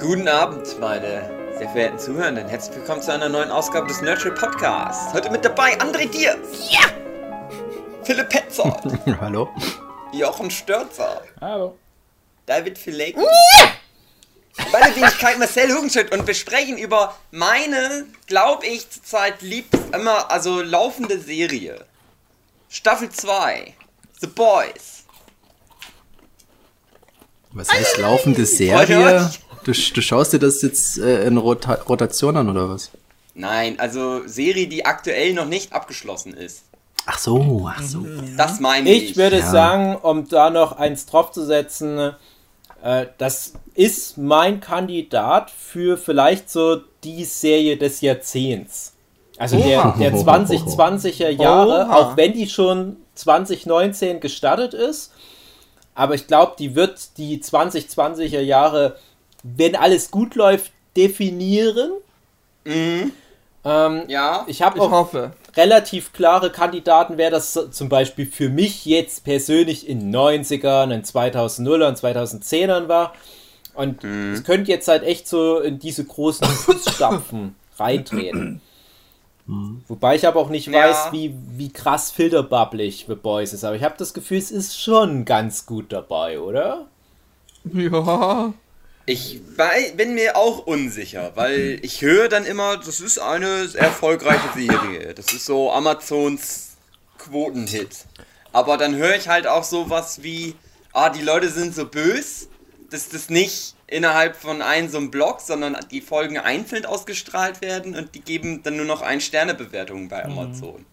Guten Abend, meine sehr verehrten Zuhörenden. Herzlich willkommen zu einer neuen Ausgabe des Nurture Podcasts. Heute mit dabei André Dier. Ja! Philipp Petzold. Hallo. Jochen Störzer. Hallo. David Filecki. Ja! Meine Wenigkeit Marcel Hugenschild und wir sprechen über meine, glaube ich, zurzeit liebst immer, also laufende Serie. Staffel 2. The Boys. Was heißt laufende Serie? Du, du schaust dir das jetzt äh, in Rota Rotation an oder was? Nein, also Serie, die aktuell noch nicht abgeschlossen ist. Ach so, ach so. Das meine ich. Ich würde ja. sagen, um da noch eins draufzusetzen, äh, das ist mein Kandidat für vielleicht so die Serie des Jahrzehnts. Also der, der 2020er Jahre, Oha. auch wenn die schon 2019 gestartet ist. Aber ich glaube, die wird die 2020er Jahre, wenn alles gut läuft, definieren. Mhm. Ähm, ja, ich habe auch hoffe. relativ klare Kandidaten, wer das zum Beispiel für mich jetzt persönlich in 90ern, in 2000er und 2010ern war. Und mhm. es könnte jetzt halt echt so in diese großen Fußstapfen reintreten. Mhm. Wobei ich aber auch nicht ja. weiß, wie, wie krass filterbubblig The Boys ist. Aber ich habe das Gefühl, es ist schon ganz gut dabei, oder? Ja. Ich bin mir auch unsicher, weil ich höre dann immer, das ist eine erfolgreiche Serie. Das ist so Amazons Quotenhit. Aber dann höre ich halt auch sowas wie, ah, die Leute sind so bös, dass das nicht innerhalb von einem so einem Blog, sondern die Folgen einzeln ausgestrahlt werden und die geben dann nur noch ein Sternebewertungen bei mhm. Amazon. Mhm.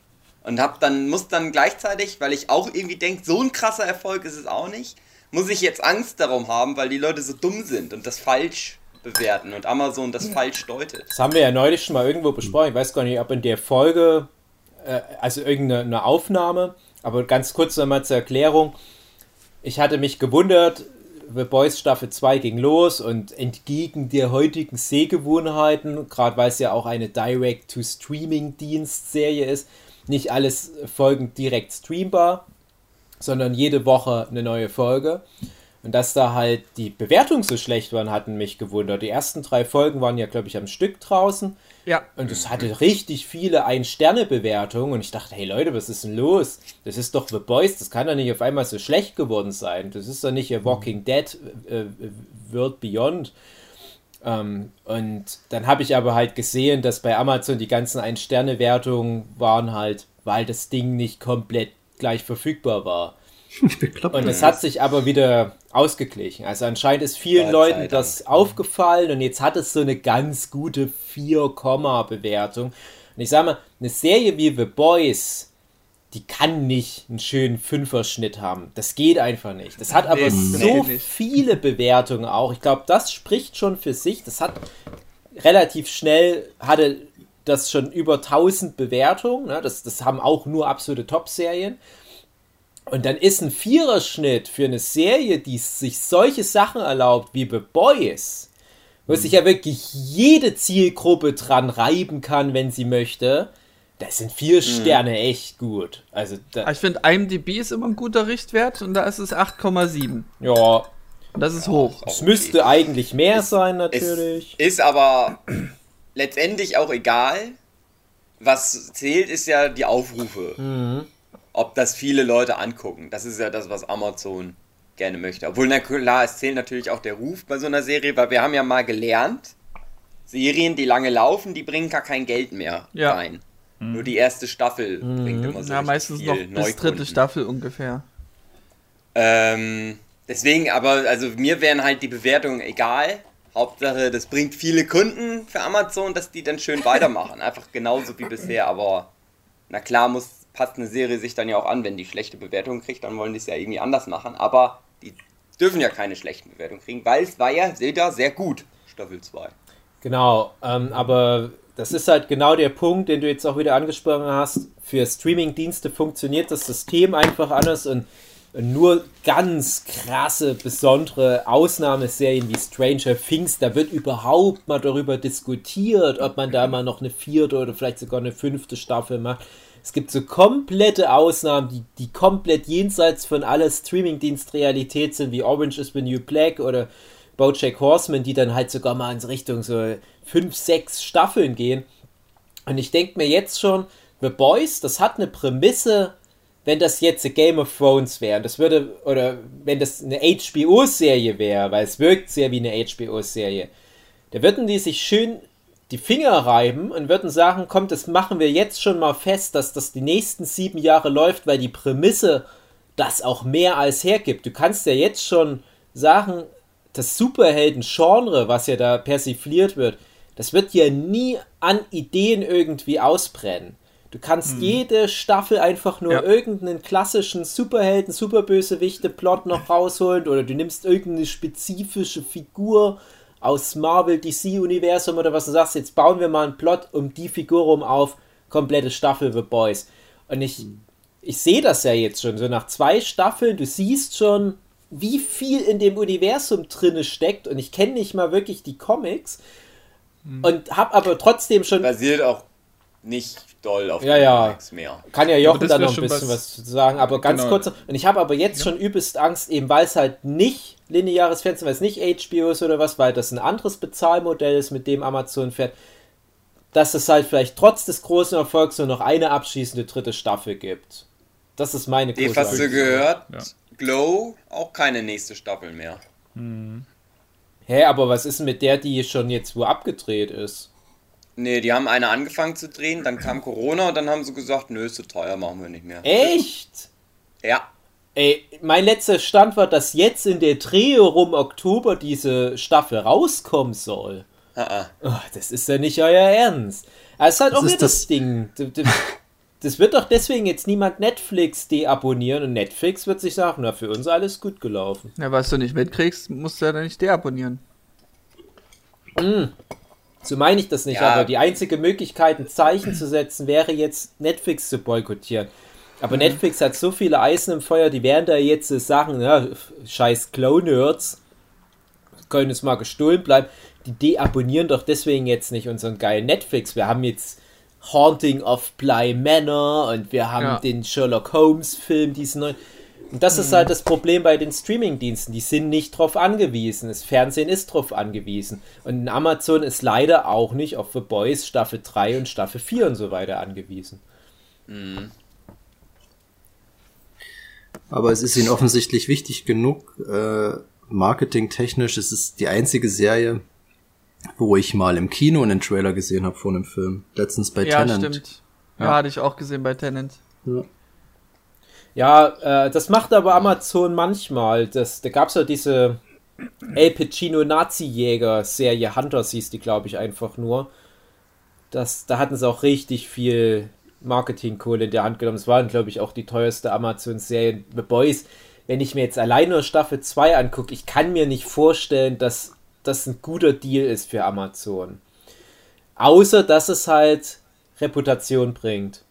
Und hab dann, muss dann gleichzeitig, weil ich auch irgendwie denke, so ein krasser Erfolg ist es auch nicht, muss ich jetzt Angst darum haben, weil die Leute so dumm sind und das falsch bewerten und Amazon das falsch deutet. Das haben wir ja neulich schon mal irgendwo besprochen. Ich weiß gar nicht, ob in der Folge, äh, also irgendeine Aufnahme, aber ganz kurz nochmal zur Erklärung. Ich hatte mich gewundert, The Boys Staffel 2 ging los und entgegen der heutigen Sehgewohnheiten, gerade weil es ja auch eine Direct-to-Streaming-Dienst-Serie ist, nicht alles Folgen direkt streambar sondern jede Woche eine neue Folge. Und dass da halt die Bewertungen so schlecht waren, hatten mich gewundert. Die ersten drei Folgen waren ja, glaube ich, am Stück draußen. Ja. Und es hatte richtig viele Ein-Sterne-Bewertungen. Und ich dachte, hey Leute, was ist denn los? Das ist doch The Boys, das kann doch nicht auf einmal so schlecht geworden sein. Das ist doch nicht a Walking Dead äh, äh World Beyond. Ähm, und dann habe ich aber halt gesehen, dass bei Amazon die ganzen Ein-Sterne-Wertungen waren halt, weil das Ding nicht komplett gleich verfügbar war. und es hat sich aber wieder ausgeglichen. Also anscheinend ist vielen Leuten das aufgefallen und jetzt hat es so eine ganz gute 4, Bewertung. Und ich sage mal, eine Serie wie The Boys, die kann nicht einen schönen Fünfer-Schnitt haben. Das geht einfach nicht. Das hat aber nee, so nee, viele Bewertungen auch. Ich glaube, das spricht schon für sich. Das hat relativ schnell, hatte das schon über 1000 Bewertungen. Ne? Das, das haben auch nur absolute Top-Serien. Und dann ist ein Viererschnitt für eine Serie, die sich solche Sachen erlaubt wie The Boys, wo mhm. sich ja wirklich jede Zielgruppe dran reiben kann, wenn sie möchte. Das sind vier mhm. Sterne echt gut. Also ich finde, IMDb ist immer ein guter Richtwert und da ist es 8,7. Ja. Und das ist ja, hoch. Es müsste eigentlich mehr ist, sein, natürlich. Ist aber letztendlich auch egal. Was zählt, ist ja die Aufrufe. Mhm. Ob das viele Leute angucken. Das ist ja das, was Amazon gerne möchte. Obwohl, na klar, es zählt natürlich auch der Ruf bei so einer Serie, weil wir haben ja mal gelernt, Serien, die lange laufen, die bringen gar kein Geld mehr ja. rein. Mhm. Nur die erste Staffel mhm. bringt immer so Ja, meistens noch bis dritte Staffel ungefähr. Ähm, deswegen, aber, also mir wären halt die Bewertungen egal. Hauptsache, das bringt viele Kunden für Amazon, dass die dann schön weitermachen. Einfach genauso wie bisher. Aber na klar, muss, passt eine Serie sich dann ja auch an, wenn die schlechte Bewertungen kriegt, dann wollen die es ja irgendwie anders machen. Aber die dürfen ja keine schlechten Bewertungen kriegen, weil es war ja Zelda sehr gut, Staffel 2. Genau, ähm, aber das ist halt genau der Punkt, den du jetzt auch wieder angesprochen hast. Für Streaming-Dienste funktioniert das System einfach anders und nur ganz krasse, besondere Ausnahmeserien wie Stranger Things, da wird überhaupt mal darüber diskutiert, ob man da mal noch eine vierte oder vielleicht sogar eine fünfte Staffel macht. Es gibt so komplette Ausnahmen, die, die komplett jenseits von aller Streamingdienst-Realität sind, wie Orange is the New Black oder Bojack Horseman, die dann halt sogar mal in Richtung so fünf, sechs Staffeln gehen. Und ich denke mir jetzt schon, The Boys, das hat eine Prämisse, wenn das jetzt Game of Thrones wäre. Das würde, oder wenn das eine HBO-Serie wäre, weil es wirkt sehr wie eine HBO-Serie. Da würden die sich schön die Finger reiben und würden sagen, komm, das machen wir jetzt schon mal fest, dass das die nächsten sieben Jahre läuft, weil die Prämisse das auch mehr als hergibt. Du kannst ja jetzt schon sagen, das Superhelden-Genre, was ja da persifliert wird, das wird ja nie an Ideen irgendwie ausbrennen. Du kannst hm. jede Staffel einfach nur ja. irgendeinen klassischen Superhelden, Superbösewichte-Plot noch rausholen oder du nimmst irgendeine spezifische Figur aus Marvel, DC-Universum oder was du sagst, jetzt bauen wir mal einen Plot um die Figur rum auf, komplette Staffel The Boys. Und ich, hm. ich sehe das ja jetzt schon, so nach zwei Staffeln, du siehst schon, wie viel in dem Universum drinne steckt und ich kenne nicht mal wirklich die Comics hm. und habe aber trotzdem schon... Basiert auch nicht doll auf ja, ja. mehr. Kann ja Jochen da noch ein bisschen was, was, sagen, aber ganz genau. kurz. Und ich habe aber jetzt ja. schon übelst Angst, eben weil es halt nicht lineares Fernsehen, weil es nicht HBO ist oder was, weil das ein anderes Bezahlmodell ist, mit dem Amazon fährt, dass es halt vielleicht trotz des großen Erfolgs nur noch eine abschließende dritte Staffel gibt. Das ist meine große Die hast du gehört? Ja. Glow auch keine nächste Staffel mehr. Hm. Hä, aber was ist mit der, die schon jetzt wo abgedreht ist? Nee, die haben eine angefangen zu drehen, dann kam Corona und dann haben sie gesagt, nö, ist zu teuer, machen wir nicht mehr. Echt? Ja. Ey, mein letzter Stand war, dass jetzt in der Dreh rum Oktober diese Staffel rauskommen soll. Ah, ah. Oh, das ist ja nicht euer Ernst. Aber es ist halt das auch das, das Ding. Das wird doch deswegen jetzt niemand Netflix deabonnieren und Netflix wird sich sagen, na, für uns alles gut gelaufen. Ja, was du nicht mitkriegst, musst du ja dann nicht deabonnieren. Mm. So meine ich das nicht, ja. aber die einzige Möglichkeit, ein Zeichen zu setzen, wäre jetzt Netflix zu boykottieren. Aber mhm. Netflix hat so viele Eisen im Feuer, die werden da jetzt sagen, ja, scheiß Clown-Nerds, können es mal gestohlen bleiben. Die deabonnieren doch deswegen jetzt nicht unseren geilen Netflix. Wir haben jetzt Haunting of Bly Manor und wir haben ja. den Sherlock Holmes-Film, diesen neuen. Und das mhm. ist halt das Problem bei den Streaming-Diensten. Die sind nicht drauf angewiesen. Das Fernsehen ist drauf angewiesen. Und Amazon ist leider auch nicht auf The Boys Staffel 3 und Staffel 4 und so weiter angewiesen. Mhm. Aber es ist ihnen offensichtlich wichtig genug, äh, marketingtechnisch. Es ist die einzige Serie, wo ich mal im Kino einen Trailer gesehen habe von einem Film. Letztens bei ja, Tenant. Stimmt. Ja, ja, hatte ich auch gesehen bei Tenant. Ja. Ja, äh, das macht aber Amazon manchmal. Das, da gab es ja diese El Pacino Nazi-Jäger-Serie, Hunters hieß die, glaube ich, einfach nur. Das, da hatten sie auch richtig viel Marketingkohle in der Hand genommen. Es waren, glaube ich, auch die teuerste Amazon-Serie. The Boys, wenn ich mir jetzt allein nur Staffel 2 angucke, ich kann mir nicht vorstellen, dass das ein guter Deal ist für Amazon. Außer, dass es halt Reputation bringt.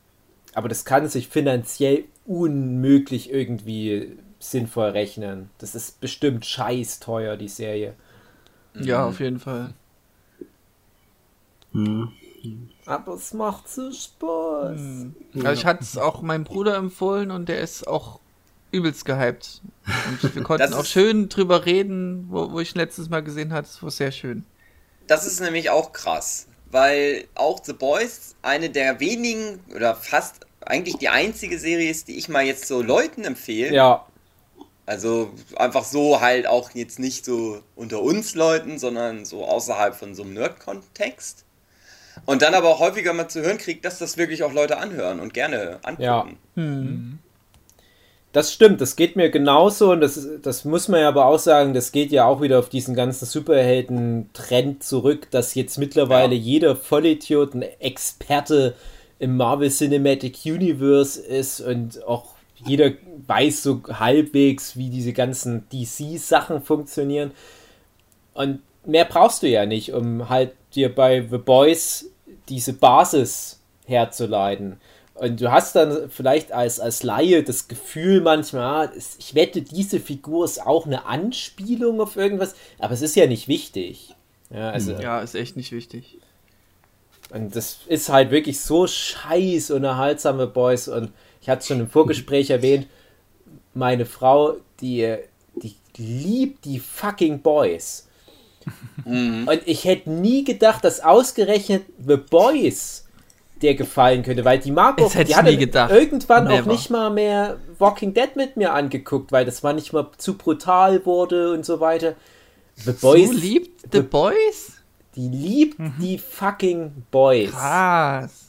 Aber das kann sich finanziell unmöglich irgendwie sinnvoll rechnen. Das ist bestimmt scheiß teuer, die Serie. Ja, mhm. auf jeden Fall. Mhm. Aber es macht so Spaß. Mhm. Also ich hatte es auch meinem Bruder empfohlen und der ist auch übelst gehypt. Und wir konnten auch schön drüber reden, wo, wo ich letztes Mal gesehen hatte. Das war sehr schön. Das ist nämlich auch krass, weil auch The Boys eine der wenigen oder fast eigentlich die einzige Serie ist, die ich mal jetzt so Leuten empfehle. Ja. Also einfach so halt auch jetzt nicht so unter uns Leuten, sondern so außerhalb von so einem Nerd-Kontext. Und dann aber auch häufiger mal zu hören kriegt, dass das wirklich auch Leute anhören und gerne angucken. Ja. Hm. Das stimmt, das geht mir genauso und das, das muss man ja aber auch sagen, das geht ja auch wieder auf diesen ganzen Superhelden-Trend zurück, dass jetzt mittlerweile ja. jeder Vollidiot ein Experte im Marvel Cinematic Universe ist und auch jeder weiß so halbwegs, wie diese ganzen DC-Sachen funktionieren. Und mehr brauchst du ja nicht, um halt dir bei The Boys diese Basis herzuleiten. Und du hast dann vielleicht als, als Laie das Gefühl manchmal, ich wette, diese Figur ist auch eine Anspielung auf irgendwas, aber es ist ja nicht wichtig. Ja, also, ja ist echt nicht wichtig. Und das ist halt wirklich so scheiß unerhaltsame Boys. Und ich hatte es schon im Vorgespräch erwähnt, meine Frau, die, die liebt die fucking Boys. Mhm. Und ich hätte nie gedacht, dass ausgerechnet The Boys dir gefallen könnte, weil die Marco, die hat irgendwann Never. auch nicht mal mehr Walking Dead mit mir angeguckt, weil das manchmal zu brutal wurde und so weiter. The Boys. So liebt The, The Boys? Die liebt mhm. die fucking Boys. Krass.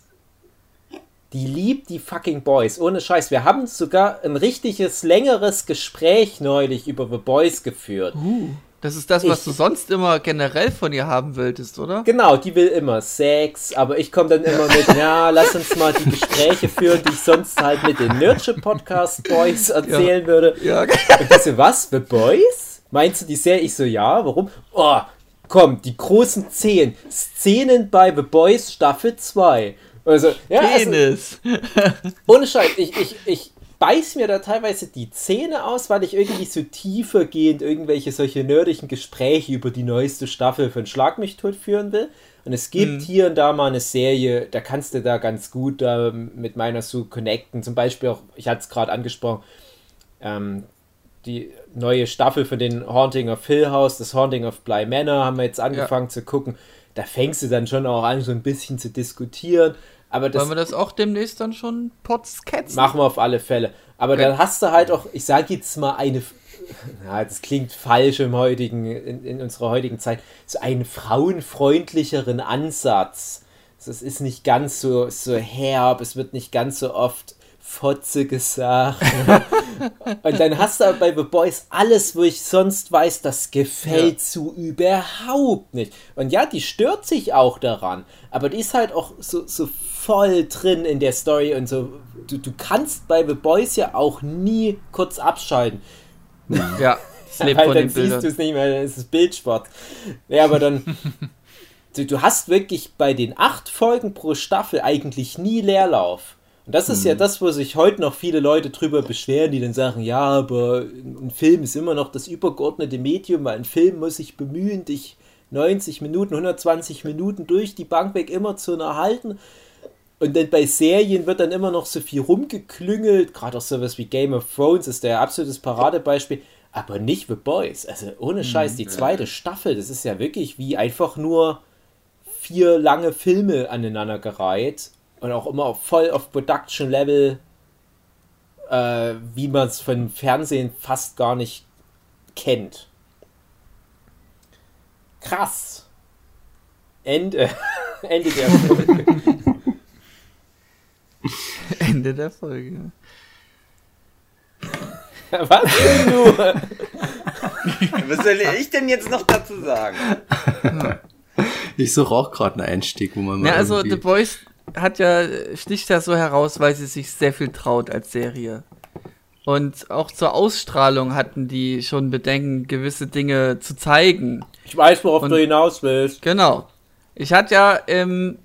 Die liebt die fucking Boys. Ohne Scheiß. Wir haben sogar ein richtiges, längeres Gespräch neulich über The Boys geführt. Uh, das ist das, was ich, du sonst immer generell von ihr haben wolltest, oder? Genau, die will immer Sex, aber ich komme dann immer mit, ja, lass uns mal die Gespräche führen, die ich sonst halt mit den Nerdship Podcast Boys erzählen ja. würde. Ja. Und so, was? The Boys? Meinst du die Serie? Ich so, ja, warum? Oh, komm, die großen Zehn. Szenen bei The Boys Staffel 2. Also, ja, also, Penis. Also, ohne Scheiß, ich, ich, ich beiß mir da teilweise die Zähne aus, weil ich irgendwie so tiefergehend irgendwelche solche nerdigen Gespräche über die neueste Staffel von Schlag mich tot führen will. Und es gibt hm. hier und da mal eine Serie, da kannst du da ganz gut äh, mit meiner so connecten. Zum Beispiel auch, ich hatte es gerade angesprochen, ähm, die neue Staffel von den Haunting of Hill House, das Haunting of Bly Manor, haben wir jetzt angefangen ja. zu gucken. Da fängst du dann schon auch an, so ein bisschen zu diskutieren. Aber das, Wollen wir das auch demnächst dann schon potsketzen? Machen wir auf alle Fälle. Aber okay. dann hast du halt auch, ich sage jetzt mal eine, ja, das klingt falsch im heutigen, in, in unserer heutigen Zeit, so einen frauenfreundlicheren Ansatz. Das ist nicht ganz so, so herb, es wird nicht ganz so oft Fotze gesagt. und dann hast du aber bei The Boys alles, wo ich sonst weiß, das gefällt ja. so überhaupt nicht. Und ja, die stört sich auch daran, aber die ist halt auch so, so voll drin in der Story und so. Du, du kannst bei The Boys ja auch nie kurz abschalten. Ja, das lebt Weil von dann siehst du es nicht mehr, es ist Bildsport. Ja, aber dann. du, du hast wirklich bei den acht Folgen pro Staffel eigentlich nie Leerlauf. Und das ist hm. ja mhm. das, wo sich heute noch viele Leute drüber beschweren, die dann sagen, ja, aber ein Film ist immer noch das übergeordnete Medium, weil ein Film muss sich bemühen, dich 90 Minuten, 120 Minuten durch die Bank weg immer zu erhalten. Und dann bei Serien wird dann immer noch so viel rumgeklüngelt, gerade auch sowas wie Game of Thrones ist der absolutes Paradebeispiel, aber nicht The Boys. Also ohne Scheiß, mhm. die zweite Staffel, das ist ja wirklich wie einfach nur vier lange Filme aneinander gereiht und auch immer voll auf Production Level, äh, wie man es von Fernsehen fast gar nicht kennt. Krass. Ende. Ende der Folge. Ende der Folge. Was denn du? Was soll ich denn jetzt noch dazu sagen? Ich suche auch gerade einen Einstieg, wo man mal. Ja, also The Boys hat ja, sticht ja so heraus, weil sie sich sehr viel traut als Serie. Und auch zur Ausstrahlung hatten die schon Bedenken, gewisse Dinge zu zeigen. Ich weiß, worauf Und, du hinaus willst. Genau. Ich hatte ja im,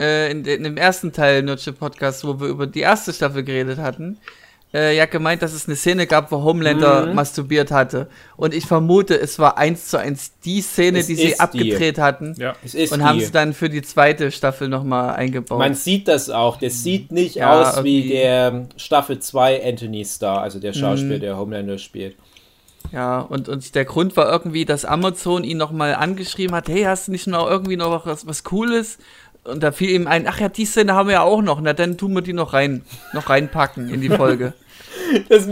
äh, in, in, dem ersten Teil Nurture Podcast, wo wir über die erste Staffel geredet hatten, äh, ja gemeint, dass es eine Szene gab, wo Homelander mhm. masturbiert hatte. Und ich vermute, es war eins zu eins die Szene, es die sie abgedreht die. hatten. Ja, es ist und haben sie dann für die zweite Staffel nochmal eingebaut. Man sieht das auch. Das sieht nicht ja, aus irgendwie. wie der Staffel 2 Anthony Starr, also der Schauspieler, mhm. der Homelander spielt. Ja, und, und der Grund war irgendwie, dass Amazon ihn nochmal angeschrieben hat, hey, hast du nicht noch irgendwie noch was, was Cooles? Und da fiel ihm ein, ach ja, die Szene haben wir ja auch noch. Na, dann tun wir die noch rein, noch reinpacken in die Folge. Das,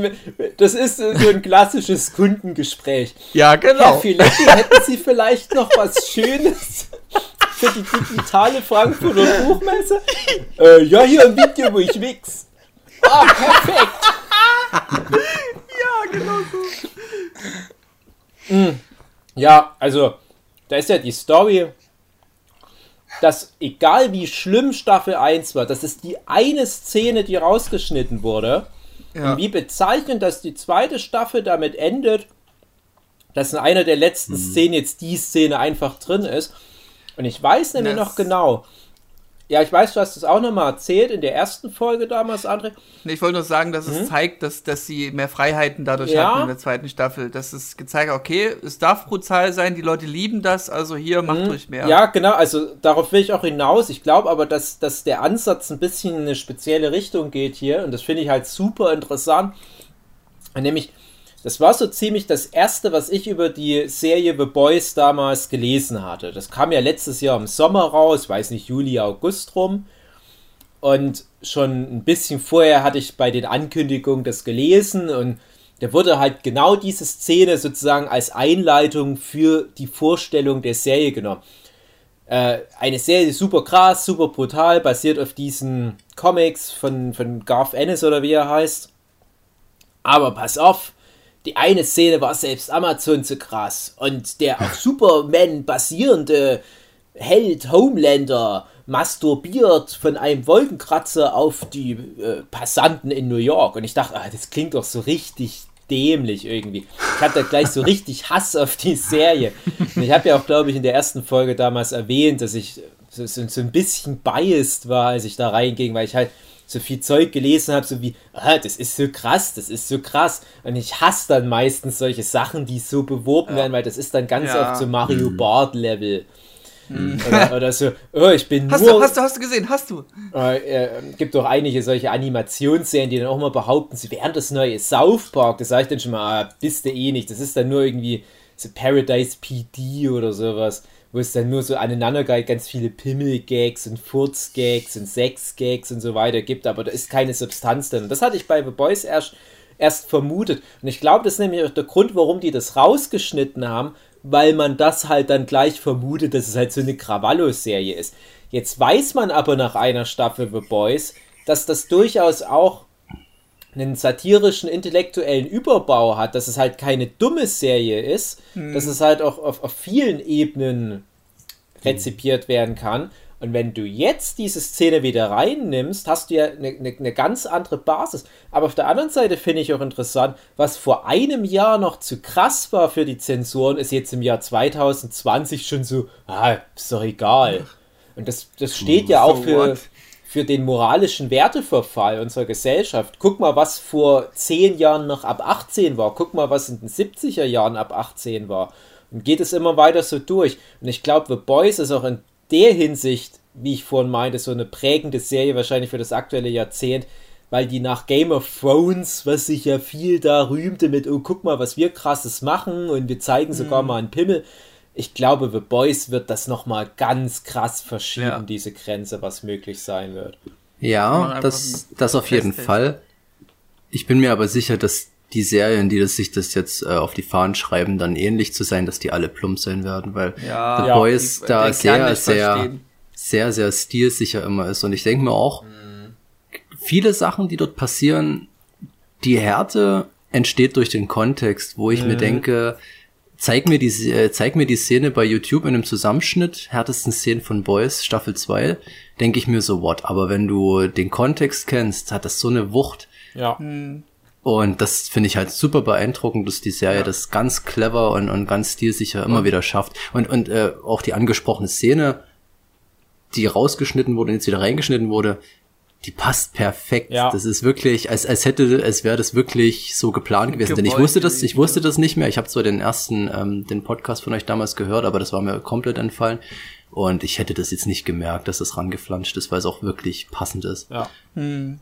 das ist so ein klassisches Kundengespräch. Ja, genau. Herr Filetti, hätten Sie vielleicht noch was Schönes für die digitale Frankfurter Buchmesse? Äh, ja, hier ein Video, wo ich wichs. Ah, perfekt. ja, genau so. Mm. Ja, also, da ist ja die Story dass egal wie schlimm Staffel 1 war, das ist die eine Szene, die rausgeschnitten wurde. Ja. Und wie bezeichnend, dass die zweite Staffel damit endet, dass in einer der letzten mhm. Szenen jetzt die Szene einfach drin ist. Und ich weiß nämlich das noch genau, ja, ich weiß, du hast es auch nochmal erzählt in der ersten Folge damals, André. Nee, ich wollte nur sagen, dass mhm. es zeigt, dass, dass sie mehr Freiheiten dadurch ja. hatten in der zweiten Staffel. Dass es gezeigt hat, okay, es darf brutal sein, die Leute lieben das, also hier macht mhm. ruhig mehr. Ja, genau, also darauf will ich auch hinaus. Ich glaube aber, dass, dass der Ansatz ein bisschen in eine spezielle Richtung geht hier und das finde ich halt super interessant. Nämlich, Das war so ziemlich das erste, was ich über die Serie The Boys damals gelesen hatte. Das kam ja letztes Jahr im Sommer raus, weiß nicht, Juli, August rum. Und schon ein bisschen vorher hatte ich bei den Ankündigungen das gelesen und da wurde halt genau diese Szene sozusagen als Einleitung für die Vorstellung der Serie genommen. Äh, eine Serie super krass, super brutal, basiert auf diesen Comics von, von Garth Ennis oder wie er heißt. Aber pass auf, die eine Szene war selbst Amazon zu krass und der auf Superman basierende Held Homelander masturbiert von einem Wolkenkratzer auf die äh, Passanten in New York. Und ich dachte, ah, das klingt doch so richtig dämlich irgendwie. Ich hatte gleich so richtig Hass auf die Serie. Und ich habe ja auch, glaube ich, in der ersten Folge damals erwähnt, dass ich so, so, so ein bisschen biased war, als ich da reinging, weil ich halt so viel Zeug gelesen habe, so wie, ah, das ist so krass, das ist so krass. Und ich hasse dann meistens solche Sachen, die so beworben ja. werden, weil das ist dann ganz ja. oft so Mario mhm. Bart Level. Mhm. Oder, oder, so, oh, ich bin hast nur... Du, hast du, hast du gesehen, hast du. Äh, äh, gibt doch einige solche Animationsserien, die dann auch mal behaupten, sie wären das neue South Park. Das sage ich dann schon mal, ah, bist du eh nicht. Das ist dann nur irgendwie so Paradise PD oder sowas wo es dann nur so aneinandergeht, ganz viele Pimmel-Gags und Furz-Gags und Sex-Gags und so weiter gibt, aber da ist keine Substanz drin. Das hatte ich bei The Boys erst, erst vermutet. Und ich glaube, das ist nämlich auch der Grund, warum die das rausgeschnitten haben, weil man das halt dann gleich vermutet, dass es halt so eine Krawallo-Serie ist. Jetzt weiß man aber nach einer Staffel The Boys, dass das durchaus auch einen satirischen, intellektuellen Überbau hat, dass es halt keine dumme Serie ist, mhm. dass es halt auch auf, auf vielen Ebenen rezipiert werden kann. Und wenn du jetzt diese Szene wieder reinnimmst, hast du ja eine, eine, eine ganz andere Basis. Aber auf der anderen Seite finde ich auch interessant, was vor einem Jahr noch zu krass war für die Zensuren, ist jetzt im Jahr 2020 schon so, ah, ist doch egal. Und das, das steht ja auch für, für den moralischen Werteverfall unserer Gesellschaft. Guck mal, was vor zehn Jahren noch ab 18 war. Guck mal, was in den 70er Jahren ab 18 war. Und geht es immer weiter so durch. Und ich glaube, The Boys ist auch in der Hinsicht, wie ich vorhin meinte, so eine prägende Serie wahrscheinlich für das aktuelle Jahrzehnt, weil die nach Game of Thrones, was sich ja viel da rühmte mit, oh, guck mal, was wir krasses machen und wir zeigen sogar mhm. mal einen Pimmel, ich glaube, The Boys wird das nochmal ganz krass verschieben, ja. diese Grenze, was möglich sein wird. Ja, das, das auf jeden Fall. Ich bin mir aber sicher, dass die Serien, die das, sich das jetzt äh, auf die Fahnen schreiben, dann ähnlich zu sein, dass die alle plump sein werden, weil ja, The ja, Boys die, da sehr, sehr, sehr, sehr stilsicher immer ist. Und ich denke mir auch, mhm. viele Sachen, die dort passieren, die Härte entsteht durch den Kontext, wo ich mhm. mir denke, zeig mir die, äh, zeig mir die Szene bei YouTube in einem Zusammenschnitt, härtesten Szenen von Boys, Staffel 2, denke ich mir so, what? Aber wenn du den Kontext kennst, hat das so eine Wucht. Ja. Hm. Und das finde ich halt super beeindruckend, dass die Serie ja. das ganz clever und, und ganz stilsicher immer wieder schafft. Und, und äh, auch die angesprochene Szene, die rausgeschnitten wurde und jetzt wieder reingeschnitten wurde, die passt perfekt. Ja. Das ist wirklich, als, als hätte, als wäre das wirklich so geplant gewesen. Gebäude Denn ich wusste das, ich wusste das nicht mehr. Ich habe zwar den ersten, ähm, den Podcast von euch damals gehört, aber das war mir komplett entfallen. Und ich hätte das jetzt nicht gemerkt, dass das rangeflanscht ist, weil es auch wirklich passend ist. Ja. Hm.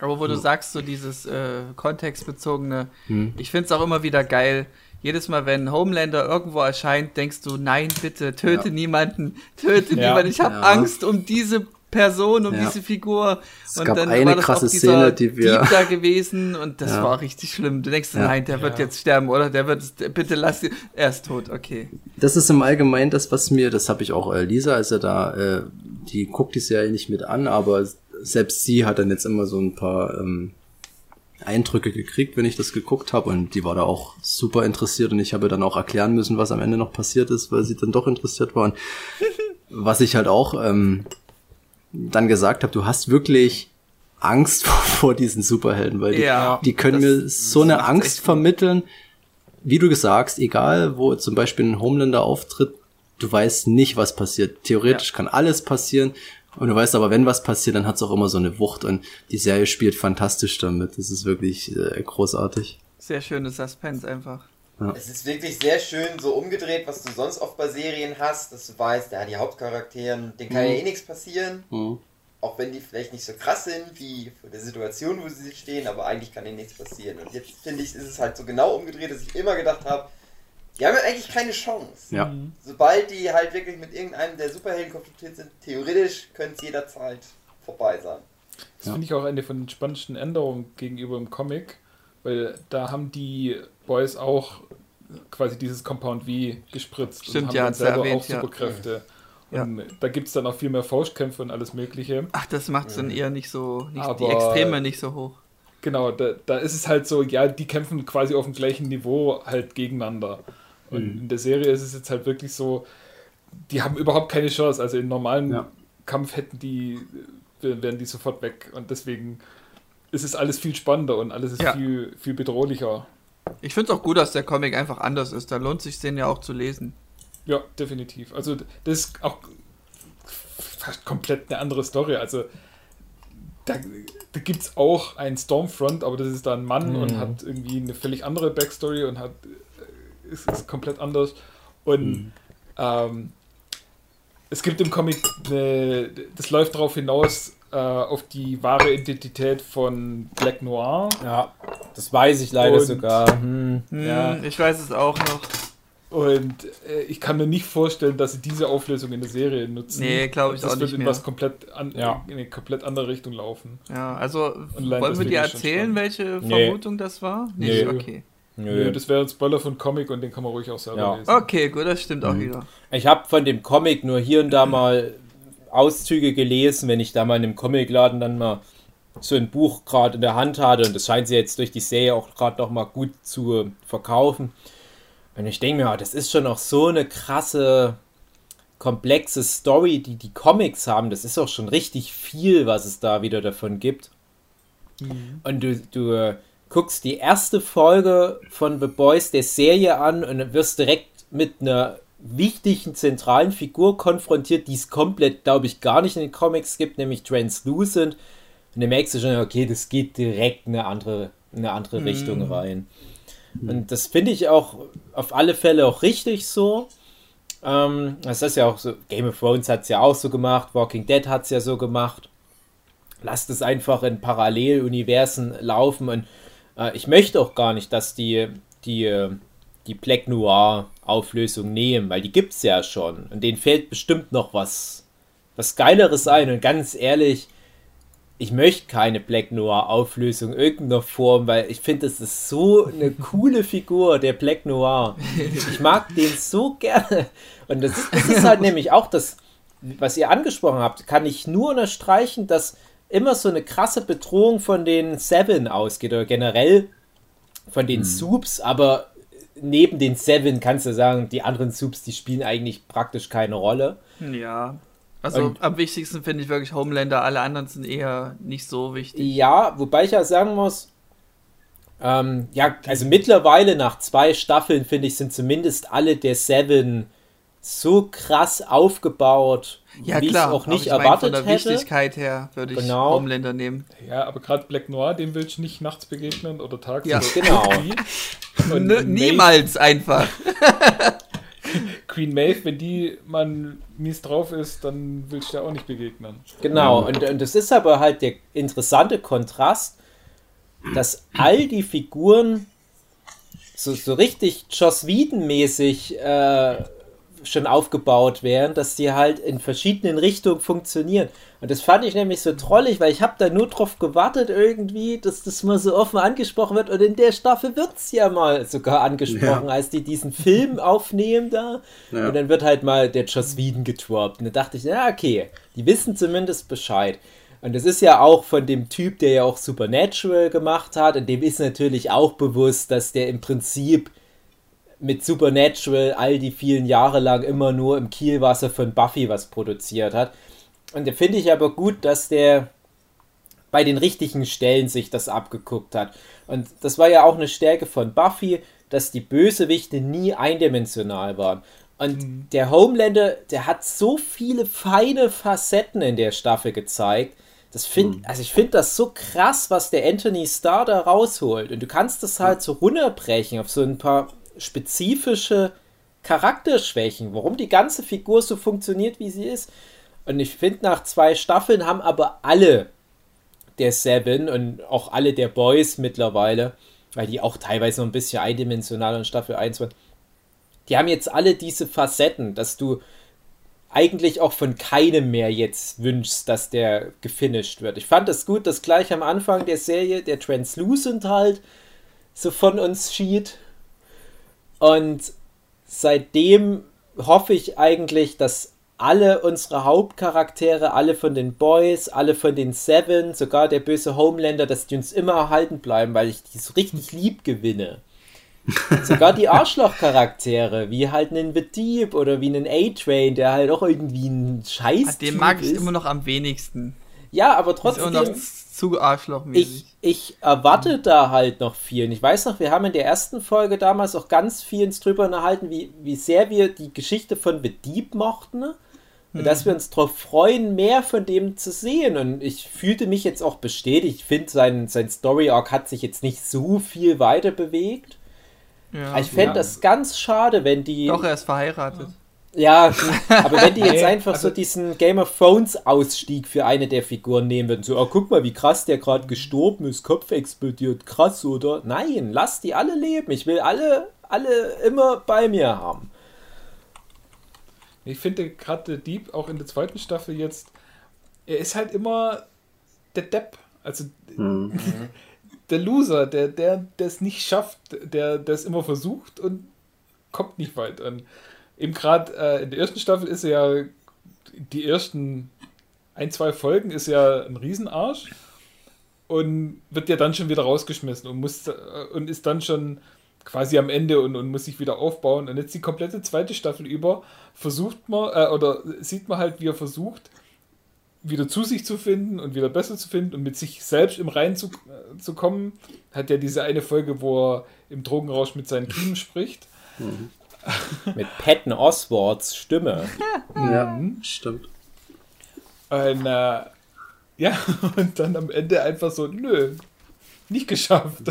Aber wo du sagst, so dieses äh, kontextbezogene, hm. ich find's auch immer wieder geil. Jedes Mal, wenn Homelander irgendwo erscheint, denkst du, nein, bitte, töte ja. niemanden, töte ja. niemanden. Ich habe ja. Angst um diese Person, um ja. diese Figur. Es und gab dann eine war das krasse Szene, die wir. Dieb da gewesen und das ja. war richtig schlimm. Du denkst, ja. nein, der wird jetzt sterben oder der wird, bitte lass ihn, er ist tot, okay. Das ist im Allgemeinen das, was mir, das habe ich auch äh, Lisa, als er da, äh, die guckt die Serie nicht mit an, aber selbst sie hat dann jetzt immer so ein paar ähm, Eindrücke gekriegt, wenn ich das geguckt habe und die war da auch super interessiert und ich habe dann auch erklären müssen, was am Ende noch passiert ist, weil sie dann doch interessiert war. Und was ich halt auch ähm, dann gesagt habe, du hast wirklich Angst vor, diesen Superhelden, weil die, ja, die können mir so eine Angst vermitteln, wie du sagst, egal wo zum Beispiel ein Homelander auftritt, du weißt nicht, was passiert. Theoretisch ja. kann alles passieren und du weißt aber, wenn was passiert, dann hat es auch immer so eine Wucht und die Serie spielt fantastisch damit. Das ist wirklich äh, großartig. Sehr schönes Suspense einfach. Ja. Es ist wirklich sehr schön so umgedreht, was du sonst oft bei Serien hast, dass du weißt, ja, die Hauptcharaktere, denen kann mhm. ja eh nichts passieren. Mhm. auch wenn die vielleicht nicht so krass sind wie von der Situation, wo sie stehen, aber eigentlich kann ihnen nichts passieren. Und jetzt finde ich, ist es halt so genau umgedreht, dass ich immer gedacht habe, die haben ja eigentlich keine Chance. Ja. Sobald die halt wirklich mit irgendeinem der Superhelden konfrontiert sind, theoretisch können es jederzeit vorbei sein. Das ja. finde ich auch eine von den spannendsten Änderungen gegenüber dem Comic, weil da haben die Boys auch quasi dieses Compound V gespritzt Stimmt, und haben ja, dann selber erwähnt, auch Superkräfte. Ja. Und ja. da gibt es dann auch viel mehr Faustkämpfe und alles Mögliche. Ach, das macht es dann eher nicht so, nicht, Aber, die Extreme nicht so hoch. Genau, da, da ist es halt so, ja, die kämpfen quasi auf dem gleichen Niveau halt gegeneinander. Und mhm. in der Serie ist es jetzt halt wirklich so, die haben überhaupt keine Chance. Also im normalen ja. Kampf hätten die, wären die sofort weg. Und deswegen ist es alles viel spannender und alles ist ja. viel, viel bedrohlicher. Ich finde es auch gut, dass der Comic einfach anders ist. Da lohnt sich den ja auch zu lesen. Ja, definitiv. Also das ist auch fast komplett eine andere Story. Also da, da gibt es auch einen Stormfront, aber das ist da ein Mann mhm. und hat irgendwie eine völlig andere Backstory und hat ist, ist komplett anders. Und mhm. ähm, es gibt im Comic, eine, das läuft darauf hinaus, äh, auf die wahre Identität von Black Noir. Ja, das weiß ich leider Und, sogar. Hm. Ja. Ich weiß es auch noch. Und äh, ich kann mir nicht vorstellen, dass sie diese Auflösung in der Serie nutzen. Nee, glaube ich das auch nicht. Das wird in was komplett an, ja. in eine komplett andere Richtung laufen. Ja, also wollen wir dir erzählen, welche Vermutung nee. das war? Nicht? Nee. Okay. Nö. Nö, das wäre ein Spoiler von Comic und den kann man ruhig auch selber ja. lesen. Okay, gut, das stimmt auch mhm. wieder. Ich habe von dem Comic nur hier und da mal Auszüge gelesen, wenn ich da mal in einem Comicladen dann mal so ein Buch gerade in der Hand hatte und das scheint sie jetzt durch die Serie auch gerade noch mal gut zu verkaufen. Und ich denke mir, das ist schon auch so eine krasse, komplexe Story, die die Comics haben. Das ist auch schon richtig viel, was es da wieder davon gibt. Mhm. Und du, du guckst die erste Folge von The Boys der Serie an und wirst direkt mit einer wichtigen zentralen Figur konfrontiert, die es komplett, glaube ich, gar nicht in den Comics gibt, nämlich Translucent. Und dann merkst du schon, okay, das geht direkt in eine andere, in eine andere mhm. Richtung rein. Und das finde ich auch auf alle Fälle auch richtig so. Ähm, das ist ja auch so, Game of Thrones hat es ja auch so gemacht, Walking Dead hat es ja so gemacht. Lasst es einfach in Paralleluniversen laufen und äh, ich möchte auch gar nicht, dass die, die, die Black Noir Auflösung nehmen, weil die gibt es ja schon. Und denen fällt bestimmt noch was, was Geileres ein. Und ganz ehrlich, ich möchte keine Black Noir Auflösung irgendeiner Form, weil ich finde, das ist so eine coole Figur, der Black Noir. Ich mag den so gerne. Und das ist, das ist halt nämlich auch das, was ihr angesprochen habt, kann ich nur unterstreichen, dass immer so eine krasse Bedrohung von den Seven ausgeht oder generell von den hm. Soups, aber neben den Seven kannst du sagen, die anderen Soups, die spielen eigentlich praktisch keine Rolle. Ja. Also Und, am wichtigsten finde ich wirklich Homelander, alle anderen sind eher nicht so wichtig. Ja, wobei ich ja sagen muss, ähm, ja, also mittlerweile nach zwei Staffeln finde ich, sind zumindest alle der Seven so krass aufgebaut, ja, wie ich es auch nicht ich erwartet mein, von der hätte. Wichtigkeit her würde ich genau. Homelander nehmen. Ja, aber gerade Black Noir, dem willst du nicht nachts begegnen oder tags. Ja, genau. Und niemals einfach. Queen Maeve, wenn die man mies drauf ist, dann willst du ja auch nicht begegnen. Genau, und, und das ist aber halt der interessante Kontrast, dass all die Figuren so, so richtig Joss Whedon-mäßig äh, schon aufgebaut werden, dass die halt in verschiedenen Richtungen funktionieren. Und das fand ich nämlich so trollig, weil ich habe da nur drauf gewartet irgendwie, dass das mal so offen angesprochen wird. Und in der Staffel wird es ja mal sogar angesprochen, ja. als die diesen Film aufnehmen da. Ja. Und dann wird halt mal der Joss Whedon getroppt. Und da dachte ich, ja, okay, die wissen zumindest Bescheid. Und das ist ja auch von dem Typ, der ja auch Supernatural gemacht hat. Und dem ist natürlich auch bewusst, dass der im Prinzip mit Supernatural all die vielen Jahre lang immer nur im Kielwasser von Buffy was produziert hat. Und da finde ich aber gut, dass der bei den richtigen Stellen sich das abgeguckt hat. Und das war ja auch eine Stärke von Buffy, dass die Bösewichte nie eindimensional waren. Und mhm. der Homelander, der hat so viele feine Facetten in der Staffel gezeigt. Das find, mhm. Also ich finde das so krass, was der Anthony Starr da rausholt. Und du kannst das halt so runterbrechen auf so ein paar spezifische Charakterschwächen, warum die ganze Figur so funktioniert, wie sie ist. Und ich finde, nach zwei Staffeln haben aber alle der Seven und auch alle der Boys mittlerweile, weil die auch teilweise noch ein bisschen eindimensional in Staffel 1 waren, die haben jetzt alle diese Facetten, dass du eigentlich auch von keinem mehr jetzt wünschst, dass der gefinisht wird. Ich fand es gut, dass gleich am Anfang der Serie der Translucent halt so von uns schied. Und seitdem hoffe ich eigentlich, dass alle unsere Hauptcharaktere, alle von den Boys, alle von den Seven, sogar der böse Homelander, dass die uns immer erhalten bleiben, weil ich die so richtig lieb gewinne. Sogar die Arschloch-Charaktere, wie halt einen The Deep oder wie einen A-Train, der halt auch irgendwie ein Scheiß ist. Den mag ich ist. immer noch am wenigsten. Ja, aber trotzdem. Zu arschlochmäßig. Ich, ich erwarte da halt noch viel. Und ich weiß noch, wir haben in der ersten Folge damals auch ganz viel ins drüber erhalten, wie, wie sehr wir die Geschichte von The Deep mochten. Ne? Und dass wir uns darauf freuen, mehr von dem zu sehen. Und ich fühlte mich jetzt auch bestätigt. Ich finde, sein, sein Story-Arc hat sich jetzt nicht so viel weiter bewegt. Ja, ich fände ja. das ganz schade, wenn die. Doch, er ist verheiratet. Ja, aber wenn die jetzt einfach also, so diesen Game of Thrones Ausstieg für eine der Figuren nehmen würden, so, oh, guck mal, wie krass der gerade gestorben ist, Kopf explodiert, krass, oder? Nein, lass die alle leben. Ich will alle, alle immer bei mir haben. Ich finde gerade der Dieb auch in der zweiten Staffel jetzt, er ist halt immer der Depp. Also mhm. der Loser, der, der es nicht schafft, der es immer versucht und kommt nicht weit an. Eben gerade äh, in der ersten Staffel ist er ja, die ersten ein, zwei Folgen ist ja ein Riesenarsch und wird ja dann schon wieder rausgeschmissen und muss äh, und ist dann schon quasi am Ende und, und muss sich wieder aufbauen. Und jetzt die komplette zweite Staffel über versucht man, äh, oder sieht man halt, wie er versucht, wieder zu sich zu finden und wieder besser zu finden und mit sich selbst im Rein zu, äh, zu kommen. Hat ja diese eine Folge, wo er im Drogenrausch mit seinen Kiemen spricht. Mhm. mit Patton Oswards Stimme. ja, mhm. stimmt. Und, äh, ja, und dann am Ende einfach so, nö, nicht geschafft.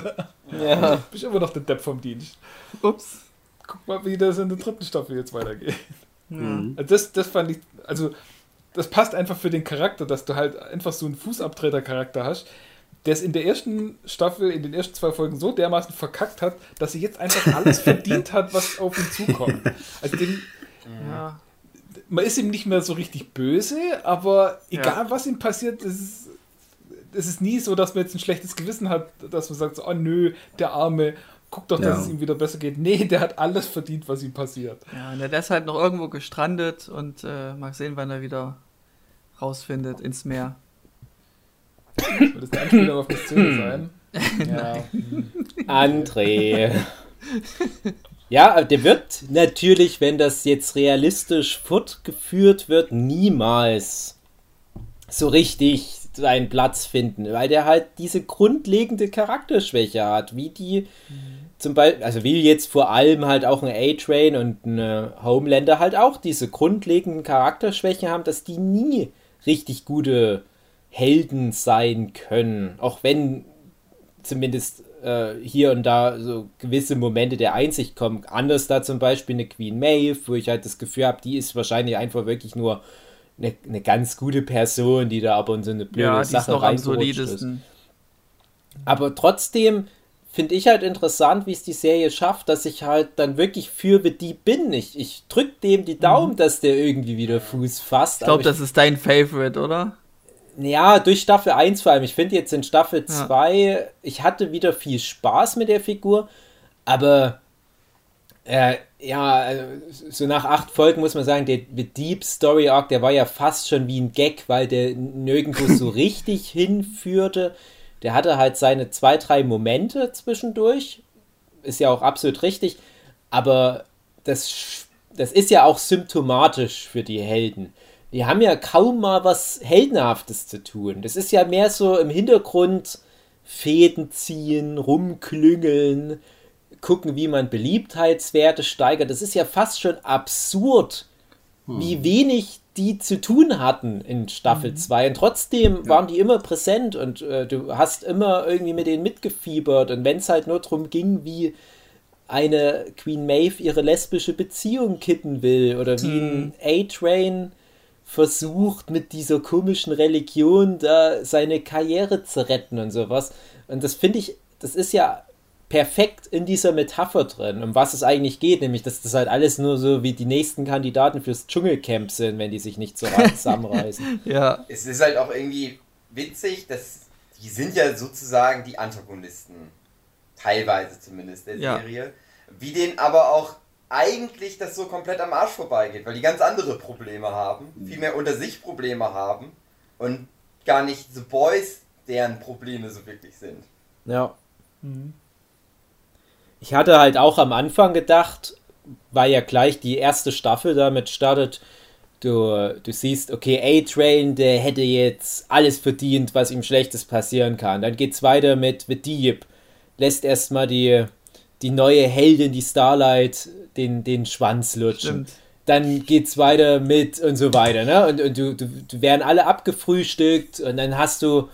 Ja. Bist immer noch der Depp vom Dienst. Ups. Guck mal, wie das in der dritten Staffel jetzt weitergeht. Mhm. Also das, das fand ich, also das passt einfach für den Charakter, dass du halt einfach so einen Fußabtreter-Charakter hast, der es in der ersten Staffel, in den ersten zwei Folgen so dermaßen verkackt hat, dass er jetzt einfach alles verdient hat, was auf ihn zukommt. Also den, ja. man ist ihm nicht mehr so richtig böse, aber egal ja. was ihm passiert, es ist, es ist nie so, dass man jetzt ein schlechtes Gewissen hat, dass man sagt, so, oh nö, der Arme, guck doch, dass ja. es ihm wieder besser geht. Nee, der hat alles verdient, was ihm passiert. Ja, und der ist halt noch irgendwo gestrandet und äh, mal sehen, wann er wieder rausfindet ins Meer. Soll das eine Anspielung auf die Szene sein? Ja. André. Ja, der wird natürlich, wenn das jetzt realistisch fortgeführt wird, niemals so richtig seinen Platz finden, weil der halt diese grundlegende Charakterschwäche hat, wie die mhm zum Beispiel, also wie jetzt vor allem halt auch ein A-Train und ein Homelander halt auch diese grundlegenden Charakterschwächen haben, dass die nie richtig gute Helden sein können. Auch wenn zumindest äh, hier und da so gewisse Momente der Einsicht kommen. Anders da zum Beispiel eine Queen Maeve, wo ich halt das Gefühl habe, die ist wahrscheinlich einfach wirklich nur eine, eine ganz gute Person, die da aber in so eine blöde ja, Sache ist. Aber trotzdem finde ich halt interessant, wie es die Serie schafft, dass ich halt dann wirklich für die bin. Ich, ich drück dem die Daumen, mhm. dass der irgendwie wieder Fuß fasst. Ich glaube, das ist dein Favorite, oder? Ja, durch Staffel 1 vor allem. Ich finde jetzt in Staffel 2, ja. ich hatte wieder viel Spaß mit der Figur, aber äh, ja, also, so nach acht Folgen muss man sagen, der, der Deep Story Arc, der war ja fast schon wie ein Gag, weil der nirgendwo so richtig hinführte der hatte halt seine zwei, drei Momente zwischendurch. Ist ja auch absolut richtig. Aber das, das ist ja auch symptomatisch für die Helden. Die haben ja kaum mal was Heldenhaftes zu tun. Das ist ja mehr so im Hintergrund Fäden ziehen, rumklüngeln, gucken, wie man Beliebtheitswerte steigert. Das ist ja fast schon absurd, hm. wie wenig die zu tun hatten in Staffel 2. Mhm. Und trotzdem ja. waren die immer präsent und äh, du hast immer irgendwie mit denen mitgefiebert. Und wenn es halt nur darum ging, wie eine Queen Maeve ihre lesbische Beziehung kitten will oder wie mhm. ein A-Train versucht, mit dieser komischen Religion da seine Karriere zu retten und sowas. Und das finde ich, das ist ja perfekt in dieser Metapher drin, um was es eigentlich geht, nämlich dass das halt alles nur so wie die nächsten Kandidaten fürs Dschungelcamp sind, wenn die sich nicht so zusammenreißen. ja. Es ist halt auch irgendwie witzig, dass die sind ja sozusagen die Antagonisten. Teilweise zumindest der ja. Serie. Wie denen aber auch eigentlich das so komplett am Arsch vorbeigeht, weil die ganz andere Probleme haben, mhm. viel mehr unter sich Probleme haben und gar nicht The Boys deren Probleme so wirklich sind. Ja. Mhm. Ich hatte halt auch am Anfang gedacht, weil ja gleich die erste Staffel damit startet, du, du siehst, okay, A-Train, der hätte jetzt alles verdient, was ihm Schlechtes passieren kann. Dann geht's weiter mit The Deep, lässt erstmal die, die neue Heldin, die Starlight, den, den Schwanz lutschen. Stimmt. Dann geht's weiter mit und so weiter, ne? Und, und du, du, du werden alle abgefrühstückt und dann hast du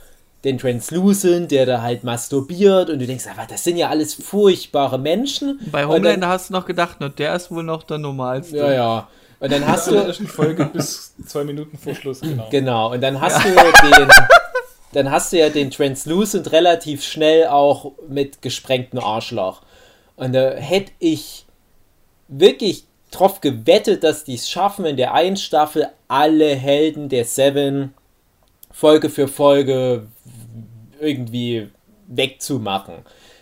den Translucent, der da halt masturbiert und du denkst, aber das sind ja alles furchtbare Menschen. Bei Homelander dann, hast du noch gedacht, ne, der ist wohl noch der normalste. Ja, ja. Und dann hast du. In Folge bis zwei Minuten vor Schluss, genau. Genau, und dann hast ja. du den. Dann hast du ja den Translucent relativ schnell auch mit gesprengtem Arschloch. Und da hätte ich wirklich drauf gewettet, dass die es schaffen, in der einen Staffel alle Helden der Seven Folge für Folge irgendwie wegzumachen.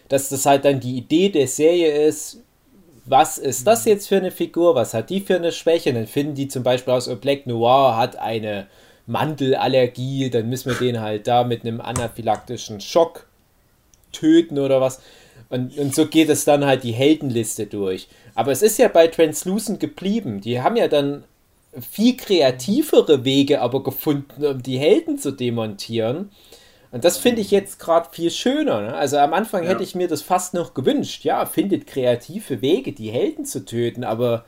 Dass das halt dann die Idee der Serie ist, was ist das jetzt für eine Figur, was hat die für eine Schwäche? Und dann finden die zum Beispiel aus, oh, Black Noir hat eine Mandelallergie, dann müssen wir den halt da mit einem anaphylaktischen Schock töten oder was. Und, und so geht es dann halt die Heldenliste durch. Aber es ist ja bei Translucent geblieben. Die haben ja dann viel kreativere Wege aber gefunden, um die Helden zu demontieren. Und das finde ich jetzt gerade viel schöner. Ne? Also am Anfang ja. hätte ich mir das fast noch gewünscht. Ja, findet kreative Wege, die Helden zu töten, aber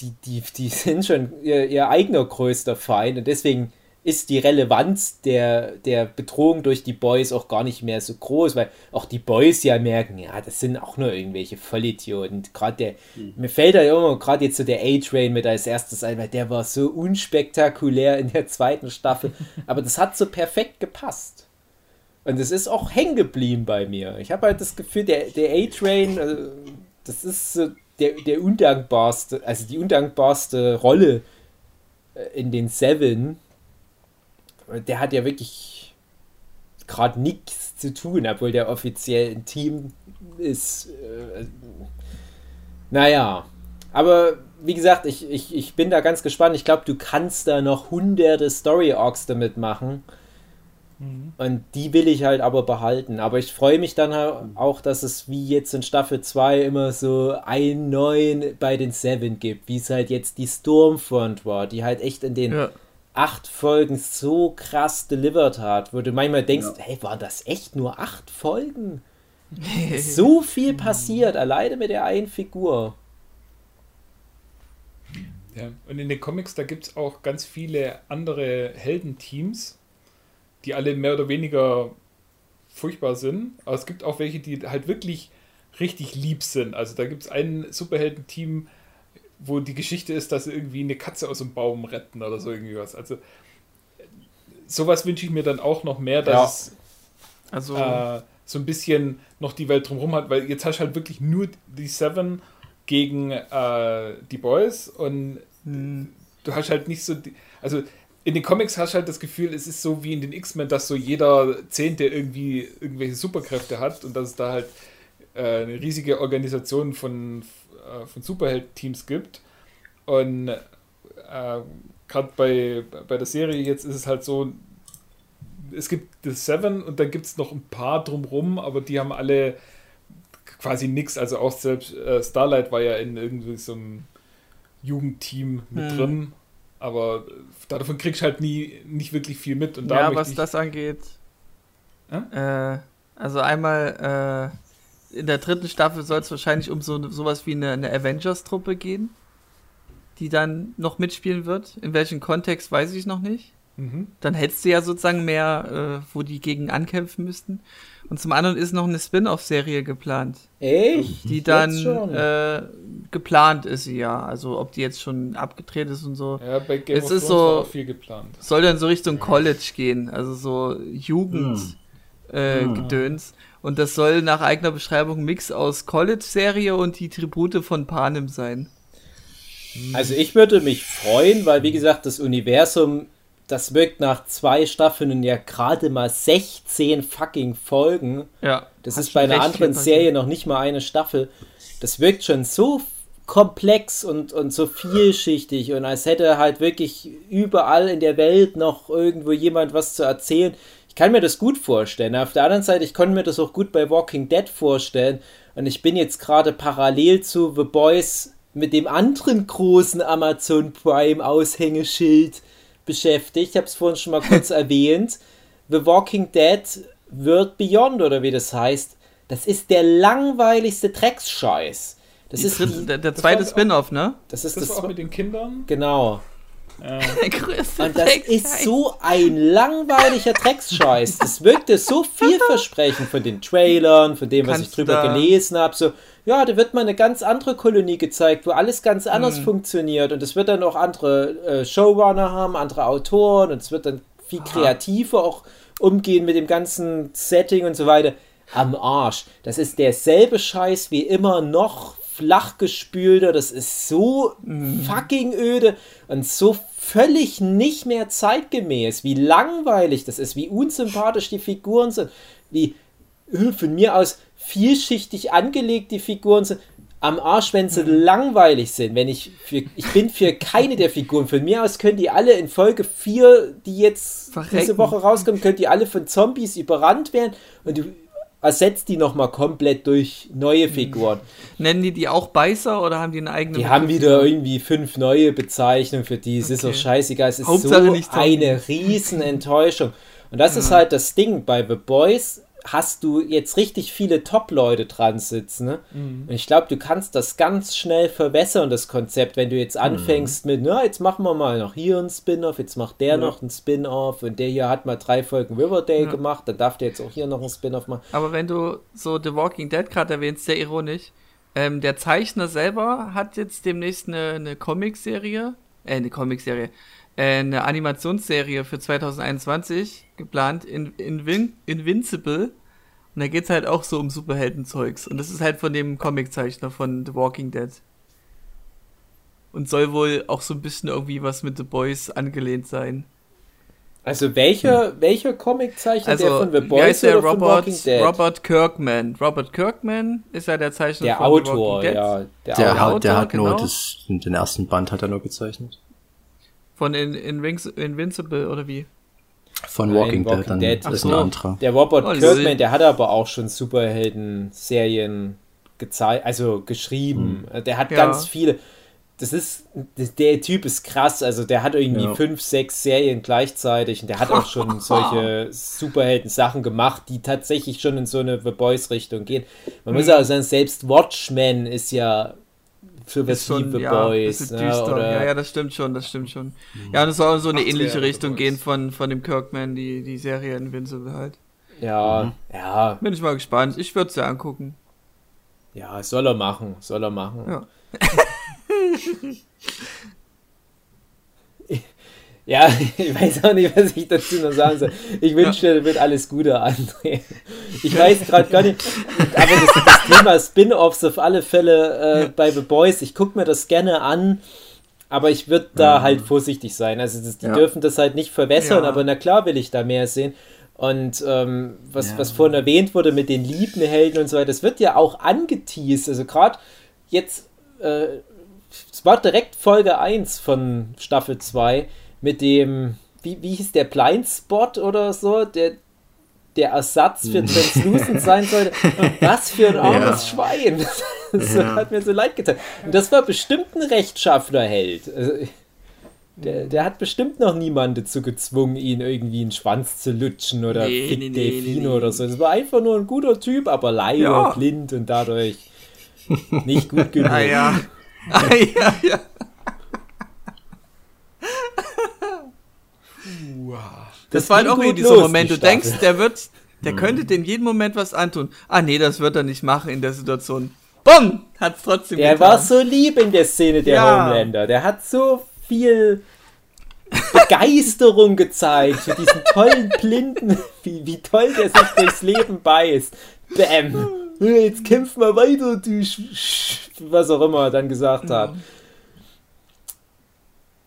die, die, die sind schon ihr, ihr eigener größter Feind. Und deswegen ist die Relevanz der, der Bedrohung durch die Boys auch gar nicht mehr so groß, weil auch die Boys ja merken, ja, das sind auch nur irgendwelche Vollidioten. Gerade der, mhm. mir fällt da immer gerade jetzt so der A-Train mit als erstes ein, weil der war so unspektakulär in der zweiten Staffel, aber das hat so perfekt gepasst. Und es ist auch hängen geblieben bei mir. Ich habe halt das Gefühl, der, der A-Train, also, das ist so der, der undankbarste, also die undankbarste Rolle äh, in den Seven der hat ja wirklich gerade nichts zu tun, obwohl der offiziell ein Team ist. Äh, naja, aber wie gesagt, ich, ich, ich bin da ganz gespannt. Ich glaube, du kannst da noch hunderte Story-Orks damit machen. Mhm. Und die will ich halt aber behalten. Aber ich freue mich dann halt auch, dass es wie jetzt in Staffel 2 immer so einen neuen bei den Seven gibt, wie es halt jetzt die Stormfront war, die halt echt in den ja acht Folgen so krass delivered hat, wo du manchmal denkst, ja. hey, waren das echt nur acht Folgen? so viel passiert, alleine mit der einen Figur. Ja, und in den Comics, da gibt es auch ganz viele andere Heldenteams, die alle mehr oder weniger furchtbar sind. Aber es gibt auch welche, die halt wirklich richtig lieb sind. Also da gibt es ein Superheldenteam, wo die Geschichte ist, dass sie irgendwie eine Katze aus dem Baum retten oder so irgendwie was. Also sowas wünsche ich mir dann auch noch mehr, dass ja. also äh, so ein bisschen noch die Welt drumherum hat, weil jetzt hast du halt wirklich nur die Seven gegen äh, die Boys und mhm. du hast halt nicht so, die, also in den Comics hast du halt das Gefühl, es ist so wie in den X-Men, dass so jeder Zehnte irgendwie irgendwelche Superkräfte hat und dass es da halt äh, eine riesige Organisation von, äh, von Superheld-Teams gibt. Und äh, gerade bei, bei der Serie jetzt ist es halt so, es gibt The Seven und dann gibt es noch ein paar drumrum, aber die haben alle quasi nichts. Also auch selbst äh, Starlight war ja in irgendwie so einem Jugendteam mit hm. drin, aber davon kriegst du halt nie nicht wirklich viel mit. Und da ja, was das angeht. Äh, also einmal äh, in der dritten Staffel soll es wahrscheinlich um so sowas wie eine, eine Avengers-Truppe gehen, die dann noch mitspielen wird. In welchem Kontext weiß ich noch nicht. Mhm. Dann hättest du ja sozusagen mehr, äh, wo die gegen ankämpfen müssten. Und zum anderen ist noch eine Spin-off-Serie geplant. Echt? Die dann äh, geplant ist sie ja. Also ob die jetzt schon abgedreht ist und so. Ja, bei Game es of ist Thrones war so, auch viel geplant. Soll dann so Richtung College gehen, also so Jugend Hm. Äh, Hm. Gedöns. Und das soll nach eigener Beschreibung Mix aus College-Serie und die Tribute von Panem sein. Also ich würde mich freuen, weil wie gesagt, das Universum, das wirkt nach zwei Staffeln ja gerade mal 16 fucking Folgen. Ja. Das ist bei einer anderen Serie noch nicht mal eine Staffel. Das wirkt schon so komplex und, und so vielschichtig und als hätte halt wirklich überall in der Welt noch irgendwo jemand was zu erzählen. Ich kann mir das gut vorstellen. Auf der anderen Seite, ich konnte mir das auch gut bei Walking Dead vorstellen. Und ich bin jetzt gerade parallel zu The Boys mit dem anderen großen Amazon Prime Aushängeschild beschäftigt. Ich habe es vorhin schon mal kurz erwähnt. The Walking Dead World Beyond oder wie das heißt. Das ist der langweiligste Drecksscheiß. Das Die ist dritte, die, der, der zweite Spin-off, ne? das ist Das das, auch mit den Kindern. genau. Größte Und das ist so ein langweiliger Drecksscheiß. Das wirkte so vielversprechend von den Trailern, von dem, was Kannst ich drüber da- gelesen habe. So, ja, da wird mal eine ganz andere Kolonie gezeigt, wo alles ganz Mhm. anders funktioniert. Und es wird dann auch andere äh, Showrunner haben, andere Autoren. Und es wird dann viel kreativer auch umgehen mit dem ganzen Setting und so weiter. Am Arsch. Das ist derselbe Scheiß wie immer noch flachgespülter. Das ist so fucking öde und so völlig nicht mehr zeitgemäß. Wie langweilig das ist, wie unsympathisch die Figuren sind, wie von mir aus vielschichtig angelegt die Figuren sind. Am Arsch, wenn sie langweilig sind. Wenn ich für, ich bin für keine der Figuren. Von mir aus können die alle in Folge 4, die jetzt diese Verrecken. Woche rauskommen, können die alle von Zombies überrannt werden und du ersetzt die nochmal komplett durch neue Figuren. Nennen die die auch Beißer oder haben die eine eigene Die haben Begriff? wieder irgendwie fünf neue Bezeichnungen für die. Es ist Okay. auch scheißegal. Es ist Hauptsache so eine riesen Enttäuschung. Und das ist halt das Ding. Bei The Boys hast du jetzt richtig viele Top-Leute dran sitzen. Ne? Und ich glaube, du kannst das ganz schnell verwässern, das Konzept, wenn du jetzt anfängst mit, na, jetzt machen wir mal noch hier einen Spin-off, jetzt macht der noch einen Spin-off und der hier hat mal drei Folgen Riverdale gemacht, dann darf der jetzt auch hier noch einen Spin-off machen. Aber wenn du so The Walking Dead gerade erwähnst, sehr ironisch, ähm, der Zeichner selber hat jetzt demnächst eine, eine Comicserie, äh, eine Comicserie, eine Animationsserie für 2021 geplant, in, in Invincible. Und da geht's halt auch so um Superheldenzeugs. Und das ist halt von dem Comiczeichner von The Walking Dead. Und soll wohl auch so ein bisschen irgendwie was mit The Boys angelehnt sein. Also welcher, welcher Comiczeichner, Also, der von The Boys der oder von Robert, Walking Dead? Robert Kirkman. Robert Kirkman ist ja der Zeichner der von The Autor, Walking Dead. ja. Der, Der, Autor. hat, der hat nur genau. das, den ersten Band hat er nur gezeichnet. Von In Invinci- Invincible oder wie? Von Nein, Walking, Walking Dead, dann Dead. ist ein so. anderer. Der Robert Oh, Kirkman, der hat aber auch schon Superhelden-Serien gezeigt, also geschrieben. Der hat Ja. ganz viele. Das ist, der Typ ist krass, also der hat irgendwie Ja. fünf, sechs Serien gleichzeitig und der hat auch schon solche Superhelden-Sachen gemacht, die tatsächlich schon in so eine The Boys-Richtung gehen. Man muss auch sagen, selbst Watchmen ist ja für was Ist wie schon, The ja, Boys. bisschen Ne? düster. Oder ja, ja, das stimmt schon, das stimmt schon. Ja, und es soll in so eine 80er ähnliche Richtung Boys. gehen von, von dem Kirkman, die, die Serie Invincible halt. ja, ja, Bin ich mal gespannt. Ich würde es ja angucken. ja, soll er machen, soll er machen. Ja. Ja, ich weiß auch nicht, was ich dazu noch sagen soll. Ich wünsche dir wird alles Gute, André. Ich weiß gerade gar nicht, aber das, das Thema Spin-Offs auf alle Fälle äh, bei The Boys, ich gucke mir das gerne an, aber ich würde da halt vorsichtig sein. Also das, die Ja. dürfen das halt nicht verwässern, Ja. aber na klar will ich da mehr sehen. Und ähm, was, was vorhin erwähnt wurde mit den lieben Helden und so weiter, das wird ja auch angeteased. Also gerade jetzt, äh, es war direkt Folge 1 von Staffel 2 mit dem, wie, wie hieß der, Blindspot oder so, der, der Ersatz für Translucent sein sollte. Was für ein armes Schwein. Das Ja. hat mir so leid getan. Und das war bestimmt ein rechtschaffener Held. Also, der, der hat bestimmt noch niemand dazu gezwungen, ihn irgendwie einen Schwanz zu lutschen oder Nee, Fick nee, Delfine nee, oder so. Das war einfach nur ein guter Typ, aber leider Ja. blind und dadurch nicht gut genug. Ah ja. ah, ja, ja. Das, war halt auch wieder gut dieser los, Moment, die du denkst, der wird, der könnte dem jeden Moment was antun. Ah nee, das wird er nicht machen in der Situation. bumm, hat's trotzdem Der getan. war so lieb in der Szene, der ja. Homelander. Der hat so viel Begeisterung gezeigt für diesen tollen Blinden, wie, wie toll der sich durchs Leben beißt. Bäm. Jetzt kämpf mal weiter, du Sch was auch immer er dann gesagt hat.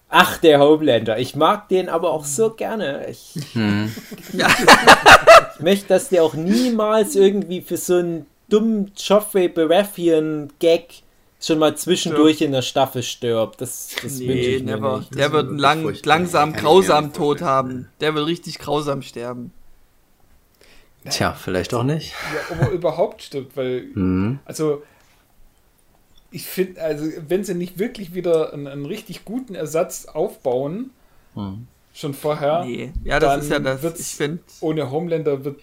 Ach, der Homelander. Ich mag den aber auch so gerne. Ich, hm. ich möchte, dass der auch niemals irgendwie für so einen dummen Joffrey Baratheon-Gag schon mal zwischendurch ja. in der Staffel stirbt. Das, das nee, wünsche ich never. nicht. Der wird einen lang, langsam, grausam Tod haben. Der wird richtig grausam sterben. Tja, vielleicht auch nicht. Ja, ob er überhaupt stirbt, weil, mhm. also, ich finde, also, wenn sie nicht wirklich wieder einen, einen richtig guten Ersatz aufbauen, mhm. schon vorher, nee. ja, das ist ja das. Ich finde, ohne Homelander wird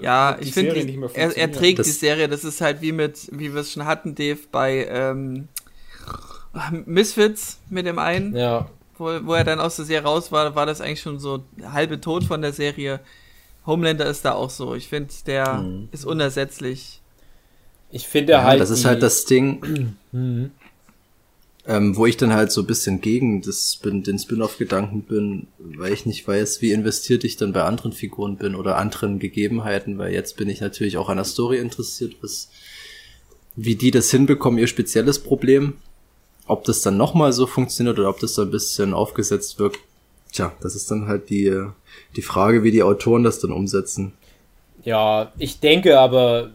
ja, ich finde, er, er, trägt das die Serie. Das ist halt wie mit, wie wir es schon hatten, Dave, bei ähm, Misfits mit dem einen. Ja. Wo, wo er dann aus der Serie raus war, war das eigentlich schon so halbe Tod von der Serie. Homelander ist da auch so. Ich finde, der mhm. ist unersetzlich. Ich finde ja, halt. Das ist halt das Ding. Mhm. Ähm, wo ich dann halt so ein bisschen gegen das, den Spin-off-Gedanken bin, weil ich nicht weiß, wie investiert ich dann bei anderen Figuren bin oder anderen Gegebenheiten, weil jetzt bin ich natürlich auch an der Story interessiert, was, wie die das hinbekommen, ihr spezielles Problem. Ob das dann nochmal so funktioniert oder ob das so ein bisschen aufgesetzt wirkt, tja, das ist dann halt die, die Frage, wie die Autoren das dann umsetzen. Ja, ich denke aber,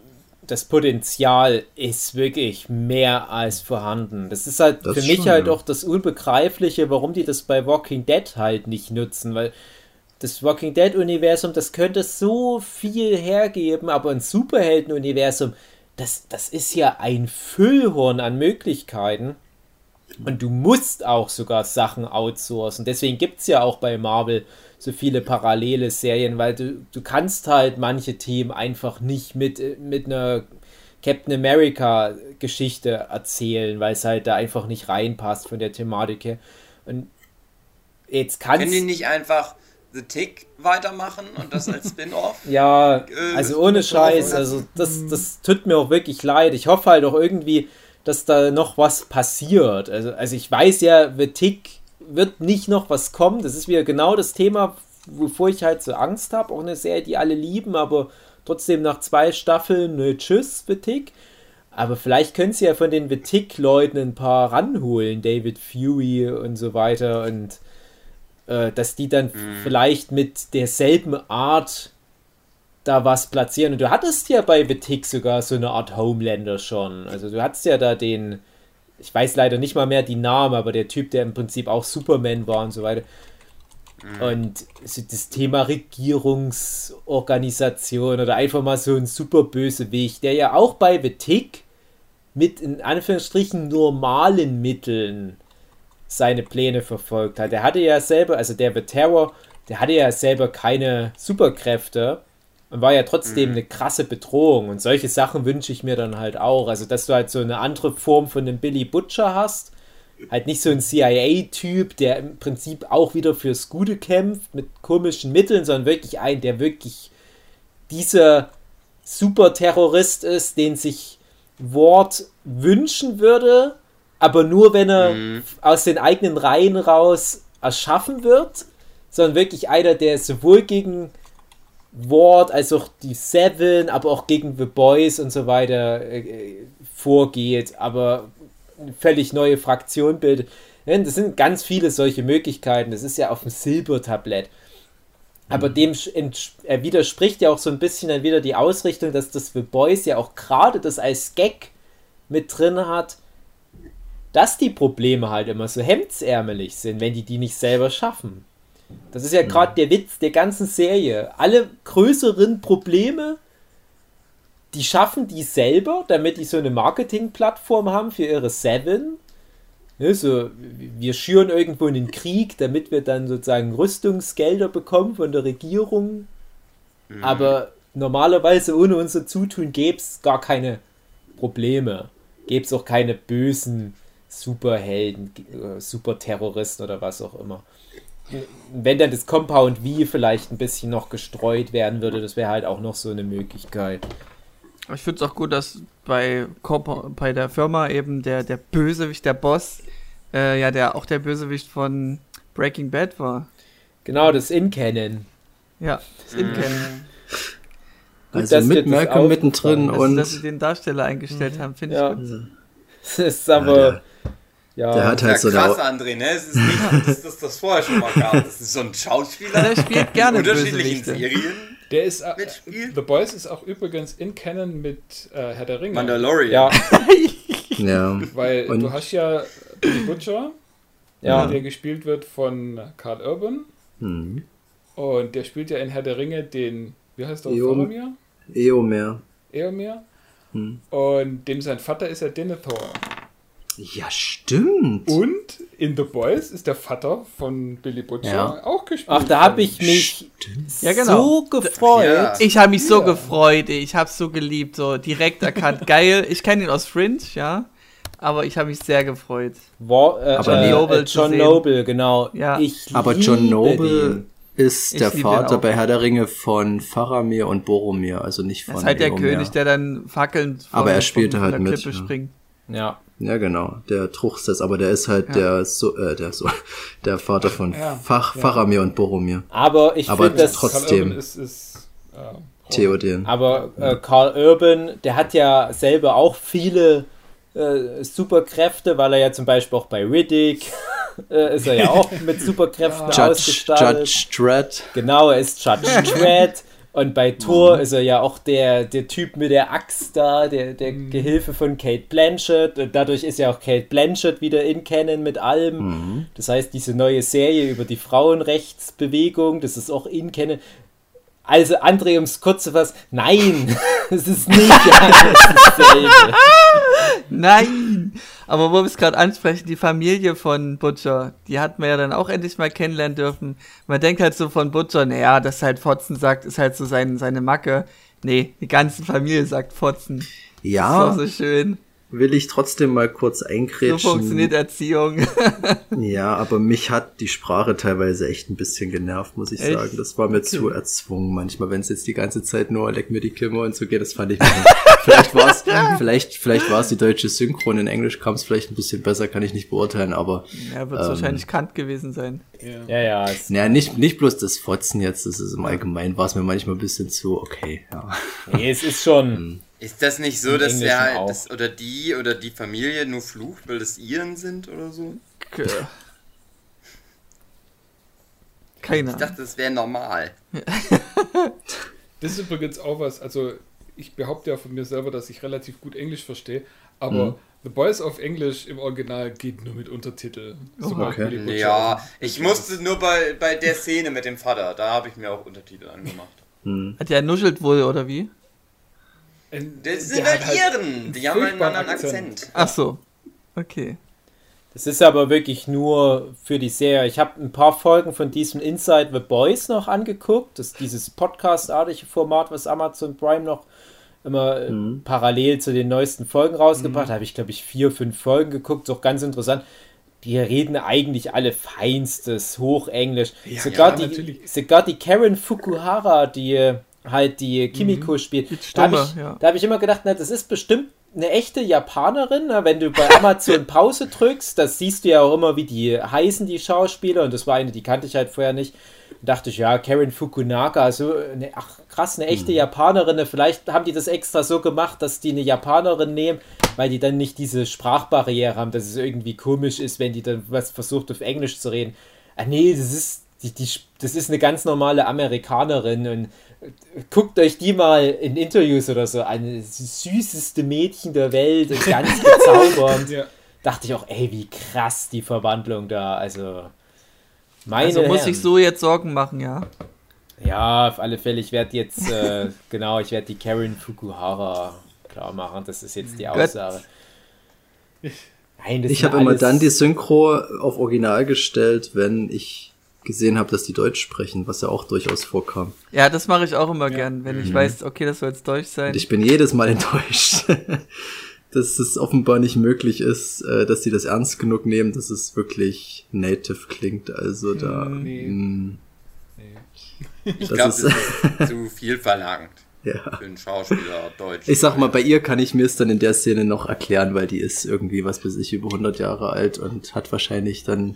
das Potenzial ist wirklich mehr als vorhanden. Das ist halt das für mich schon, halt ja. auch das Unbegreifliche, warum die das bei Walking Dead halt nicht nutzen, weil das Walking Dead Universum, das könnte so viel hergeben, aber ein Superhelden Universum, das, das ist ja ein Füllhorn an Möglichkeiten. Und du musst auch sogar Sachen outsourcen. Deswegen gibt es ja auch bei Marvel so viele parallele Serien, weil du, du kannst halt manche Themen einfach nicht mit, mit einer Captain America Geschichte erzählen, weil es halt da einfach nicht reinpasst von der Thematik her. Und jetzt kannst Können die nicht einfach The Tick weitermachen und das als Spin-off? ja, äh, also ohne Scheiß, also das, das tut mir auch wirklich leid. Ich hoffe halt auch irgendwie, dass da noch was passiert. Also, also ich weiß ja, The Tick wird nicht noch was kommen. Das ist wieder genau das Thema, wovor ich halt so Angst habe. Auch eine Serie, die alle lieben, aber trotzdem nach zwei Staffeln, ne, tschüss, Vitik. Aber vielleicht können sie ja von den Vitik-Leuten ein paar ranholen, David Fury und so weiter, und äh, dass die dann mhm. vielleicht mit derselben Art da was platzieren. Und du hattest ja bei Vitik sogar so eine Art Homelander schon. Also du hattest ja da den, ich weiß leider nicht mal mehr die Namen, aber der Typ, der im Prinzip auch Superman war und so weiter. Mhm. Und das Thema Regierungsorganisation oder einfach mal so ein super böse Weg, der ja auch bei The Tick mit in Anführungsstrichen normalen Mitteln seine Pläne verfolgt hat. Der hatte ja selber, also der The Terror, der hatte ja selber keine Superkräfte und war ja trotzdem mhm. eine krasse Bedrohung. Und solche Sachen wünsche ich mir dann halt auch. Also, dass du halt so eine andere Form von einem Billy Butcher hast. Halt nicht so ein CIA-Typ, der im Prinzip auch wieder fürs Gute kämpft mit komischen Mitteln, sondern wirklich ein, der wirklich dieser Superterrorist ist, den sich Ward wünschen würde, aber nur wenn er mhm. aus den eigenen Reihen raus erschaffen wird, sondern wirklich einer, der sowohl gegen Ward, als auch die Seven, aber auch gegen The Boys und so weiter äh, vorgeht, aber eine völlig neue Fraktion bildet. Das sind ganz viele solche Möglichkeiten. Das ist ja auf dem Silbertablett. Aber mhm. dem er widerspricht ja auch so ein bisschen dann wieder die Ausrichtung, dass das The Boys ja auch gerade das als Gag mit drin hat, dass die Probleme halt immer so hemdsärmelig sind, wenn die die nicht selber schaffen. Das ist ja gerade der Witz der ganzen Serie. Alle größeren Probleme, die schaffen die selber, damit die so eine Marketingplattform haben für ihre Seven. Ja, so, wir schüren irgendwo einen Krieg, damit wir dann sozusagen Rüstungsgelder bekommen von der Regierung. Mhm. Aber normalerweise ohne unser Zutun gäbe es gar keine Probleme. Gäbe es auch keine bösen Superhelden, äh, Superterroristen oder was auch immer wenn dann das Compound wie vielleicht ein bisschen noch gestreut werden würde, das wäre halt auch noch so eine Möglichkeit. Ich finde es auch gut, dass bei, bei der Firma eben der, der Bösewicht, der Boss, äh, ja, der auch der Bösewicht von Breaking Bad war. Genau, das In-Canon. Ja, das In-Canon. Also gut, mit Malcolm mittendrin also, und. Dass sie den Darsteller eingestellt mhm. haben, finde ja. ich gut. Das ist aber. Ja, der hat halt ja, so krass, André, ne? Es ist nicht, dass das, das vorher schon mal gab. Das ist so ein Schauspieler. Der spielt gerne in unterschiedlichen Serien. Der ist äh, The Boys ist auch übrigens in Canon mit äh, Herr der Ringe. Mandalorian. Ja. ja. Weil und du hast ja den Butcher, ja. der gespielt wird von Carl Urban. Mhm. Und der spielt ja in Herr der Ringe den, wie heißt der? Eomer. Eomer. Eomer. Hm. Und dem sein Vater ist ja Denethor. Ja, stimmt. Und in The Boys ist der Vater von Billy Butcher Ja. auch gespielt. Ach, da habe ich mich Ja, genau. so gefreut. Ja. Ich habe mich so Ja. gefreut, ich habe so geliebt, so direkt erkannt. Geil, ich kenne ihn aus Fringe, ja. Aber ich habe mich sehr gefreut. War, äh, Aber äh, Noble äh, John. Noble, genau. Ja. Ich Aber John Noble den. ist Ich der Vater bei Herr der Ringe von Faramir und Boromir, also nicht von Das ist halt der Eomer. König, der dann fackelnd von, Aber er spielte von, halt der mit, Klippe ja. springt. Ja. Ja, genau, der Truchsess, aber der ist halt Ja. der so äh, der so der Vater von Ja, Fach, ja. Faramir und Boromir. Aber ich Aber finde das. trotzdem. Ist, ist äh, Theoden. Aber äh, Carl Urban, der hat ja selber auch viele äh, Superkräfte, weil er ja zum Beispiel auch bei Riddick äh, ist er ja auch mit Superkräften Judge, ausgestattet. Judge Dredd. Genau, er ist Judge Dredd. Und bei Thor ist er ja auch der, der Typ mit der Axt da, der, der Gehilfe von Kate Blanchett. Und dadurch ist ja auch Kate Blanchett wieder in Canon mit allem. Das heißt, diese neue Serie über die Frauenrechtsbewegung, das ist auch in Canon. Also, André, um es kurz zu fassen, nein, es ist nicht dasselbe. Nein! Aber wo wir es gerade ansprechen, die Familie von Butcher, die hat man ja dann auch endlich mal kennenlernen dürfen. Man denkt halt so von Butcher, naja, dass halt Fotzen sagt, ist halt so sein, seine Macke. Nee, die ganze Familie sagt Fotzen. Ja, Das ist auch so schön. Will ich trotzdem mal kurz So einkrätschen. funktioniert Erziehung. Ja, aber mich hat die Sprache teilweise echt ein bisschen genervt, muss ich Echt? sagen. Das war mir Okay. zu erzwungen manchmal, wenn es jetzt die ganze Zeit nur leck mir die Kimme und so geht, das fand ich nicht. vielleicht war es, vielleicht, vielleicht war es die deutsche Synchron, in Englisch kam es vielleicht ein bisschen besser, kann ich nicht beurteilen, aber Ja, wird Ähm. wahrscheinlich Kant gewesen sein. ja. Ja, ja, naja, nicht, nicht bloß das Fotzen jetzt, das ist im Allgemeinen war es mir manchmal ein bisschen zu okay, ja. nee, es ist schon. Ist das nicht so, Im dass Englischen der halt, das, oder die oder die Familie nur flucht, weil das ihren sind oder so? K- Keine Ich Ahnung. dachte, das wäre normal. Das ist übrigens auch was, also ich behaupte ja von mir selber, dass ich relativ gut Englisch verstehe, aber Mhm. The Boys of English im Original geht nur mit Untertitel. Sobald Okay. Ja, auf ich musste nur bei, bei der Szene mit dem Vater, da habe ich mir auch Untertitel angemacht. Hm. Hat der nuschelt wohl, oder wie? Und Das sind hat halt Iren, die haben halt einen anderen Akzent. Akzent. Ach so. Okay. Das ist aber wirklich nur für die Serie. Ich habe ein paar Folgen von diesem Inside the Boys noch angeguckt. Das ist dieses Podcast-artige Format, was Amazon Prime noch immer äh, Mhm. parallel zu den neuesten Folgen rausgebracht. Da habe ich, glaube ich, vier, fünf Folgen geguckt. Ist auch ganz interessant. Die reden eigentlich alle feinstes Hochenglisch. sogar, ja, die, natürlich. sogar die Karen Fukuhara, die äh, halt die Kimiko spielt. Die Da habe Stimme, ich, ja. da hab ich immer gedacht, na, das ist bestimmt eine echte Japanerin. Na, wenn du bei Amazon Pause drückst, das siehst du ja auch immer, wie die heißen, die Schauspieler. Und das war eine, die kannte ich halt vorher nicht. Da dachte ich, ja, Karen Fukunaga, so eine, ach krass, eine echte Japanerin. Vielleicht haben die das extra so gemacht, dass die eine Japanerin nehmen, weil die dann nicht diese Sprachbarriere haben, dass es irgendwie komisch ist, wenn die dann was versucht auf Englisch zu reden. Ah, nee, das ist, die, die, das ist eine ganz normale Amerikanerin und äh, guckt euch die mal in Interviews oder so an. Das süßeste Mädchen der Welt und ganz bezaubernd. Ja. Dachte ich auch, ey, wie krass die Verwandlung da. Also, meine Also muss Herren. ich so jetzt Sorgen machen, ja. Ja, auf alle Fälle. Ich werde jetzt, äh, genau, ich werde die Karen Fukuhara klar machen. Das ist jetzt die. Aussage. Nein, das Ich habe immer dann die Synchro auf Original gestellt, wenn ich gesehen habe, dass die Deutsch sprechen, was ja auch durchaus vorkam. Ja, das mache ich auch immer gern, wenn ich weiß, okay, das soll jetzt Deutsch sein. Und ich bin jedes Mal enttäuscht, dass es offenbar nicht möglich ist, äh, dass die das ernst genug nehmen, dass es wirklich native klingt. Also da. Nee. mh, Nee. Ich glaube, ist- das ist zu viel verlangt. Ja. Für einen Schauspieler Deutsch. Ich sag mal, bei ihr kann ich mir es dann in der Szene noch erklären, weil die ist irgendwie, was weiß ich, über 100 Jahre alt und hat wahrscheinlich dann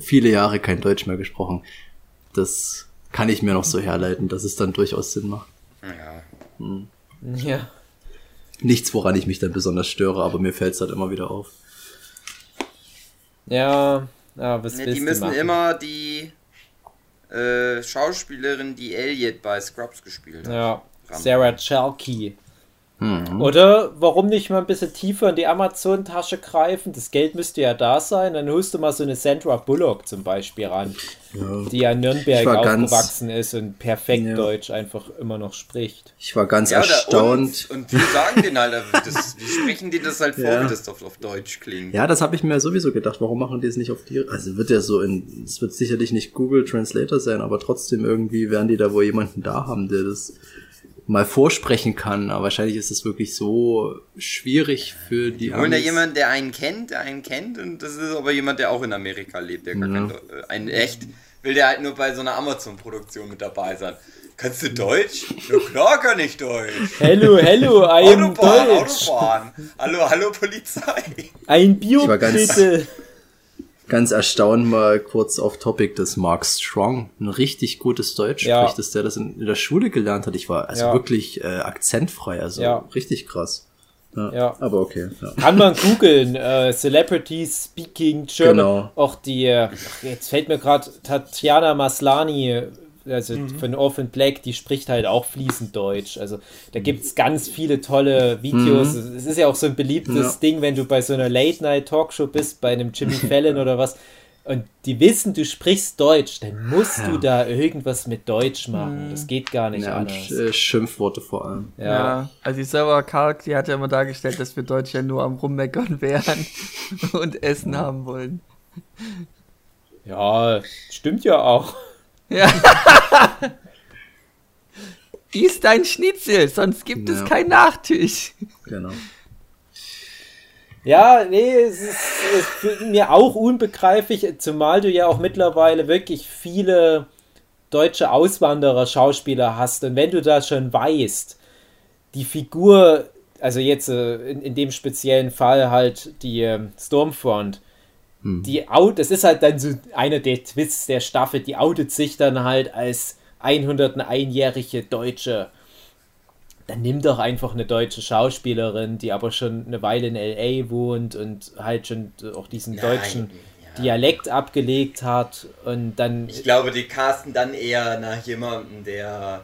viele Jahre kein Deutsch mehr gesprochen. Das kann ich mir noch so herleiten, dass es dann durchaus Sinn macht. Ja. Hm. Ja. Nichts, woran ich mich dann besonders störe, aber mir fällt es halt immer wieder auf. Ja, ja was ne, Die müssen immer die äh, Schauspielerin, die Elliot bei Scrubs gespielt hat. Ja, Sarah Chalky. Mhm. Oder warum nicht mal ein bisschen tiefer in die Amazon-Tasche greifen? Das Geld müsste ja da sein. Dann holst du mal so eine Sandra Bullock zum Beispiel ran, ja. die ja in Nürnberg aufgewachsen ist und perfekt ja. Deutsch einfach immer noch spricht. Ich war ganz ja, erstaunt. Und, und wir sagen denen halt, das, wie sprechen die das halt vor, wie das auf, auf Deutsch klingt. Ja, das habe ich mir sowieso gedacht. Warum machen die es nicht auf die. Also wird ja so in. Es wird sicherlich nicht Google Translator sein, aber trotzdem irgendwie werden die da wohl jemanden da haben, der das mal vorsprechen kann. Aber wahrscheinlich ist es wirklich so schwierig für die. Holen da jemanden, der einen kennt, der einen kennt, und das ist aber jemand, der auch in Amerika lebt, der gar ja. kein, äh, ein echt will der halt nur bei so einer Amazon-Produktion mit dabei sein. Kannst du Deutsch? Ja klar kann ich Deutsch. Hello, hello, I am Autobahn, Deutsch. Autobahn. Hallo, hallo Polizei. Ein Bio, bitte ganz erstaunt mal kurz auf Topic, dass Mark Strong ein richtig gutes Deutsch ja. spricht, dass der das in, in, der Schule gelernt hat. Ich war also ja. wirklich äh, akzentfrei, also ja. richtig krass. Ja. Aber okay. Kann man googeln. Äh, Celebrity Speaking German. Genau. Auch die, äh, jetzt fällt mir gerade Tatjana Maslani also mhm. von Orphan Black, die spricht halt auch fließend Deutsch. Also da gibt es ganz viele tolle Videos. Mhm. Es ist ja auch so ein beliebtes ja. Ding, wenn du bei so einer Late-Night-Talkshow bist, bei einem Jimmy Fallon oder was, und die wissen, du sprichst Deutsch, dann musst ja. du da irgendwas mit Deutsch machen. Das geht gar nicht ja, anders. Äh, Schimpfworte vor allem. Ja. ja. also ich selber, Karl, die hat ja immer dargestellt, dass wir Deutsch ja nur am Rummeckern wären und Essen haben wollen. Ja, stimmt ja auch. Ja. Iss dein Schnitzel, sonst gibt ja. es keinen Nachtisch. Genau. Ja, nee, es ist, es ist mir auch unbegreiflich, zumal du ja auch mittlerweile wirklich viele deutsche Auswanderer, Schauspieler hast. Und wenn du da schon weißt, die Figur, also jetzt äh, in, in dem speziellen Fall halt die ähm, Stormfront, hm. Die out, das ist halt dann so einer der Twists der Staffel, die outet sich dann halt als 101-jährige Deutsche. Dann nimm doch einfach eine deutsche Schauspielerin, die aber schon eine Weile in LA wohnt und halt schon auch diesen Nein, deutschen. Dialekt abgelegt hat und dann. Ich glaube, die casten dann eher nach jemandem, der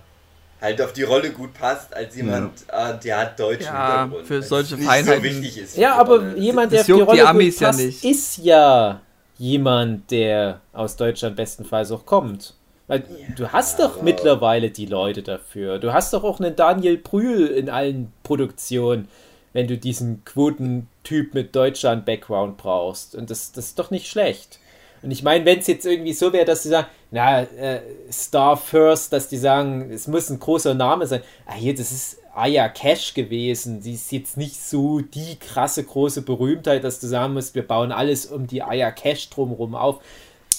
halt auf die Rolle gut passt, als jemand, ja. äh, der hat deutschen ja, Hintergrund. Für solche Feinheiten. So ist ja, aber Rolle. jemand, der auf die Rolle die Amis gut passt, ja ist ja jemand, der aus Deutschland bestenfalls auch kommt. Weil ja, du hast doch mittlerweile die Leute dafür. Du hast doch auch einen Daniel Brühl in allen Produktionen, wenn du diesen Quotentyp mit Deutschland-Background brauchst. Und das, das ist doch nicht schlecht. Und ich meine, wenn es jetzt irgendwie so wäre, dass sie sagen, na, äh, Star First, dass die sagen, es muss ein großer Name sein. Ah, hier, das ist Aya Cash gewesen. Sie ist jetzt nicht so die krasse große Berühmtheit, dass du sagen musst, wir bauen alles um die Aya Cash drumherum auf.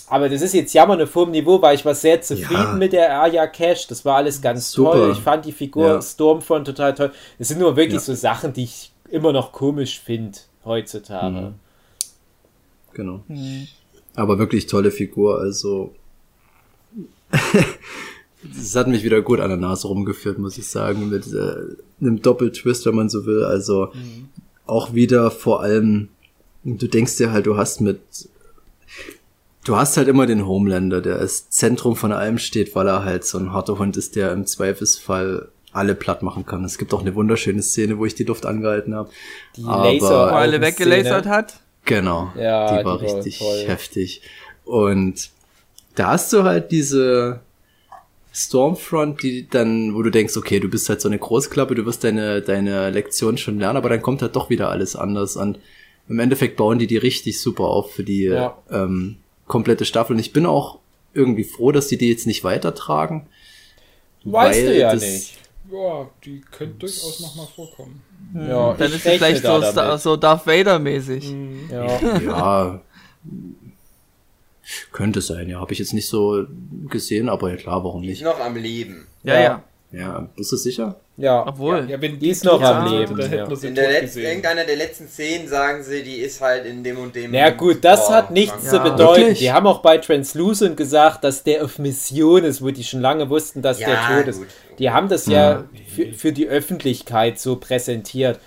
Aber das ist jetzt jammern auf hohem Niveau, weil ich war sehr zufrieden ja. mit der Aya Cash. Das war alles ganz Super. toll. Ich fand die Figur ja. Stormfront total toll. Das sind nur wirklich ja. so Sachen, die ich immer noch komisch finde heutzutage. Mhm. Genau. Mhm. Aber wirklich tolle Figur, also. das hat mich wieder gut an der Nase rumgeführt, muss ich sagen, mit äh, einem Doppeltwist, wenn man so will. Also mhm. auch wieder vor allem, du denkst dir halt, du hast mit du hast halt immer den Homelander, der als Zentrum von allem steht, weil er halt so ein harter Hund ist, der im Zweifelsfall alle platt machen kann. Es gibt auch eine wunderschöne Szene, wo ich die Luft angehalten habe. Die Laser alle weggelasert hat. Genau. Ja, die war die richtig war heftig. Und da hast du halt diese Stormfront, die dann, wo du denkst, okay, du bist halt so eine Großklappe, du wirst deine, deine Lektion schon lernen, aber dann kommt halt doch wieder alles anders an. Im Endeffekt bauen die die richtig super auf für die ja. ähm, komplette Staffel. Und ich bin auch irgendwie froh, dass die die jetzt nicht weitertragen. Weißt du ja nicht. Ja, die könnte durchaus nochmal vorkommen. Ja, dann ist sie vielleicht so, da so Darth Vader-mäßig. Mhm. Ja. ja. Könnte sein, ja. Habe ich jetzt nicht so gesehen, aber ja klar, warum nicht? Ist noch am Leben. Ja, ja. Ja, bist du sicher? Ja. Obwohl. Ja, wenn Die ist noch am Leben, dann hätten ja. In der letzten, irgendeiner der letzten Szenen sagen sie, die ist halt in dem und dem. Na gut, das Oh, hat nichts zu Ja. bedeuten. Wirklich? Die haben auch bei Translucent gesagt, dass der auf Mission ist, wo die schon lange wussten, dass Ja, der tot ist. gut. Die haben das ja für, für die Öffentlichkeit so präsentiert.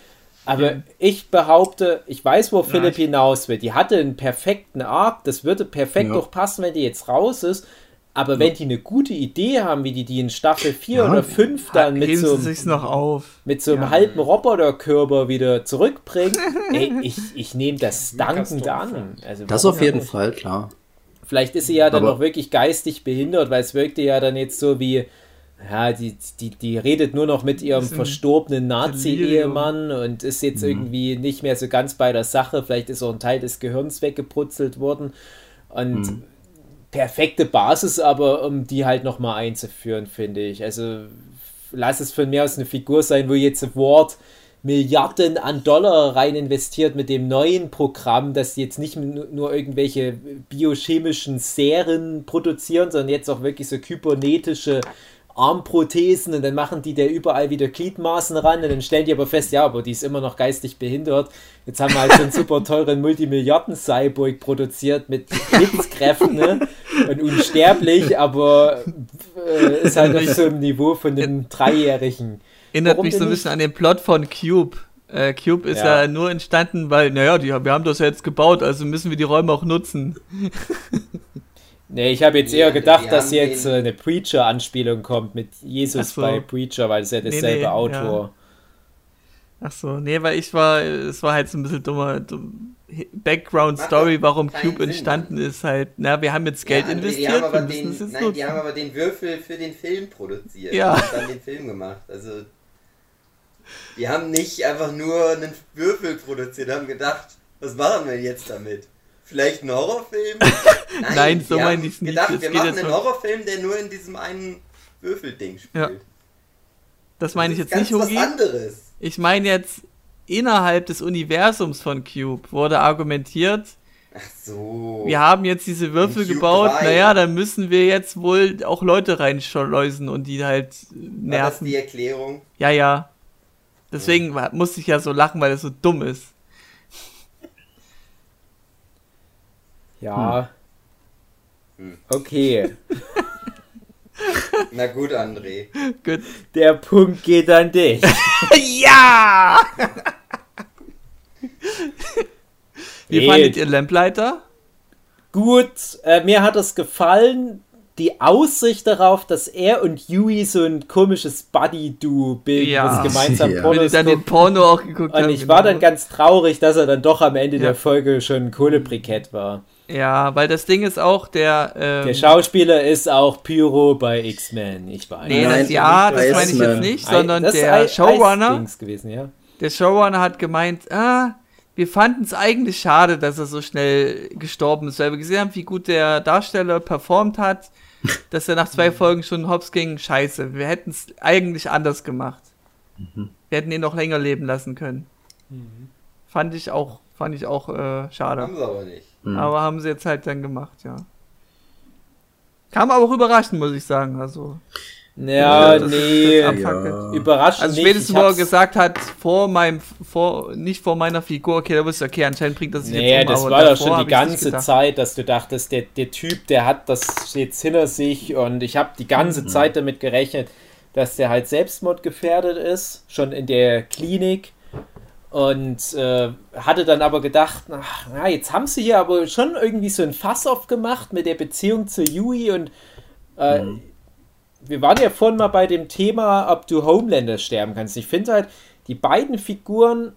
Aber ich behaupte, ich weiß, wo Philipp hinaus will. Die hatte einen perfekten Arc, das würde perfekt Ja. doch passen, wenn die jetzt raus ist. Aber wenn die eine gute Idee haben, wie die die in Staffel 4 Ja. oder 5 dann mit so, sie sich's noch auf. mit so einem halben Roboterkörper wieder zurückbringen, ey, ich, ich nehme das dankend an. Also Das auf jeden? Fall, klar. Vielleicht ist sie ja dann Aber- auch wirklich geistig behindert, weil es wirkte ja dann jetzt so wie, ja, die, die, die redet nur noch mit ihrem verstorbenen Nazi-Ehemann und ist jetzt Mhm. irgendwie nicht mehr so ganz bei der Sache. Vielleicht ist auch ein Teil des Gehirns weggebrutzelt worden. Und Mhm. perfekte Basis, aber um die halt nochmal einzuführen, finde ich. Also lass es von mir aus eine Figur sein, wo jetzt Ward Milliarden an Dollar rein investiert mit dem neuen Programm, dass sie jetzt nicht nu- nur irgendwelche biochemischen Serien produzieren, sondern jetzt auch wirklich so kybernetische Armprothesen und dann machen die der überall wieder Gliedmaßen ran und dann stellen die aber fest, ja, aber die ist immer noch geistig behindert. Jetzt haben wir halt so einen super teuren Multimilliarden-Cyborg produziert mit Blitzkräften ne? und unsterblich, aber äh, ist halt auf so einem Niveau von einem Dreijährigen. Erinnert Warum mich so ein bisschen an den Plot von Cube. Äh, Cube ist ja. Ja. nur entstanden, weil, naja, die, wir haben das ja jetzt gebaut, also müssen wir die Räume auch nutzen. Nee, ich habe jetzt Ja, eher gedacht, die dass jetzt den- äh, eine Preacher-Anspielung kommt mit Jesus so. bei Preacher, weil es ja derselbe nee, Autor. Ach so, nee, weil ich war, es war halt so ein bisschen dummer dumm, Background-Story, warum Cube Sinn, entstanden ist, halt, na, wir haben jetzt Geld Ja, André, investiert, die haben, den, nein, die haben aber den Würfel für den Film produziert. Ja. Und dann den Film gemacht. Also, die haben nicht einfach nur einen Würfel produziert, haben gedacht, was machen wir jetzt damit? Vielleicht einen Horrorfilm? Nein, Nein, so meine haben ich's nicht. gedacht, Es wir machen einen Horrorfilm, der nur in diesem einen Würfelding spielt. Ja. Das meine ich Das jetzt ist nicht, ganz Hugi. was anderes. Ich meine jetzt, innerhalb des Universums von Cube wurde argumentiert, Ach so. wir haben jetzt diese Würfel gebaut, 3. naja, dann müssen wir jetzt wohl auch Leute reinschleusen und die halt War das nerven. die Erklärung? Ja, ja. Deswegen wa- musste ich ja so lachen, weil es so dumm ist. Ja. Hm. Okay. Na gut, André. Gut. Der Punkt geht an dich. ja! Wie Nee. fandet ihr Lamplighter? Gut, äh, mir hat es gefallen. Die Aussicht darauf, dass er und Yui so ein komisches Buddy-Do bilden, Ja. das gemeinsam Ja. Wenn Pornos ihr dann den. Porno auch geguckt. Und ich war genau. dann ganz traurig, dass er dann doch am Ende Ja. der Folge schon ein Kohlebrikett war. Ja, weil das Ding ist auch, der. Ähm, Der Schauspieler ist auch Pyro bei X-Men, ich weiß. Nee, Nein, das, ja, das meine ich jetzt nicht, sondern das ist der Ei- Showrunner. Gewesen, ja. Der Showrunner hat gemeint, ah, wir fanden es eigentlich schade, dass er so schnell gestorben ist, weil wir gesehen haben, wie gut der Darsteller performt hat, dass er nach zwei Folgen schon hops ging. Scheiße, wir hätten es eigentlich anders gemacht. Wir hätten ihn noch länger leben lassen können. Fand ich auch, fand ich auch äh, schade. Haben sie aber nicht. Aber haben sie jetzt halt dann gemacht, ja. Kam aber auch überraschend, muss ich sagen. Also, Ja, Ja, nee, Ja. überraschend also spätestens, wo er gesagt hat, vor meinem, vor, nicht vor meiner Figur, okay, da wusste ich, okay, anscheinend bringt das sich Nee, jetzt um, das aber war doch schon die ganze. Zeit, dass du dachtest, der, der Typ, der hat das jetzt hinter sich und ich habe die ganze Mhm. Zeit damit gerechnet, dass der halt selbstmordgefährdet ist, schon in der Klinik und äh, hatte dann aber gedacht, ach, na, jetzt haben sie hier aber schon irgendwie so ein Fass aufgemacht mit der Beziehung zu Yui und äh, wir waren ja vorhin mal bei dem Thema, ob du Homelander sterben kannst. Ich finde halt, die beiden Figuren,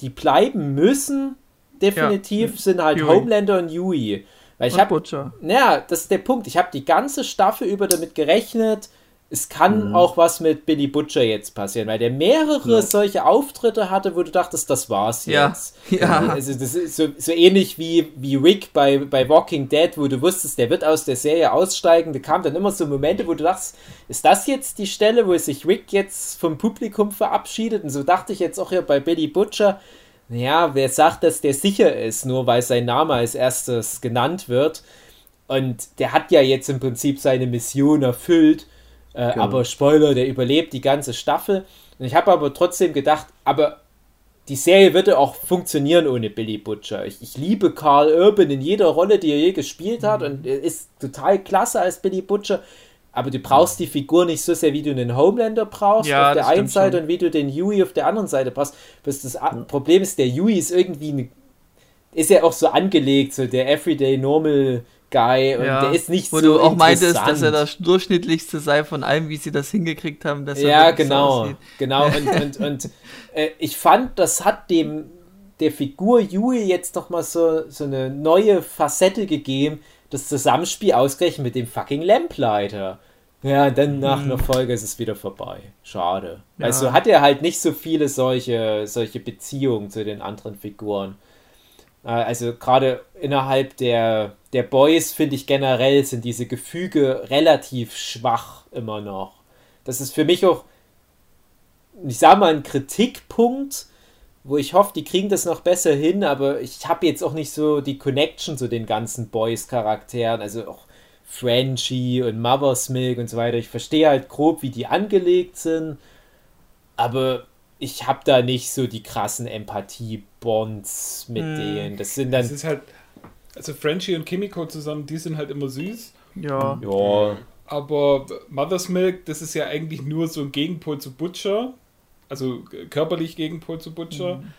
die bleiben müssen, definitiv, sind halt Yui. Homelander und Yui. Weil ich habe, naja, das ist der Punkt. Ich habe die ganze Staffel über damit gerechnet, es kann auch was mit Billy Butcher jetzt passieren, weil der mehrere solche Auftritte hatte, wo du dachtest, das war's Ja, jetzt. ja. Also das ist so, so ähnlich wie, wie Rick bei, bei Walking Dead, wo du wusstest, der wird aus der Serie aussteigen. Da kamen dann immer so Momente, wo du dachtest, ist das jetzt die Stelle, wo sich Rick jetzt vom Publikum verabschiedet? Und so dachte ich jetzt auch hier bei Billy Butcher, naja, wer sagt, dass der sicher ist, nur weil sein Name als erstes genannt wird. Und der hat ja jetzt im Prinzip seine Mission erfüllt. Äh, genau. Aber Spoiler, der überlebt die ganze Staffel. Und ich habe aber trotzdem gedacht, aber die Serie würde auch funktionieren ohne Billy Butcher. Ich, ich, liebe Carl Urban in jeder Rolle, die er je gespielt hat mhm. und er ist total klasse als Billy Butcher. Aber du brauchst die Figur nicht so sehr, wie du einen Homelander brauchst ja, auf der einen Seite schon. und wie du den Huey auf der anderen Seite brauchst. Das, das ja. Problem ist, der Huey ist irgendwie eine, ist ja auch so angelegt, so der Everyday Normal Guy und ja, der ist nicht wo so. Wo du auch meintest, dass er das durchschnittlichste sei von allem, wie sie das hingekriegt haben. Dass ja, genau. So genau. Und, und, und äh, ich fand, das hat dem der Figur Yui jetzt noch mal so, so eine neue Facette gegeben. Das Zusammenspiel ausgerechnet mit dem fucking Lamplighter. Ja, dann nach hm. einer Folge ist es wieder vorbei. Schade. Ja. Also hat er halt nicht so viele solche, solche Beziehungen zu den anderen Figuren. Äh, also gerade innerhalb der, der Boys finde ich generell sind diese Gefüge relativ schwach immer noch. Das ist für mich auch, ich sage mal, ein Kritikpunkt, wo ich hoffe, die kriegen das noch besser hin, aber ich habe jetzt auch nicht so die Connection zu den ganzen Boys-Charakteren, also auch Frenchie und Mother's Milk und so weiter. Ich verstehe halt grob, wie die angelegt sind, aber ich habe da nicht so die krassen Empathie-Bonds mit hm. denen. Das sind dann. Das ist halt. Also Frenchie und Kimiko zusammen, die sind halt immer süß. Ja. Ja. Aber Mother's Milk, das ist ja eigentlich nur so ein Gegenpol zu Butcher. Also körperlich Gegenpol zu Butcher. Mhm.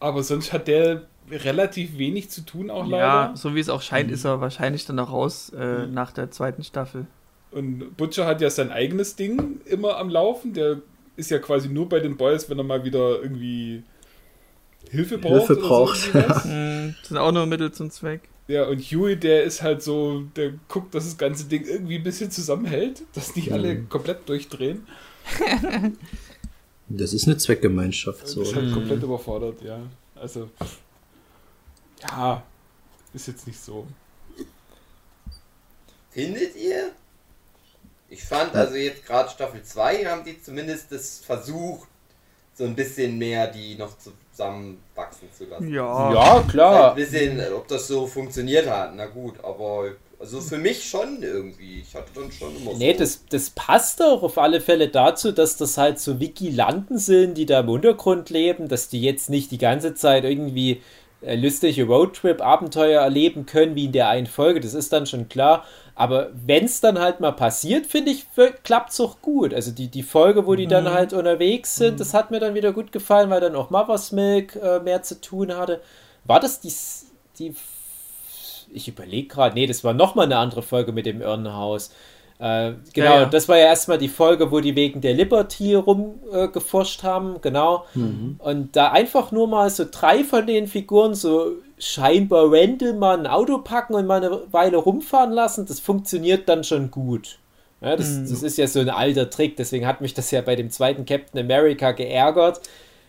Aber sonst hat der relativ wenig zu tun auch leider. Ja, so wie es auch scheint, mhm. ist er wahrscheinlich dann auch raus äh, mhm. nach der zweiten Staffel. Und Butcher hat ja sein eigenes Ding immer am Laufen. Der ist ja quasi nur bei den Boys, wenn er mal wieder irgendwie Hilfe braucht. Hilfe braucht. So mhm, das sind auch nur Mittel zum Zweck. Ja, und Huey, der ist halt so, der guckt, dass das ganze Ding irgendwie ein bisschen zusammenhält, dass nicht alle mhm. komplett durchdrehen. das ist eine Zweckgemeinschaft. So. Ist halt mhm. komplett überfordert, ja. Also, ja, ist jetzt nicht so. Findet ihr? Ich fand also jetzt gerade Staffel 2 haben die zumindest das versucht, so ein bisschen mehr die noch zusammenwachsen zu lassen. Ja, ja klar. Ein bisschen, ob das so funktioniert hat, na gut, aber also für mich schon irgendwie. Ich hatte dann schon immer Nee, so. das, das passt auch auf alle Fälle dazu, dass das halt so Vigilanten sind, die da im Untergrund leben, dass die jetzt nicht die ganze Zeit irgendwie äh, lustige Roadtrip-Abenteuer erleben können, wie in der einen Folge, das ist dann schon klar. Aber wenn es dann halt mal passiert, finde ich, klappt es auch gut. Also die, die Folge, wo die mhm. dann halt unterwegs sind, mhm. das hat mir dann wieder gut gefallen, weil dann auch Mother's Milk äh, mehr zu tun hatte. War das die, die ich überlege gerade, nee, das war nochmal eine andere Folge mit dem Irrenhaus. Äh, genau, ja, ja. das war ja erstmal die Folge, wo die wegen der Liberty rumgeforscht äh, haben, genau. Mhm. Und da einfach nur mal so drei von den Figuren so scheinbar random mal ein Auto packen und mal eine Weile rumfahren lassen, das funktioniert dann schon gut. Ja, das, mhm. das ist ja so ein alter Trick, deswegen hat mich das ja bei dem zweiten Captain America geärgert,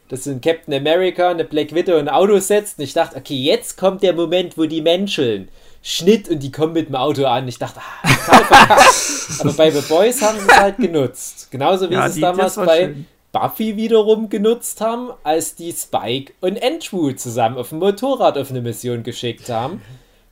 dass ein Captain America eine Black Widow ein Auto setzt und ich dachte, okay, jetzt kommt der Moment, wo die menscheln. Schnitt und die kommen mit dem Auto an. Ich dachte, ah, total verkackt. Aber bei The Boys haben sie es halt genutzt. Genauso wie ja, sie es damals bei schön. Buffy wiederum genutzt haben, als die Spike und Andrew zusammen auf dem Motorrad auf eine Mission geschickt haben.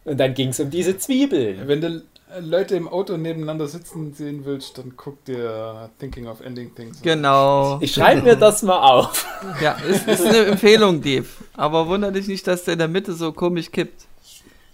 Und dann ging es um diese Zwiebeln. Wenn du Leute im Auto nebeneinander sitzen sehen willst, dann guck dir Thinking of Ending Things an. Genau. Ich schreibe mir das mal auf. Ja, ist, ist eine Empfehlung, Dave. Aber wundere dich nicht, dass der in der Mitte so komisch kippt.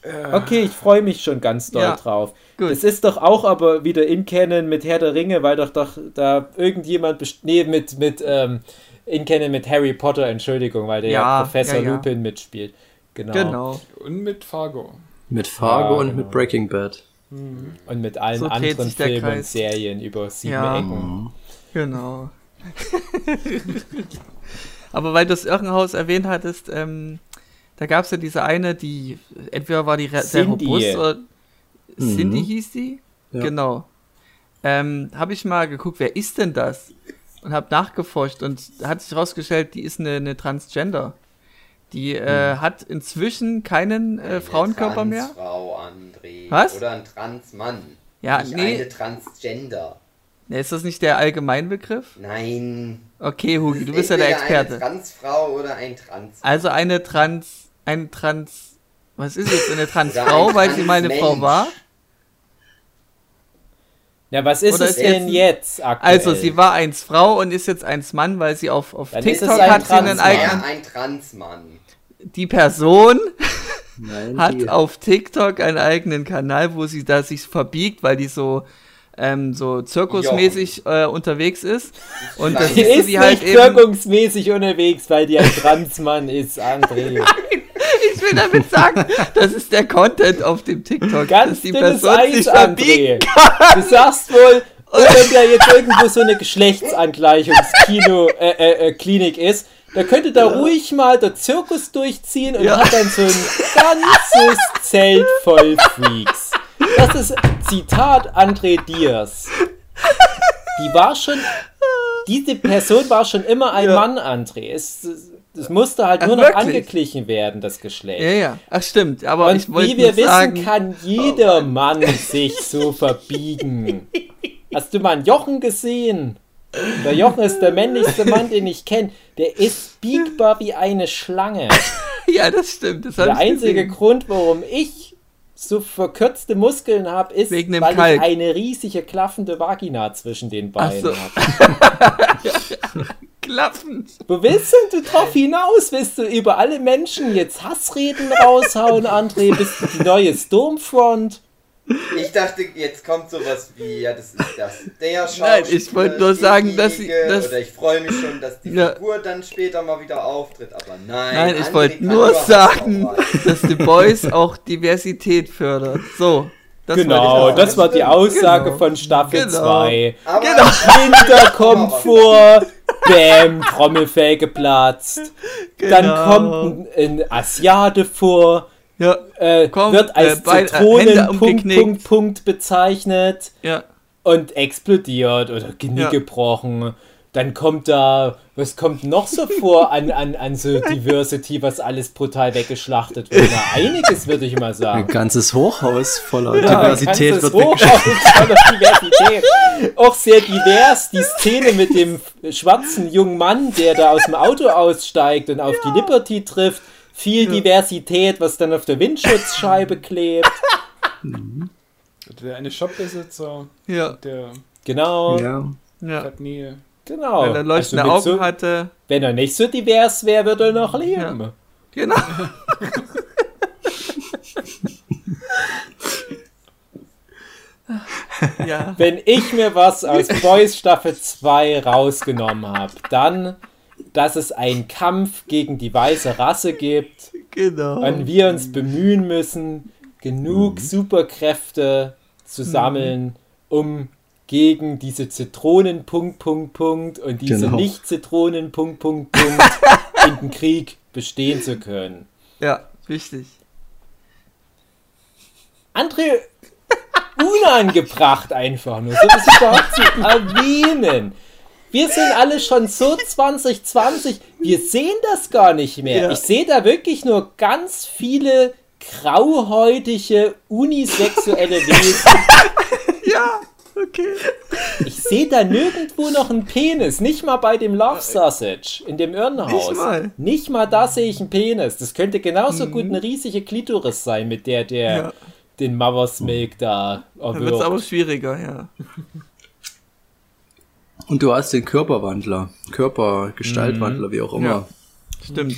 Äh. Okay, ich freue mich schon ganz doll ja, drauf. Gut. Es ist doch auch aber wieder in Canon mit Herr der Ringe, weil doch doch da irgendjemand, nee, mit, mit ähm, in Canon mit Harry Potter, Entschuldigung, weil der ja, ja Professor ja, Lupin mitspielt. Genau. genau. Und mit Fargo. Mit Fargo und genau. mit Breaking Bad. Mhm. Und mit allen so anderen Filmen und Serien über sieben Ecken. Genau. aber weil du das Irrenhaus erwähnt hattest, ähm, da gab es ja diese eine, die entweder war die sehr robust oder mhm. Cindy hieß die? Ja. Genau. Ähm, habe ich mal geguckt, wer ist denn das? Und habe nachgeforscht und hat sich herausgestellt, die ist eine, eine Transgender. Die äh, mhm. hat inzwischen keinen äh, Frauenkörper mehr. Frau André. Was? Oder ein Transmann. Ja, nicht nee. eine Transgender. Nee, ist das nicht der Allgemeinbegriff? Nein. Okay, Hugi, du bist ja der Experte. Eine Transfrau oder ein Trans. Also eine Trans ein Trans. Was ist jetzt eine Transfrau, ein weil sie mal eine Frau war? Ja, was ist Oder es ist denn jetzt, jetzt aktuell? Also, sie war eins Frau und ist jetzt eins Mann, weil sie auf, auf TikTok hat sie einen eigenen... ein Transmann. Die Person Nein, hat die. auf TikTok einen eigenen Kanal, wo sie da sich verbiegt, weil die so ähm, so zirkusmäßig äh, unterwegs ist. Und das ist, ist sie halt nicht zirkusmäßig unterwegs, weil die ein Transmann ist, André. Nein, ich will damit sagen, das ist der Content auf dem TikTok. Ganz dass die Person Eis, sich André. Du sagst wohl, wenn da jetzt irgendwo so eine Geschlechtsangleichungskino äh, äh, äh, Klinik ist, da könnte da ja. ruhig mal der Zirkus durchziehen und ja. hat dann so ein ganzes Zelt voll Freaks. Das ist Zitat André Diaz. Die war schon, diese Person war schon immer ein ja. Mann, André. Es, es musste halt Ach, nur noch wirklich? angeglichen werden, das Geschlecht. Ja, ja. Ach, stimmt. Aber Und wie wir wissen, sagen, kann jeder oh Mann sich so verbiegen. Hast du mal einen Jochen gesehen? Der Jochen ist der männlichste Mann, den ich kenne. Der ist biegbar wie eine Schlange. ja, das stimmt. Das der einzige gesehen. Grund, warum ich so verkürzte Muskeln habe, ist, weil Kalk. ich eine riesige klaffende Vagina zwischen den Beinen so. habe. Klaffen. Wo willst denn du drauf hinaus? Willst du über alle Menschen jetzt Hassreden raushauen, André? Bist du die neue Stormfront? Ich dachte, jetzt kommt sowas wie, ja, das ist das der Schauspieler. Nein, ich wollte nur sagen, dass ich. Das oder ich freue mich schon, dass die ja. Figur dann später mal wieder auftritt, aber nein. Nein, ich wollte nur sagen, dass The Boys auch Diversität fördert. So. Das genau, das war die Aussage genau. von Staffel 2. Genau. genau. Kinder kommt vor, Bäm, Trommelfell geplatzt. Genau. Dann kommt ein, ein Asiate vor, ja, äh, komm, wird als äh, Zitronen äh, Punkt, Punkt, Punkt bezeichnet ja. und explodiert oder Genick ja. gebrochen. Dann kommt da, was kommt noch so vor an, an, an so Diversity, was alles brutal weggeschlachtet wird? Na, einiges würde ich mal sagen. Ein ganzes Hochhaus voller ja, Diversität ein wird Hochhaus voller Diversität. Auch sehr divers, die Szene mit dem schwarzen jungen Mann, der da aus dem Auto aussteigt und auf ja. die Liberty trifft viel ja. Diversität, was dann auf der Windschutzscheibe klebt. Der eine Shopbesitzer, ja. der genau. Ja. Ja. hat nie. Genau. Wenn er leuchtende also Augen so, hatte. Wenn er nicht so divers wäre, würde er noch leben. Ja. Genau. ja. Wenn ich mir was aus Boys Staffel 2 rausgenommen habe, dann dass es einen Kampf gegen die weiße Rasse gibt. Genau. Und wir uns bemühen müssen, genug mhm. Superkräfte zu sammeln, um gegen diese Zitronen Punkt Punkt Punkt und diese genau. Nicht-Zitronen Punkt Punkt Punkt in den Krieg bestehen zu können. Ja, richtig. André, unangebracht einfach nur, so das überhaupt zu erwähnen. Wir sind alle schon so 2020, wir sehen das gar nicht mehr. Ja. Ich sehe da wirklich nur ganz viele grauhäutige, unisexuelle Wesen. ja, okay. Ich sehe da nirgendwo noch einen Penis. Nicht mal bei dem Love Sausage in dem Irrenhaus. Nicht mal. Nicht mal da sehe ich einen Penis. Das könnte genauso mhm. gut eine riesige Klitoris sein, mit der der ja. den Mother's Milk da erwirbt. Dann wird es aber schwieriger, ja. Und du hast den Körperwandler, Körpergestaltwandler, mhm. wie auch immer. Ja, stimmt.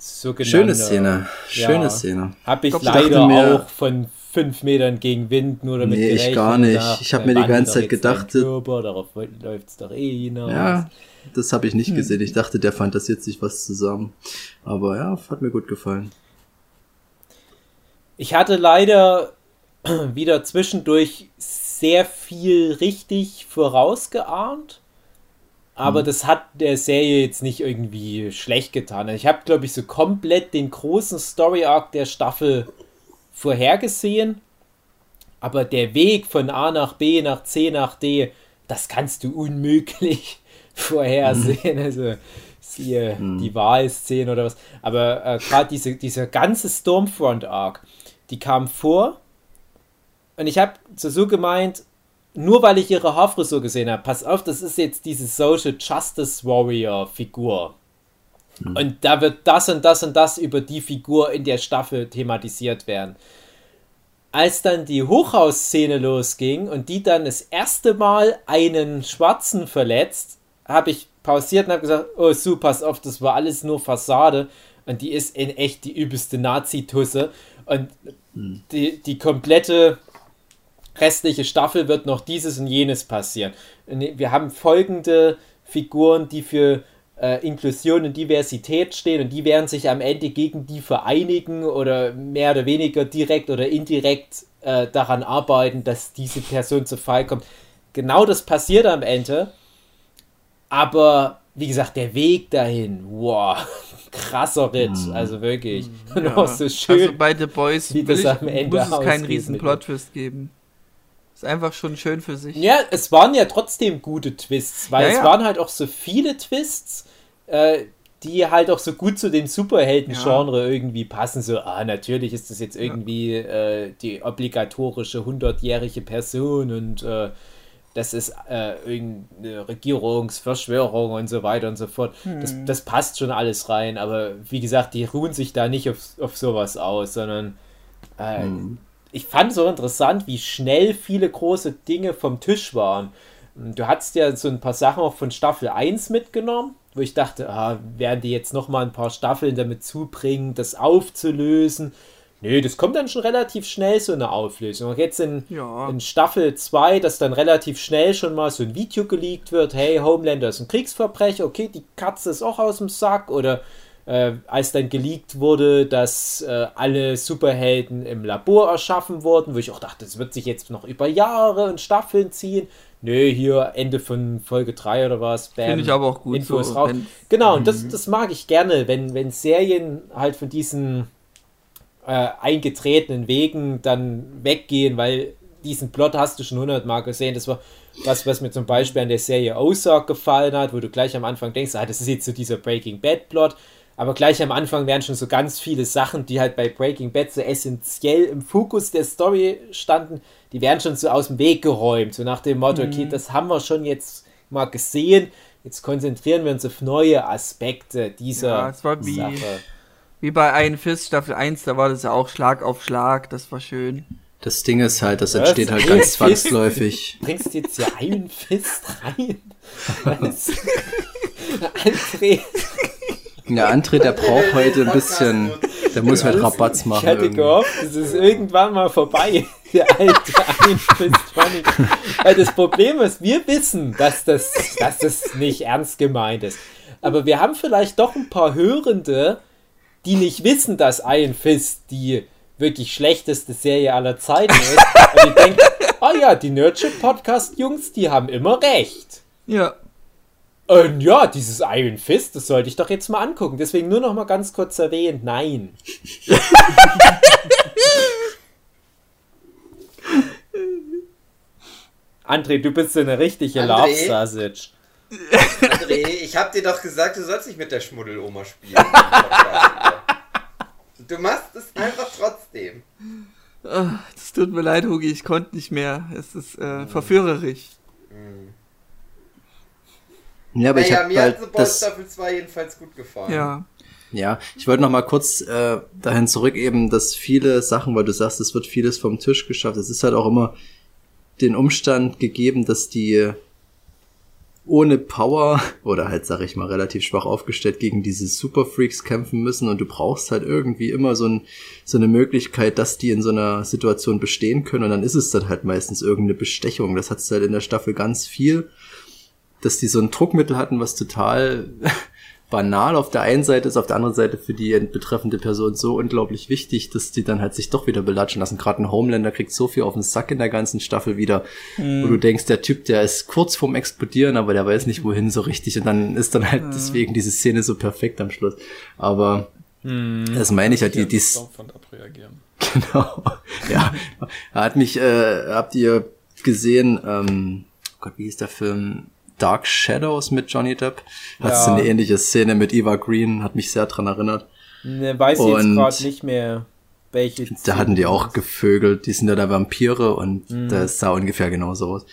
Schöne Szene, schöne ja, Szene. Hab ich, ich leider auch von fünf Metern gegen Wind nur damit Nee, ich gar nicht. Nach, ich habe mir die ganze Zeit gedacht, Körper, darauf läuft's doch eh hinaus. Ja, das habe ich nicht hm. gesehen. Ich dachte, der fantasiert sich was zusammen. Aber ja, hat mir gut gefallen. Ich hatte leider wieder zwischendurch sehr viel richtig vorausgeahnt. Aber mhm. das hat der Serie jetzt nicht irgendwie schlecht getan. Ich habe, glaube ich, so komplett den großen Story-Arc der Staffel vorhergesehen. Aber der Weg von A nach B nach C nach D, das kannst du unmöglich vorhersehen. Mhm. Also siehe mhm. die Wahlszene oder was. Aber äh, gerade diese, dieser ganze Stormfront-Arc, die kam vor und ich habe so gemeint, nur weil ich ihre Haarfrisur gesehen habe, pass auf, das ist jetzt diese Social Justice Warrior Figur. Hm. Und da wird das und das und das über die Figur in der Staffel thematisiert werden. als dann die Hochhausszene losging und die dann das erste Mal einen Schwarzen verletzt, habe ich pausiert und habe gesagt, oh su, pass auf, das war alles nur Fassade und die ist in echt die übelste Nazi-Tusse und hm. die, die komplette restliche Staffel wird noch dieses und jenes passieren. Wir haben folgende Figuren, die für äh, Inklusion und Diversität stehen und die werden sich am Ende gegen die vereinigen oder mehr oder weniger direkt oder indirekt äh, daran arbeiten, dass diese Person zu Fall kommt. Genau das passiert am Ende, aber wie gesagt, der Weg dahin, wow, krasser Ritt, mm. also wirklich. Mm, ja. so schön. Also bei The Boys wie das am Ende muss es keinen riesen Plot-Twist geben. Ist einfach schon schön für sich. Ja, es waren ja trotzdem gute Twists, weil ja, es waren halt auch so viele Twists, äh, die halt auch so gut zu dem Superhelden-Genre ja. irgendwie passen. So, ah, natürlich ist das jetzt irgendwie äh, die obligatorische hundertjährige Person und äh, das ist äh, irgendeine Regierungsverschwörung und so weiter und so fort. Hm. Das, das, passt schon alles rein, aber wie gesagt, die ruhen sich da nicht auf, auf sowas aus, sondern äh, hm ich fand so interessant, wie schnell viele große Dinge vom Tisch waren. Du hattest ja so ein paar Sachen auch von Staffel 1 mitgenommen, wo ich dachte, ah, werden die jetzt noch mal ein paar Staffeln damit zubringen, das aufzulösen. Nö, das kommt dann schon relativ schnell, so eine Auflösung. Und jetzt in, ja. in Staffel 2, dass dann relativ schnell schon mal so ein Video geleakt wird, hey, Homelander ist ein Kriegsverbrecher, okay, die Katze ist auch aus dem Sack oder äh, als dann geleakt wurde, dass äh, alle Superhelden im Labor erschaffen wurden, wo ich auch dachte, das wird sich jetzt noch über Jahre und Staffeln ziehen. Nö, hier Ende von Folge 3 oder was. Finde ich aber auch gut. Infos so, raus. Genau, und das, mhm. das mag ich gerne, wenn, wenn Serien halt von diesen äh, eingetretenen Wegen dann weggehen, weil diesen Plot hast du schon hundertmal gesehen. Das war was, was mir zum Beispiel an der Serie Ozark gefallen hat, wo du gleich am Anfang denkst, ah, das ist jetzt so dieser Breaking Bad Plot. Aber gleich am Anfang werden schon so ganz viele Sachen, die halt bei Breaking Bad so essentiell im Fokus der Story standen, die werden schon so aus dem Weg geräumt. So nach dem Motto, mhm. okay, das haben wir schon jetzt mal gesehen. Jetzt konzentrieren wir uns auf neue Aspekte dieser ja, es war wie, Sache. Wie bei Iron Fist Staffel 1, da war das ja auch Schlag auf Schlag, das war schön. Das Ding ist halt, das entsteht halt ganz zwangsläufig. Bringst du jetzt hier Iron Fist rein? André. Der André, der braucht heute ein bisschen, der muss mit Rabatz machen. Ich hatte gehofft, es ist irgendwann mal vorbei, der alte Weil das Problem ist, wir wissen, dass das, dass das nicht ernst gemeint ist. Aber wir haben vielleicht doch ein paar Hörende, die nicht wissen, dass Iron Fist die wirklich schlechteste Serie aller Zeiten ist. Und die denken, oh ja, die Nerdship Podcast Jungs, die haben immer recht. Ja. Und ja, dieses Iron Fist, das sollte ich doch jetzt mal angucken. Deswegen nur noch mal ganz kurz erwähnt, nein. André, du bist so eine richtige Love Sausage. André, ich hab dir doch gesagt, du sollst nicht mit der Schmuddeloma spielen. du machst es einfach trotzdem. Das tut mir leid, Hugi, ich konnte nicht mehr. Es ist äh, verführerisch. Ja, aber naja, ich hab mir halt hat The Boys Staffel 2 jedenfalls gut gefallen. Ja. Ja, ich wollte noch mal kurz äh, dahin zurück eben, dass viele Sachen, weil du sagst, es wird vieles vom Tisch geschafft. Es ist halt auch immer den Umstand gegeben, dass die ohne Power oder halt, sag ich mal, relativ schwach aufgestellt gegen diese Superfreaks kämpfen müssen und du brauchst halt irgendwie immer so, ein, so eine Möglichkeit, dass die in so einer Situation bestehen können und dann ist es dann halt meistens irgendeine Bestechung. Das hat's halt in der Staffel ganz viel dass die so ein Druckmittel hatten, was total banal auf der einen Seite ist, auf der anderen Seite für die betreffende Person so unglaublich wichtig, dass die dann halt sich doch wieder belatschen lassen. Gerade ein Homelander kriegt so viel auf den Sack in der ganzen Staffel wieder, mhm. wo du denkst, der Typ, der ist kurz vorm Explodieren, aber der weiß nicht wohin so richtig und dann ist dann halt mhm. deswegen diese Szene so perfekt am Schluss. Aber mhm. das meine ich halt, die, die, Genau. Ja. Hat mich, äh, habt ihr gesehen, ähm, oh Gott, wie hieß der Film? Dark Shadows mit Johnny Depp. Hat ja. eine ähnliche Szene mit Eva Green, hat mich sehr dran erinnert. Ne, weiß ich jetzt gerade nicht mehr, welche. Szene da hatten die auch gevögelt, die sind ja da Vampire und mhm. das sah ungefähr genauso aus.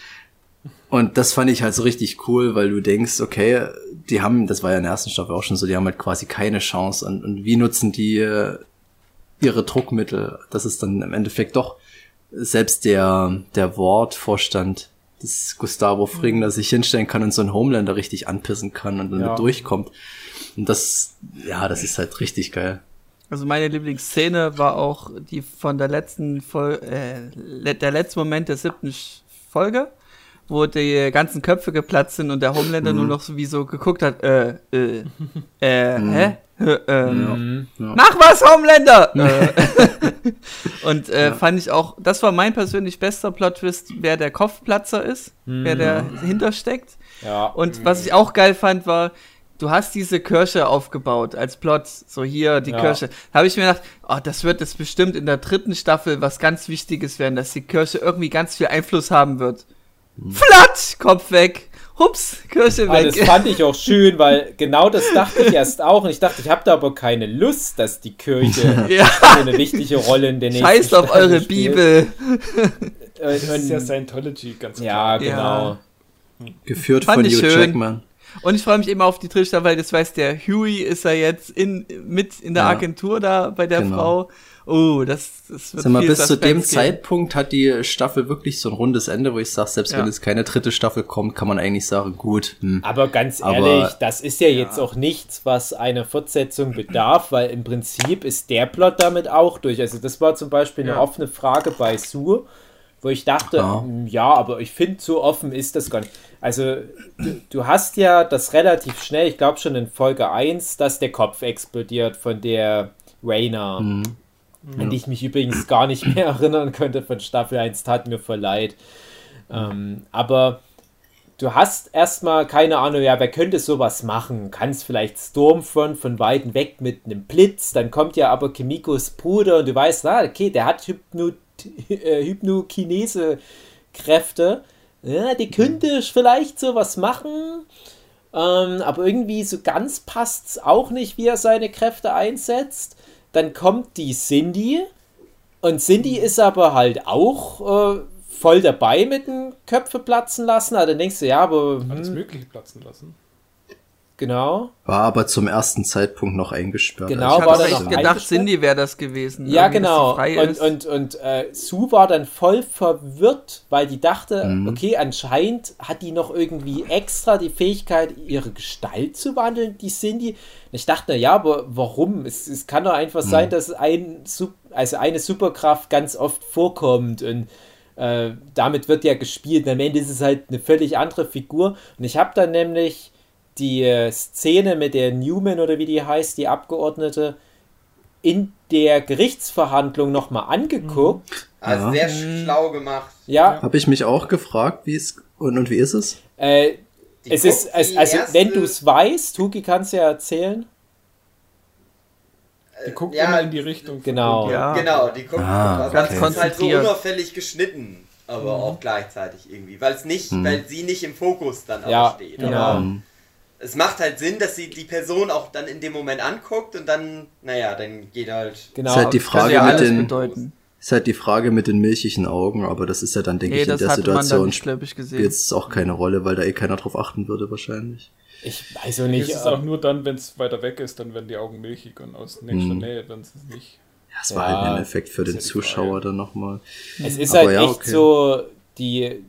Und das fand ich halt so richtig cool, weil du denkst, okay, die haben, das war ja in der ersten Staffel auch schon so, die haben halt quasi keine Chance. Und, und wie nutzen die äh, ihre Druckmittel, dass es dann im Endeffekt doch selbst der, der Wortvorstand des Gustavo Fring, der sich hinstellen kann und so einen Homelander richtig anpissen kann und dann ja. durchkommt. Und das, ja, das ist halt richtig geil. Also meine Lieblingsszene war auch die von der letzten Folge, äh, der letzte Moment der siebten Folge, wo die ganzen Köpfe geplatzt sind und der Homelander mhm. nur noch so wie so geguckt hat, äh, äh, äh, mhm. hä? Äh, ähm, ja. Mach was, Homelander! Äh. und äh, ja. fand ich auch, das war mein persönlich bester Plot-Twist, wer der Kopfplatzer ist, mhm. wer dahinter steckt. Und was ich auch geil fand, war, du hast diese Kirche aufgebaut als Plot, so hier die ja. Kirche. Da habe ich mir gedacht, oh, das wird jetzt bestimmt in der dritten Staffel was ganz Wichtiges werden, dass die Kirche irgendwie ganz viel Einfluss haben wird. Hm. Flatsch, Kopf weg. Hups, Kirche weg. das fand ich auch schön, weil genau das dachte ich erst auch. Und ich dachte, ich habe da aber keine Lust, dass die Kirche ja. eine wichtige Rolle in der nächsten Scheiß auf Staffel eure spielt. Bibel. das ist ja Scientology, ganz klar. Ja, genau. Ja. Geführt Fand von Hugh Jackman. Und ich freue mich immer auf die Trichter, weil das weiß der Huey ist ja jetzt in, mit in der ja. Agentur da bei der genau. Frau. Oh, das, das wird Sag mal, bis zu dem gehen. Zeitpunkt hat die Staffel wirklich so ein rundes Ende, wo ich sage, selbst ja. wenn es keine dritte Staffel kommt, kann man eigentlich sagen, gut. Hm. Aber ganz ehrlich, Aber, das ist ja, ja jetzt auch nichts, was einer Fortsetzung bedarf, weil im Prinzip ist der Plot damit auch durch. Also das war zum Beispiel eine offene Frage bei Sue, wo ich dachte, ja, hm, ja aber ich finde, so offen ist das gar nicht. Also, du, du hast ja das relativ schnell, ich glaube schon in Folge 1, dass der Kopf explodiert von der Rainer. Mhm. An die ich mich übrigens gar nicht mehr erinnern könnte von Staffel 1, tat mir voll leid. Ähm, aber du hast erstmal keine Ahnung, ja, wer könnte sowas machen? Kannst vielleicht Stormfront von Weitem weg mit einem Blitz, dann kommt ja aber Kimikos Bruder und du weißt, na, okay, der hat Hypno, äh, Hypnokinese-Kräfte ja, die könnte vielleicht sowas machen, ähm, aber irgendwie so ganz passt es auch nicht, wie er seine Kräfte einsetzt. Dann kommt die Cindy und Cindy ist aber halt auch äh, voll dabei mit den Köpfe platzen lassen. Also denkst du, ja, aber. Hm, Alles Mögliche platzen lassen. Genau. War aber zum ersten Zeitpunkt noch eingesperrt. Genau, ich war dann noch gedacht, Cindy wäre das gewesen. Ja, genau. Und, und, und äh, Sue war dann voll verwirrt, weil die dachte, mhm. okay, anscheinend hat die noch irgendwie extra die Fähigkeit, ihre Gestalt zu wandeln, die Cindy. Und ich dachte, na ja, aber warum? Es, es kann doch einfach mhm. sein, dass ein, also eine Superkraft ganz oft vorkommt und äh, damit wird ja gespielt. Und am Ende ist es halt eine völlig andere Figur. Und ich habe dann nämlich die äh, Szene mit der Newman oder wie die heißt, die Abgeordnete, in der Gerichtsverhandlung nochmal angeguckt. Also ja. sehr schlau gemacht. Ja. Habe ich mich auch gefragt, wie es und, und wie ist es? Äh, es ist, es, also wenn du es weißt, Tuki kannst ja erzählen. Die guckt ja, immer in die Richtung. Genau. Ja. Genau, die guckt ah, ganz okay. ist halt so unauffällig geschnitten, aber mhm. auch gleichzeitig irgendwie, weil es nicht, mhm. weil sie nicht im Fokus dann ja, steht. Genau. Mhm es macht halt Sinn, dass sie die Person auch dann in dem Moment anguckt und dann, naja, dann geht halt. Genau. Ist halt die Frage ja mit den. Bedeuten. Ist halt die Frage mit den milchigen Augen, aber das ist ja dann, denke nee, ich, in der Situation spielt es auch keine Rolle, weil da eh keiner drauf achten würde wahrscheinlich. Ich weiß auch nicht. Es ist auch nur dann, wenn es weiter weg ist, dann werden die Augen milchig und aus nächster hm. Nähe dann ist es nicht. Ja, es war ja, halt ein Effekt für den Zuschauer dann nochmal. Es ist aber halt ja, echt okay. so, die,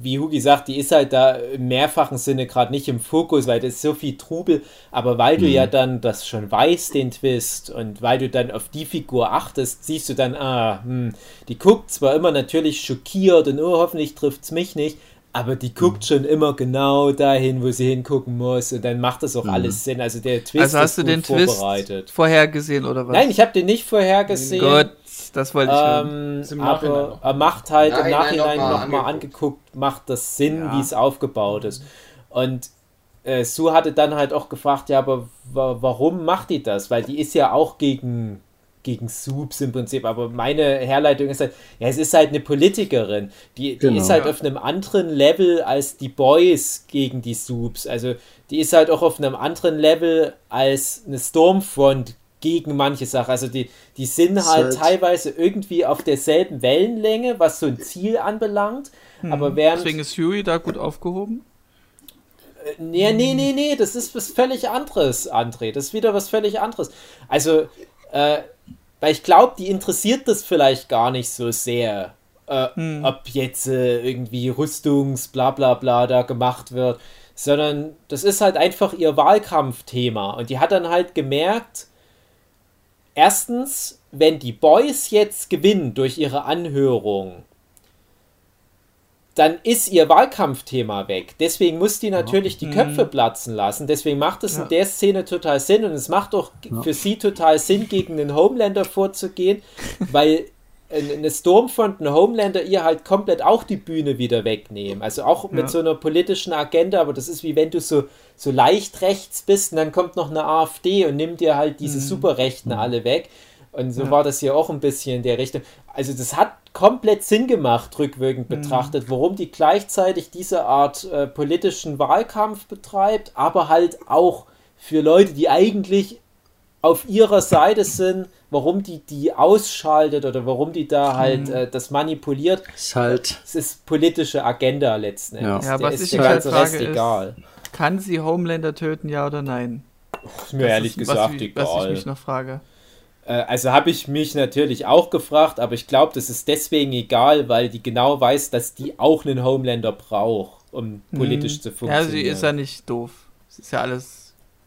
wie Hugi sagt, die ist halt da im mehrfachen Sinne gerade nicht im Fokus, weil das ist so viel Trubel, aber weil du mhm. ja dann das schon weißt, den Twist, und weil du dann auf die Figur achtest, siehst du dann, ah, hm, die guckt zwar immer natürlich schockiert und oh, hoffentlich trifft es mich nicht, aber die guckt mhm. schon immer genau dahin, wo sie hingucken muss und dann macht das auch mhm. alles Sinn. Also der Twist also hast ist du den Twist vorhergesehen oder was? Nein, ich habe den nicht vorhergesehen. Gut, das wollte ich ähm, hören. Aber er macht halt Nachhinein im Nachhinein nochmal noch mal angeguckt, macht das Sinn, ja. wie es aufgebaut ist. Und äh, Sue hatte dann halt auch gefragt, ja, aber warum macht die das? Weil die ist ja auch gegen gegen Soups im Prinzip, aber meine Herleitung ist halt, ja, es ist halt eine Politikerin, die, die genau. ist halt auf einem anderen Level als die Boys gegen die Soups, also die ist halt auch auf einem anderen Level als eine Stormfront gegen manche Sachen. Also die, die sind halt, halt teilweise irgendwie auf derselben Wellenlänge, was so ein Ziel anbelangt. Hm. Aber während. Deswegen ist Huey da gut aufgehoben? Äh, nee, nee, nee, nee, das ist was völlig anderes, André. Das ist wieder was völlig anderes. Also, äh, weil ich glaube, die interessiert das vielleicht gar nicht so sehr. äh, hm. ob jetzt äh, irgendwie Rüstungs bla bla bla da gemacht wird, sondern das ist halt einfach ihr Wahlkampfthema. Und die hat dann halt gemerkt, erstens, wenn die Boys jetzt gewinnen durch ihre Anhörung, dann ist ihr Wahlkampfthema weg. Deswegen muss die natürlich die Köpfe mhm. platzen lassen. Deswegen macht es ja. in der Szene total Sinn und es macht auch ja. für sie total Sinn, gegen den Homelander vorzugehen, weil eine Stormfront, ein Homelander ihr halt komplett auch die Bühne wieder wegnehmen. Also auch mit ja. so einer politischen Agenda, aber das ist wie wenn du so, so leicht rechts bist und dann kommt noch eine AfD und nimmt dir halt diese mhm. Superrechten alle weg. Und so ja. war das hier auch ein bisschen in der Richtung. Also das hat komplett Sinn gemacht, rückwirkend mhm. betrachtet, warum die gleichzeitig diese Art äh, politischen Wahlkampf betreibt, aber halt auch für Leute, die eigentlich auf ihrer Seite sind, warum die die ausschaltet oder warum die da halt mhm. äh, das manipuliert. Ist halt. Es ist politische Agenda letzten Endes. Ja, ja was ich der ganze halt Rest ist, egal. Kann sie Homelander töten, ja oder nein? Ist mir das ehrlich ist, gesagt was, egal. Was ich mich noch frage. Äh, also habe ich mich natürlich auch gefragt, aber ich glaube, das ist deswegen egal, weil die genau weiß, dass die auch einen Homelander braucht, um politisch zu funktionieren. Ja, sie ist ja nicht doof. Es ist ja alles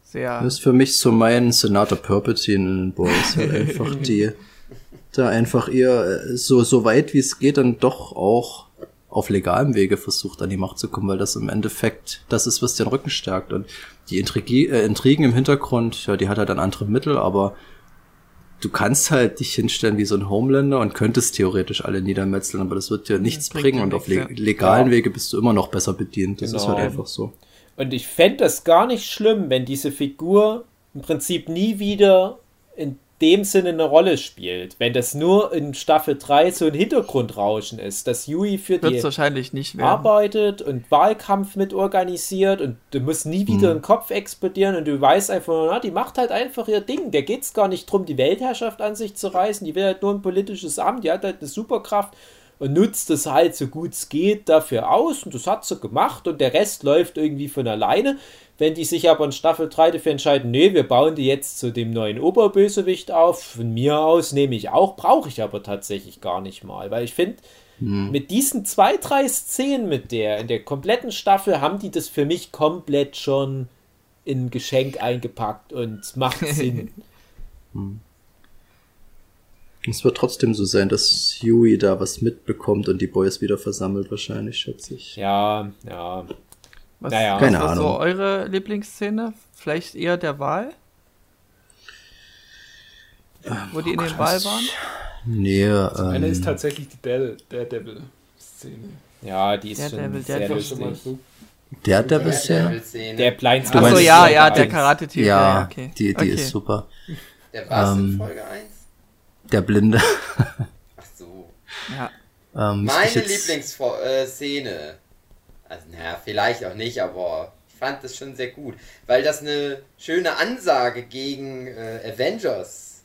sehr. Das ist für mich so mein Senator Palpatine in den Boys. Halt einfach die, da einfach eher äh, so, so weit wie es geht, dann doch auch auf legalem Wege versucht, an die Macht zu kommen, weil das im Endeffekt das ist, was den Rücken stärkt. Und die Intrigi äh, Intrigen im Hintergrund, ja, die hat halt dann andere Mittel, aber du kannst halt dich hinstellen wie so ein Homelander und könntest theoretisch alle niedermetzeln, aber das wird dir nichts bringen und auf le legalen ja. Wege bist du immer noch besser bedient. Das genau. ist halt einfach so. Und ich fände das gar nicht schlimm, wenn diese Figur im Prinzip nie wieder in dem Sinne eine Rolle spielt. Wenn das nur in Staffel 3 so ein Hintergrundrauschen ist, dass Yui für Wird's die wahrscheinlich nicht arbeitet und Wahlkampf mit organisiert und du musst nie wieder mhm. den Kopf explodieren und du weißt einfach, na, die macht halt einfach ihr Ding. Der geht es gar nicht darum, die Weltherrschaft an sich zu reißen, die will halt nur ein politisches Amt, die hat halt eine Superkraft und nutzt es halt so gut es geht dafür aus und das hat sie gemacht und der Rest läuft irgendwie von alleine. Wenn die sich aber in Staffel 3 dafür entscheiden, nee, wir bauen die jetzt zu dem neuen Oberbösewicht auf, von mir aus nehme ich auch, brauche ich aber tatsächlich gar nicht mal, weil ich finde, hm. mit diesen zwei, drei Szenen mit der, in der kompletten Staffel, haben die das für mich komplett schon in ein Geschenk eingepackt und macht Sinn. hm. Es wird trotzdem so sein, dass Huey da was mitbekommt und die Boys wieder versammelt, wahrscheinlich, schätze ich. Ja, ja. Was, naja. Keine was Ahnung. so eure Lieblingsszene? Vielleicht eher der Wahl? Ähm, Wo die in den Wahl waren? Nee, also ähm, Eine ist tatsächlich die Daredevil-Szene. Ja, die ist Daredevil, schon sehr lustig. Der Devil-Szene? Der Blind Achso, ja, ja, der Karate-Typ. Ja, ja, okay. die, die okay. ist super. Der war ähm, in Folge 1? Der Blinde. Ach so. Ja. Ähm, Meine Lieblingsszene also, naja, vielleicht auch nicht, aber ich fand das schon sehr gut, weil das eine schöne Ansage gegen äh, Avengers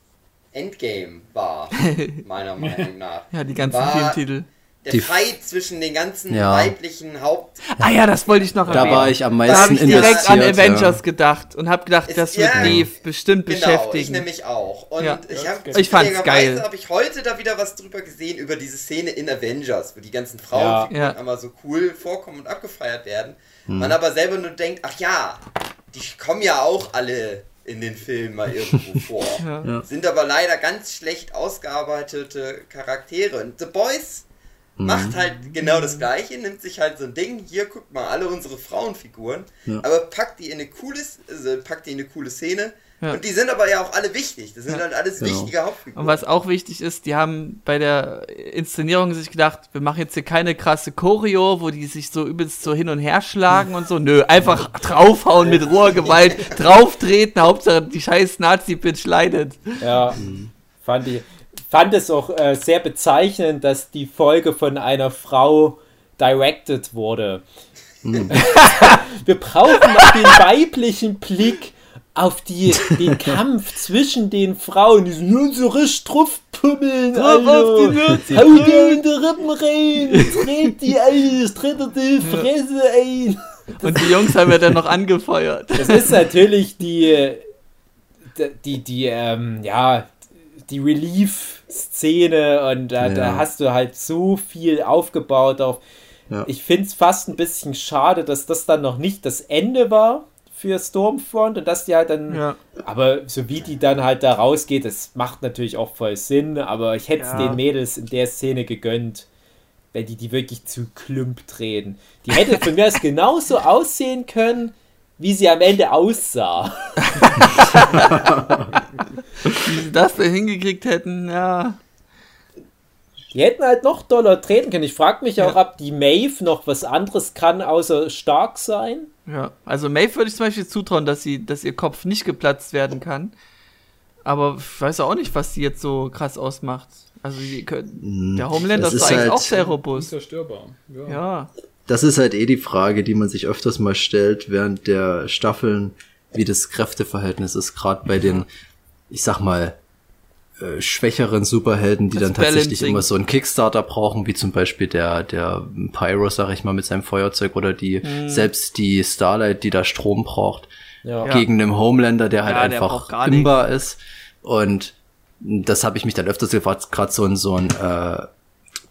Endgame war, meiner Meinung nach. Ja, die ganzen war, Filmtitel der Fight zwischen den ganzen ja. weiblichen Haupt. Ah ja, das wollte ich noch Da war ich am meisten da ich direkt an Avengers ja. gedacht und habe gedacht, ist, das wird ja, Dave bestimmt genau, beschäftigen. ich nämlich auch. Und ja. ich habe ich fand's geil. habe ich heute da wieder was drüber gesehen über diese Szene in Avengers, wo die ganzen Frauen ja. einmal so cool vorkommen und abgefeiert werden. Hm. Man aber selber nur denkt, ach ja, die kommen ja auch alle in den Filmen mal irgendwo vor. ja. Sind aber leider ganz schlecht ausgearbeitete Charaktere. Und The Boys macht mhm. halt genau das gleiche, nimmt sich halt so ein Ding, hier guckt mal alle unsere Frauenfiguren, ja. aber packt die in eine coole, also packt die in eine coole Szene. Ja. Und die sind aber ja auch alle wichtig. Das sind ja. halt alles genau. wichtige Hauptfiguren. Und was auch wichtig ist, die haben bei der Inszenierung sich gedacht, wir machen jetzt hier keine krasse Choreo, wo die sich so übelst so hin und her schlagen und so. Nö, einfach draufhauen mit roher Gewalt, drauftreten, Hauptsache die scheiß Nazi-Bitch leidet. Ja, mhm. fand ich fand es auch äh, sehr bezeichnend, dass die Folge von einer Frau directed wurde. Mhm. Wir brauchen noch den weiblichen Blick auf die, den Kampf zwischen den Frauen. Die sind nur so richtig draufpummeln. Drauf auf die Nürze. Hau dir in die Rippen rein. Dreht die ein. Tritt die Fresse ein. Und die Jungs haben ja dann noch angefeuert. Das ist natürlich die, die, die, ähm, ja, die Relief-Szene und da, ja. da, hast du halt so viel aufgebaut auf. Ja. Ich finde es fast ein bisschen schade, dass das dann noch nicht das Ende war für Stormfront und dass die halt dann. Ja. Aber so wie die dann halt da rausgeht, das macht natürlich auch voll Sinn, aber ich hätte es den Mädels in der Szene gegönnt, wenn die die wirklich zu Klump drehen. Die hätte von mir aus genauso aussehen können wie sie am Ende aussah. wie sie das da hingekriegt hätten, ja. Die hätten halt noch doller treten können. Ich frage mich auch, ja. ob die Maeve noch was anderes kann, außer stark sein. Ja, also Maeve würde ich zum Beispiel zutrauen, dass, sie, dass ihr Kopf nicht geplatzt werden kann. Aber ich weiß auch nicht, was sie jetzt so krass ausmacht. Also die, hm, der Homelander ist, ist eigentlich halt auch sehr robust. Unzerstörbar. Ja. ja das ist halt eh die Frage, die man sich öfters mal stellt während der Staffeln, wie das Kräfteverhältnis ist, gerade bei den, ich sag mal, äh, schwächeren Superhelden, die das dann tatsächlich Balancing. immer so einen Kickstarter brauchen, wie zum Beispiel der, der Pyro, sag ich mal, mit seinem Feuerzeug oder die, hm. selbst die Starlight, die da Strom braucht, ja. gegen einen Homelander, der halt ja, einfach der imbar ist. Und das habe ich mich dann öfters gefragt, gerade so ein, so ein äh,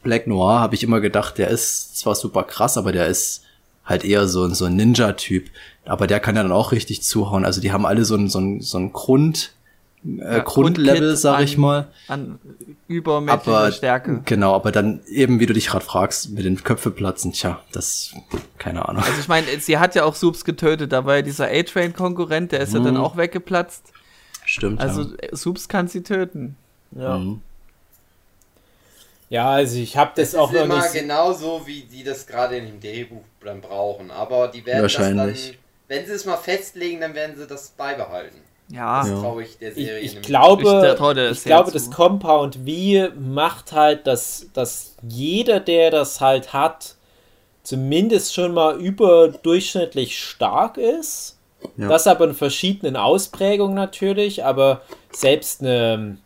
Black Noir habe ich immer gedacht, der ist zwar super krass, aber der ist halt eher so, so ein Ninja-Typ. Aber der kann ja dann auch richtig zuhauen. Also die haben alle so ein, so ein, so ein Grund, äh, ja, Grundlevel, sag ich mal. An übermäßiger Stärke. Genau, aber dann eben, wie du dich gerade fragst, mit den Köpfe platzen, tja, das, keine Ahnung. Also ich meine, sie hat ja auch Subs getötet, da war ja dieser A-Train-Konkurrent, der ist mhm. ja dann mhm. auch weggeplatzt. Stimmt. Also ja. Subs kann sie töten. Ja. Mhm. Ja, also ich habe das, das auch noch nicht. genau so, wie die das gerade in dem Drehbuch dann brauchen. Aber die werden das dann, wenn sie es mal festlegen, dann werden sie das beibehalten. Ja, das traue ich der Serie. Ich, ich glaube, ich, ich glaube, das Compound V macht halt, dass, dass jeder, der das halt hat, zumindest schon mal überdurchschnittlich stark ist. Ja. Das aber in verschiedenen Ausprägungen natürlich, aber selbst eine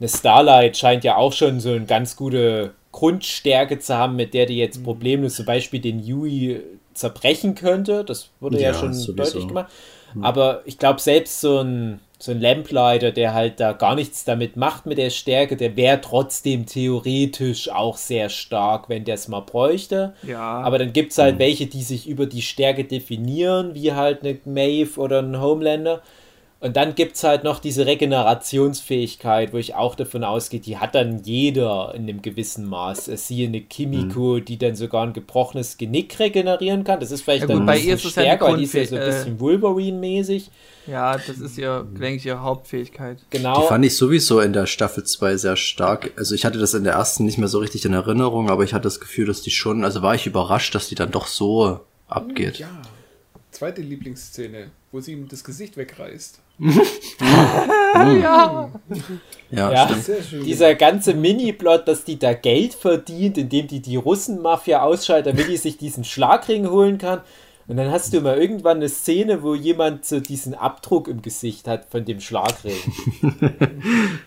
eine Starlight scheint ja auch schon so eine ganz gute Grundstärke zu haben, mit der die jetzt mhm. problemlos zum Beispiel den Yui zerbrechen könnte. Das wurde ja, ja schon sowieso. deutlich gemacht. Mhm. Aber ich glaube, selbst so ein, so ein Lamplighter, der halt da gar nichts damit macht mit der Stärke, der wäre trotzdem theoretisch auch sehr stark, wenn der es mal bräuchte. Ja. Aber dann gibt es halt mhm. welche, die sich über die Stärke definieren, wie halt eine Maeve oder ein Homelander. Und dann gibt es halt noch diese Regenerationsfähigkeit, wo ich auch davon ausgehe, die hat dann jeder in einem gewissen Maß. Es siehe eine Kimiko, mhm. die dann sogar ein gebrochenes Genick regenerieren kann. Das ist vielleicht ja, dann gut, ein bisschen stärker, ja die ist ja so ein bisschen äh, Wolverine-mäßig. Ja, das ist ihr, denke ich, ihre Hauptfähigkeit. Genau. Die fand ich sowieso in der Staffel 2 sehr stark. Also ich hatte das in der ersten nicht mehr so richtig in Erinnerung, aber ich hatte das Gefühl, dass die schon, also war ich überrascht, dass die dann doch so abgeht. Ja. Zweite Lieblingsszene, wo sie ihm das Gesicht wegreißt. ja. Ja, ja dieser ganze Mini-Plot, dass die da Geld verdient, indem die die Russen-Mafia ausschaltet, damit die sich diesen Schlagring holen kann. Und dann hast du mal irgendwann eine Szene, wo jemand so diesen Abdruck im Gesicht hat von dem Schlagring.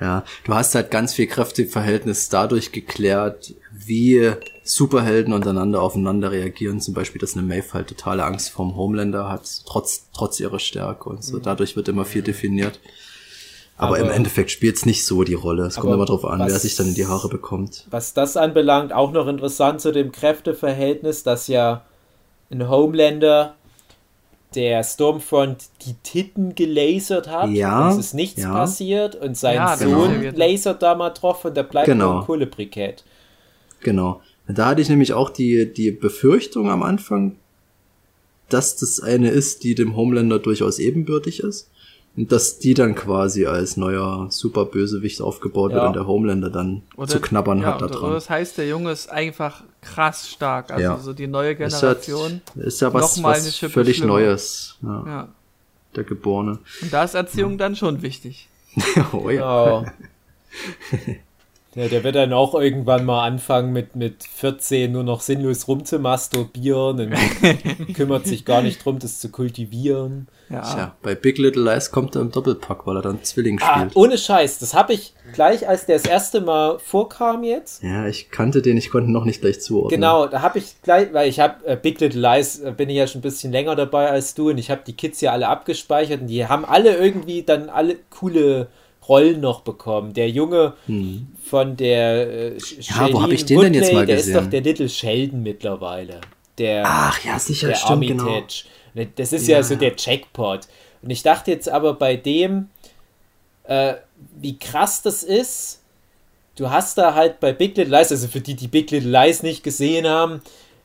ja, du hast halt ganz viel Kräfteverhältnis dadurch geklärt, wie Superhelden untereinander aufeinander reagieren. Zum Beispiel, dass eine Maeve halt totale Angst vorm Homelander hat, trotz, trotz ihrer Stärke und so. Mhm. Dadurch wird immer viel definiert. Aber, aber im Endeffekt spielt es nicht so die Rolle. Es kommt immer darauf an, was, wer sich dann in die Haare bekommt. Was das anbelangt, auch noch interessant zu dem Kräfteverhältnis, dass ja ein Homelander der Stormfront die Titten gelasert hat. Ja. Und es ist nichts ja. passiert und sein ja, Sohn genau. lasert da mal drauf und der bleibt genau. ein Kohlebrikett. Genau. Da hatte ich nämlich auch die, die Befürchtung am Anfang, dass das eine ist, die dem Homelander durchaus ebenbürtig ist. Und dass die dann quasi als neuer Superbösewicht aufgebaut ja. wird und der Homelander dann oder, zu knabbern ja, hat da dran. Das heißt, der Junge ist einfach krass stark. Also ja. so die neue Generation. Ist, halt, ist ja was, was völlig schlimmer. Neues. Ja. ja. Der Geborene. Und da ist Erziehung dann schon wichtig. oh ja. Ja, der wird dann auch irgendwann mal anfangen, mit, mit 14 nur noch sinnlos rumzumasturbieren und kümmert sich gar nicht drum, das zu kultivieren. Ja. Tja, bei Big Little Lies kommt er im Doppelpack, weil er dann Zwilling ah, spielt. Ohne Scheiß, das habe ich gleich, als der das erste Mal vorkam jetzt. Ja, ich kannte den, ich konnte noch nicht gleich zuordnen. Genau, da habe ich gleich, weil ich habe äh, Big Little Lies, äh, bin ich ja schon ein bisschen länger dabei als du und ich habe die Kids ja alle abgespeichert und die haben alle irgendwie dann alle coole Rollen noch bekommen. Der Junge hm. von der äh, Ja, wo habe ich den Woodley, denn jetzt mal der gesehen? Der ist doch der Little Sheldon mittlerweile. Der, Ach ja, sicher, der stimmt. Armitage. genau. Das ist ja. ja so der Jackpot. Und ich dachte jetzt aber bei dem, äh, wie krass das ist. Du hast da halt bei Big Little Lies, also für die, die Big Little Lies nicht gesehen haben,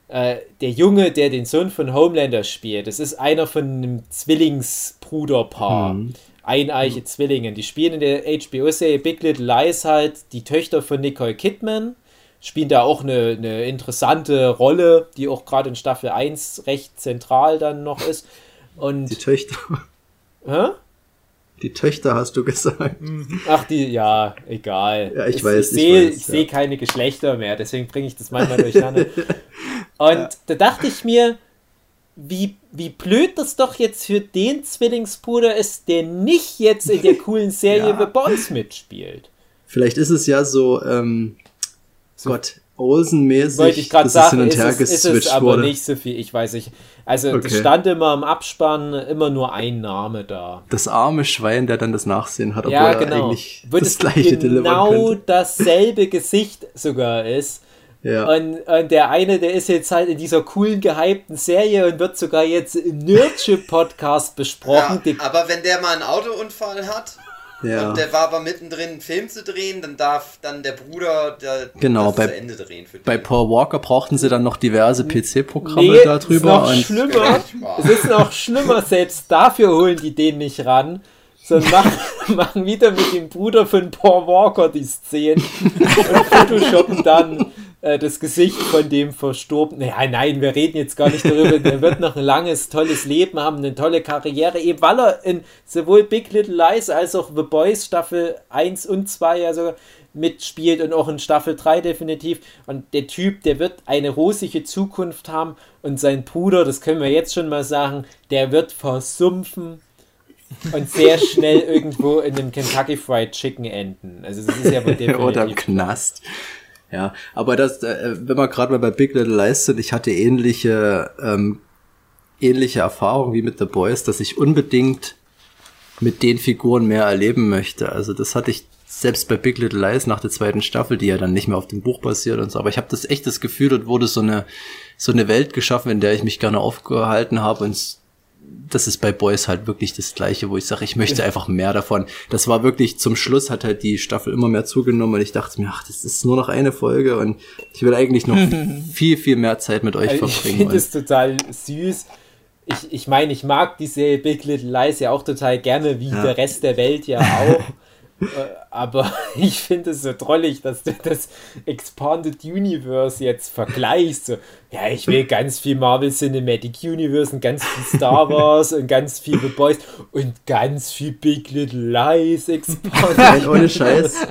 äh, der Junge, der den Sohn von Homelander spielt, das ist einer von einem Zwillingsbruderpaar. Mhm. Eineiche Zwillinge. Die spielen in der HBO-Serie Big Little Lies halt die Töchter von Nicole Kidman. Spielen da auch eine, eine interessante Rolle, die auch gerade in Staffel 1 recht zentral dann noch ist. Und die Töchter. Hä? Die Töchter hast du gesagt. Mhm. Ach, die, ja, egal. Ja, ich, ich weiß. Ich, sehe ja. seh keine Geschlechter mehr, deswegen bringe ich das manchmal durcheinander. Und ja. da dachte ich mir, wie, wie blöd das doch jetzt für den Zwillingsbruder ist, der nicht jetzt in der coolen Serie ja. The Bonds mitspielt. Vielleicht ist es ja so, ähm, so Gott, Olsen-mäßig, Wollte ich gerade sagen, ist es, ist es aber wurde. nicht so viel, ich weiß nicht. Also okay. es stand immer im Abspann immer nur ein Name da. Das arme Schwein, der dann das Nachsehen hat, obwohl ja, genau. er eigentlich Wird das gleiche genau dasselbe Gesicht sogar ist. Ja. Und, und, der eine, der ist jetzt halt in dieser coolen, gehypten Serie und wird sogar jetzt im Nerdship-Podcast besprochen. Ja, aber wenn der mal einen Autounfall hat ja. Und der war aber mittendrin, einen Film zu drehen, dann darf dann der Bruder der, genau, bei, zu Ende drehen. Für bei Paul Walker brauchten sie dann noch diverse PC-Programme nee, darüber. Ist noch schlimmer. es ist noch schlimmer, selbst dafür holen die den nicht ran. Sondern machen, machen wieder mit dem Bruder von Paul Walker die Szenen und photoshoppen dann äh, das Gesicht von dem Verstorbenen. Nein, nein, wir reden jetzt gar nicht darüber. Der wird noch ein langes, tolles Leben haben, eine tolle Karriere, eben weil er in sowohl Big Little Lies als auch The Boys Staffel 1 und 2 ja sogar mitspielt und auch in Staffel 3 definitiv. Und der Typ, der wird eine rosige Zukunft haben und sein Bruder, das können wir jetzt schon mal sagen, der wird versumpfen und sehr schnell irgendwo in dem Kentucky Fried Chicken enden. Also das ist ja wohl definitiv. Oder im Knast. Ja, aber das, äh, wenn wir gerade mal bei Big Little Lies sind, ich hatte ähnliche, ähm, ähnliche Erfahrungen wie mit The Boys, dass ich unbedingt mit den Figuren mehr erleben möchte. Also das hatte ich selbst bei Big Little Lies nach der zweiten Staffel, die ja dann nicht mehr auf dem Buch basiert und so. Aber ich habe das echt das Gefühl, dort wurde so eine so eine Welt geschaffen, in der ich mich gerne aufgehalten habe und das ist bei Boys halt wirklich das Gleiche, wo ich sage, ich möchte einfach mehr davon. Das war wirklich zum Schluss hat halt die Staffel immer mehr zugenommen und ich dachte mir, ach, das ist nur noch eine Folge und ich will eigentlich noch viel, viel mehr Zeit mit euch also verbringen. Ich finde es total süß. Ich, ich meine, ich mag diese Big Little Lies ja auch total gerne, wie ja. der Rest der Welt ja auch. Aber ich finde es so drollig, dass du das Expanded Universe jetzt vergleichst. So, ja, ich will ganz viel Marvel Cinematic Universe und ganz viel Star Wars und ganz viel The Boys und ganz viel Big Little Lies Expanded. Ohne Scheiß.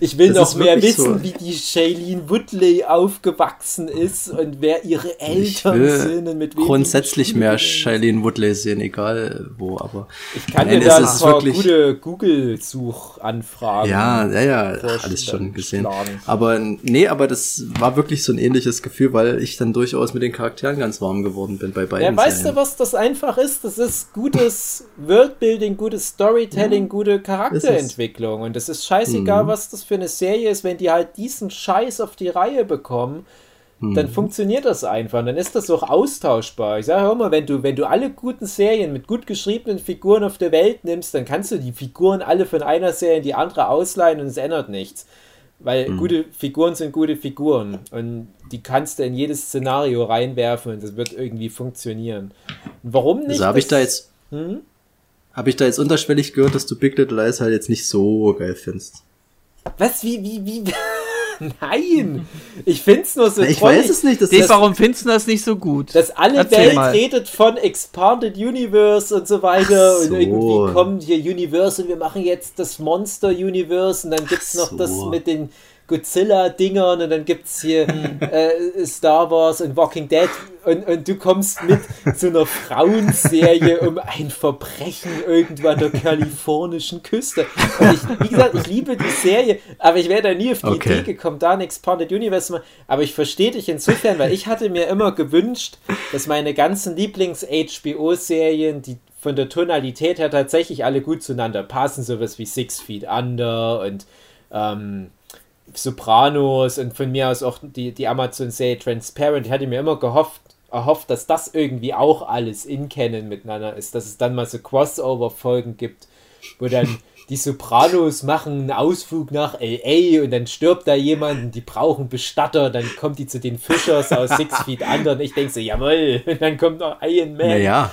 Ich will das noch mehr wissen, so. wie die Shailene Woodley aufgewachsen ist und wer ihre Eltern sind und mit wem Grundsätzlich mehr Shailene Woodley sehen, egal wo, aber. Ich kann dir da ein paar gute Google-Suchanfragen. Ja, ja, ja, alles schon gesehen. Aber nee, aber das war wirklich so ein ähnliches Gefühl, weil ich dann durchaus mit den Charakteren ganz warm geworden bin bei beiden. Ja, weißt Serien. du, was das einfach ist? Das ist gutes Worldbuilding, gutes Storytelling, ja, gute Charakterentwicklung. Und es ist scheißegal, mhm. was das für eine Serie ist, wenn die halt diesen Scheiß auf die Reihe bekommen. Dann mhm. funktioniert das einfach. dann ist das auch austauschbar. Ich sage, hör mal, wenn du, wenn du alle guten Serien mit gut geschriebenen Figuren auf der Welt nimmst, dann kannst du die Figuren alle von einer Serie in die andere ausleihen und es ändert nichts. Weil mhm. gute Figuren sind gute Figuren und die kannst du in jedes Szenario reinwerfen und das wird irgendwie funktionieren. Warum nicht? Also habe ich da jetzt hm? habe ich da jetzt unterschwellig gehört, dass du Big Little Lies halt jetzt nicht so geil findest. Was wie wie wie Nein, ich find's nur so Ich weiß es nicht. Das Dave, warum findest du das nicht so gut? Dass alle Erzähl Welt mal. redet von Expanded Universe und so weiter so. und irgendwie kommt hier Universe und wir machen jetzt das Monster Universe und dann gibt's noch so. das mit den Godzilla-Dingern und dann gibt es hier äh, Star Wars und Walking Dead und, und du kommst mit zu einer Frauenserie um ein Verbrechen irgendwo an der kalifornischen Küste. Und ich, wie gesagt, ich liebe die Serie, aber ich wäre da nie auf die okay. Idee gekommen, da ein Expanded Universe machen. Aber ich verstehe dich insofern, weil ich hatte mir immer gewünscht, dass meine ganzen Lieblings-HBO-Serien, die von der Tonalität her tatsächlich alle gut zueinander passen, sowas wie Six Feet Under und ähm, Sopranos und von mir aus auch die, die Amazon-Serie Transparent. Ich hatte mir immer gehofft, erhofft, dass das irgendwie auch alles in Canon miteinander ist, dass es dann mal so Crossover-Folgen gibt, wo dann die Sopranos machen einen Ausflug nach L.A. und dann stirbt da jemand und die brauchen Bestatter, dann kommt die zu den Fischers aus Six Feet Under und ich denke so, jawohl, und dann kommt noch Iron Man. Naja,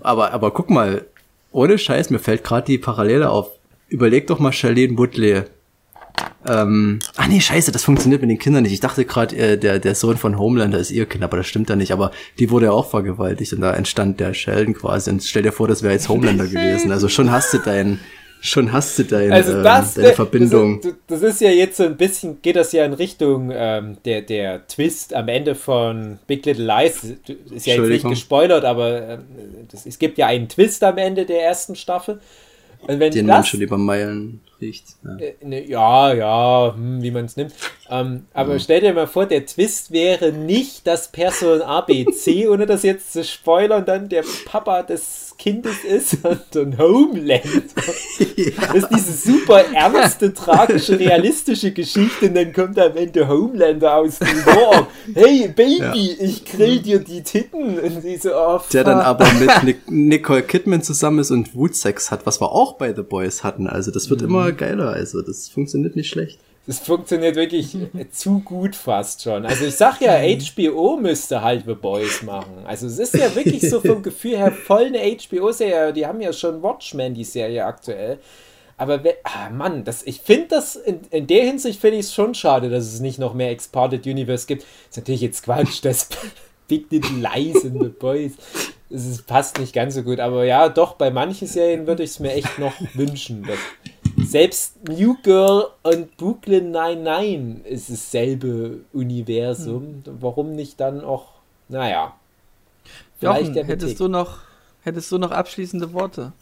aber, aber guck mal, ohne Scheiß, mir fällt gerade die Parallele auf. Überleg doch mal Charlene Woodley ähm, ach nee, scheiße, das funktioniert mit den Kindern nicht. Ich dachte gerade, äh, der, der Sohn von Homelander ist ihr Kind, aber das stimmt ja nicht. Aber die wurde ja auch vergewaltigt und da entstand der Sheldon quasi. Und stell dir vor, das wäre jetzt Homelander gewesen. Also schon hast du dein, schon hast du dein, also das, ähm, deine Verbindung. Das ist, das ist, ja jetzt so ein bisschen, geht das ja in Richtung ähm, der, der Twist am Ende von Big Little Lies. Ist ja jetzt nicht gespoilert, aber äh, das, es gibt ja einen Twist am Ende der ersten Staffel. Und wenn Den das, schon über Meilen riecht. Ja, äh, ne, ja, ja hm, wie man es nimmt. Ähm, aber ja. stell dir mal vor, der Twist wäre nicht das Person ABC, ohne das jetzt zu spoilern, dann der Papa des Kindes ist, sondern Homeland. ja. Das ist diese super ernste, tragische, realistische Geschichte und dann kommt am Ende Homelander aus New York. Hey Baby, ich grill dir die Titten. Und sie so, oh, Der dann aber mit Nicole Kidman zusammen ist und Wutsex hat, was wir auch bei The Boys hatten. Also das wird mhm. immer geiler. Also das funktioniert nicht schlecht. Das funktioniert wirklich zu gut fast schon. Also ich sag ja, HBO müsste halt The Boys machen. Also es ist ja wirklich so vom Gefühl her voll eine HBO-Serie. Die haben ja schon Watchmen, die Serie aktuell. Aber ah Mann, das, ich finde das in, in der Hinsicht finde ich es schon schade, dass es nicht noch mehr Exported Universe gibt. Das ist natürlich jetzt Quatsch, das Big Lies in The Boys. Das ist, passt nicht ganz so gut. Aber ja, doch, bei manchen Serien würde ich es mir echt noch wünschen, dass selbst New Girl und Brooklyn 99 ist dasselbe Universum. Hm. Warum nicht dann auch, naja. Vielleicht Jochen, hättest du noch hättest du noch abschließende Worte?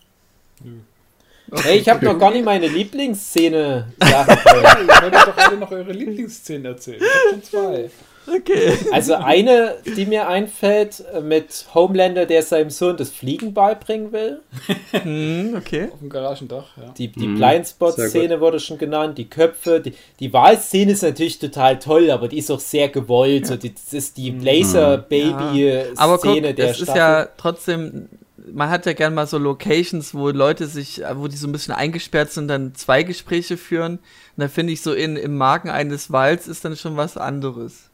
Okay. Hey, ich habe noch gar nicht meine Lieblingsszene gesagt. ich wollte doch alle noch eure Lieblingsszene erzählen. Ich habe schon zwei. Okay. Also eine, die mir einfällt, äh, mit Homelander, der seinem Sohn das Fliegen beibringen will. Hm, okay. Auf dem Garagendach, ja. Die, die mhm. Blindspot-Szene wurde schon genannt, die Köpfe. Die, die Wahlszene ist natürlich total toll, aber die ist auch sehr gewollt. Ja. So, die, das ist die Laser-Baby-Szene ja. Aber guck, der das Staffel. ist ja trotzdem man hat ja gern mal so Locations, wo Leute sich, wo die so ein bisschen eingesperrt sind, dann zwei Gespräche führen. Und da finde ich so in, im Magen eines Walds ist dann schon was anderes.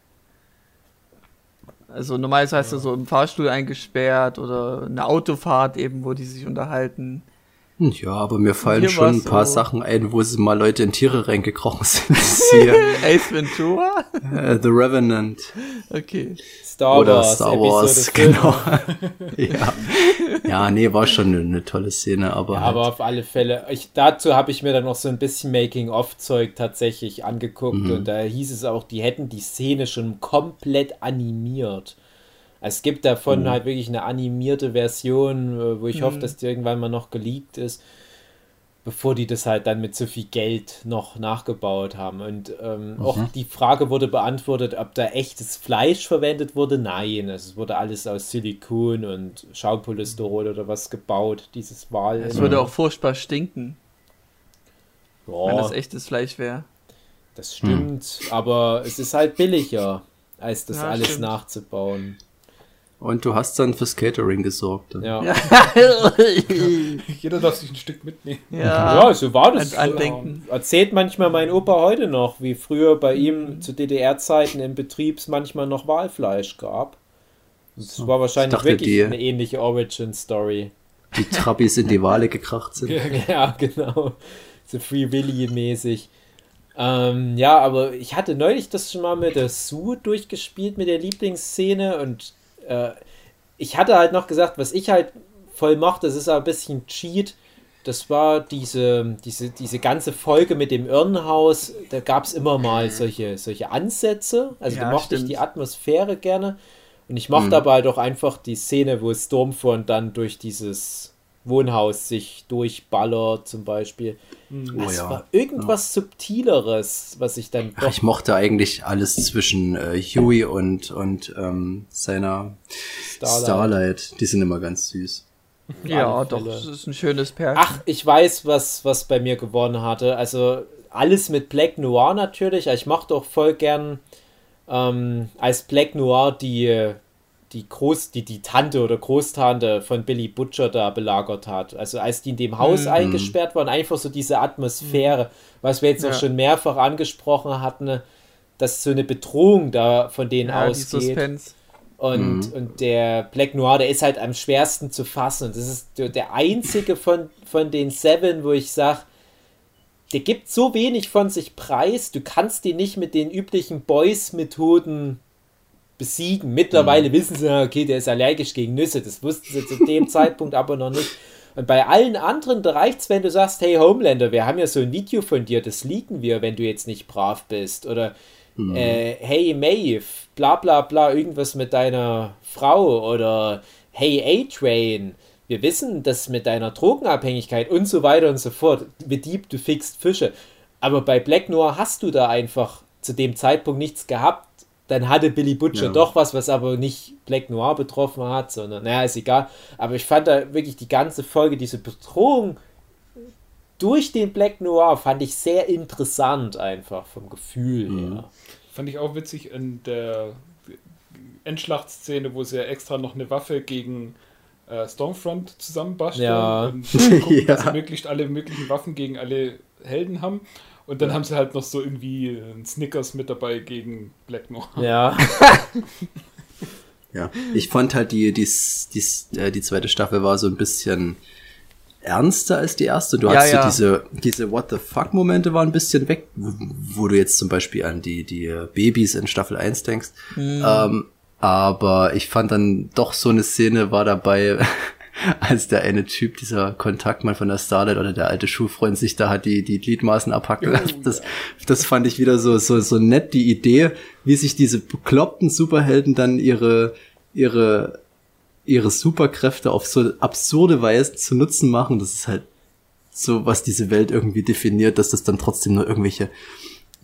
Also normalerweise heißt ja. so im Fahrstuhl eingesperrt oder eine Autofahrt eben, wo die sich unterhalten. Ja, aber mir fallen schon ein paar so. Sachen ein, wo es mal Leute in Tiere reingekrochen sind. Ace Ventura? Uh, The Revenant. Okay. Star Oder Wars, Star Wars, genau. ja. ja, nee, war schon eine, eine tolle Szene, aber. Ja, halt. Aber auf alle Fälle, ich, dazu habe ich mir dann noch so ein bisschen Making-of-Zeug tatsächlich angeguckt mhm. und da hieß es auch, die hätten die Szene schon komplett animiert. Es gibt davon mhm. halt wirklich eine animierte Version, äh, wo ich mhm. hoffe, dass die irgendwann mal noch geleakt ist, bevor die das halt dann mit so viel Geld noch nachgebaut haben. Und ähm, mhm. auch die Frage wurde beantwortet, ob da echtes Fleisch verwendet wurde. Nein, es wurde alles aus Silikon und Schaupolystyrol oder was gebaut, dieses Wal. Es würde auch furchtbar stinken. Boah. Wenn das echtes Fleisch wäre. Das stimmt, hm. aber es ist halt billiger, als das ja, alles stimmt. nachzubauen. Und du hast dann fürs Catering gesorgt. Dann. Ja. Jeder darf sich ein Stück mitnehmen. Ja, ja so war das. Andenken. Erzählt manchmal mein Opa heute noch, wie früher bei ihm zu DDR-Zeiten im Betrieb es manchmal noch Walfleisch gab. Das war wahrscheinlich dachte, wirklich die, eine ähnliche Origin-Story. Die Trappis in die Wale gekracht sind. ja, genau. So Free Willy-mäßig. Ähm, ja, aber ich hatte neulich das schon mal mit der Sue durchgespielt, mit der Lieblingsszene und äh, ich hatte halt noch gesagt, was ich halt voll mochte, das ist ein bisschen Cheat. Das war diese, diese, diese ganze Folge mit dem Irrenhaus. Da gab es immer mal solche, solche Ansätze. Also ja, da mochte stimmt. ich die Atmosphäre gerne. Und ich mochte mhm. aber halt auch einfach die Szene, wo Stormfront dann durch dieses Wohnhaus sich durchballert zum Beispiel. Hm. Oh, es ja. war irgendwas ja. Subtileres, was ich dann. Ach, ich mochte eigentlich alles zwischen äh, Huey und, und ähm, seiner Starlight. Starlight. Die sind immer ganz süß. Ja, doch, das ist ein schönes Pärchen. Ach, ich weiß, was, was bei mir gewonnen hatte. Also alles mit Black Noir natürlich. Ich mochte auch voll gern ähm, als Black Noir die, die, Groß, die, die Tante oder Großtante von Billy Butcher da belagert hat. Also als die in dem Haus mhm. eingesperrt waren, einfach so diese Atmosphäre, was wir jetzt ja. auch schon mehrfach angesprochen hatten, dass so eine Bedrohung da von denen ja, ausgeht. Und, mhm. und der Black Noir, der ist halt am schwersten zu fassen. Und das ist der einzige von, von den Seven, wo ich sage, der gibt so wenig von sich preis, du kannst ihn nicht mit den üblichen Boys-Methoden besiegen. Mittlerweile mhm. wissen sie, okay, der ist allergisch gegen Nüsse. Das wussten sie zu dem Zeitpunkt aber noch nicht. Und bei allen anderen, reicht es, wenn du sagst, hey Homelander, wir haben ja so ein Video von dir, das liegen wir, wenn du jetzt nicht brav bist. Oder mhm. äh, hey Maeve, bla bla bla, irgendwas mit deiner Frau. Oder hey A-Train, wir wissen, dass mit deiner Drogenabhängigkeit und so weiter und so fort, mit Dieb, du fixst Fische. Aber bei Black Noir hast du da einfach zu dem Zeitpunkt nichts gehabt dann hatte Billy Butcher ja. doch was, was aber nicht Black Noir betroffen hat, sondern, naja, ist egal. Aber ich fand da wirklich die ganze Folge, diese Bedrohung durch den Black Noir, fand ich sehr interessant einfach vom Gefühl mhm. her. Fand ich auch witzig in der Endschlachtszene, wo sie ja extra noch eine Waffe gegen äh, Stormfront zusammenbasteln ja. und gucken, ja. dass sie möglichst alle möglichen Waffen gegen alle Helden haben. Und dann ja. haben sie halt noch so irgendwie ein Snickers mit dabei gegen Black Noir. Ja. ja, ich fand halt die, die, die, äh, die zweite Staffel war so ein bisschen ernster als die erste. Du ja, hast ja. so diese, diese What the fuck Momente waren ein bisschen weg, wo, wo, du jetzt zum Beispiel an die, die Babys in Staffel 1 denkst. Mhm. Ähm, aber ich fand dann doch so eine Szene war dabei, als der eine Typ, dieser Kontaktmann von der Starlight oder der alte Schulfreund sich da hat die, die Gliedmaßen abhacken lassen. Das, das fand ich wieder so, so, so nett, die Idee, wie sich diese bekloppten Superhelden dann ihre, ihre, ihre Superkräfte auf so absurde Weise zu nutzen machen. Das ist halt so, was diese Welt irgendwie definiert, dass das dann trotzdem nur irgendwelche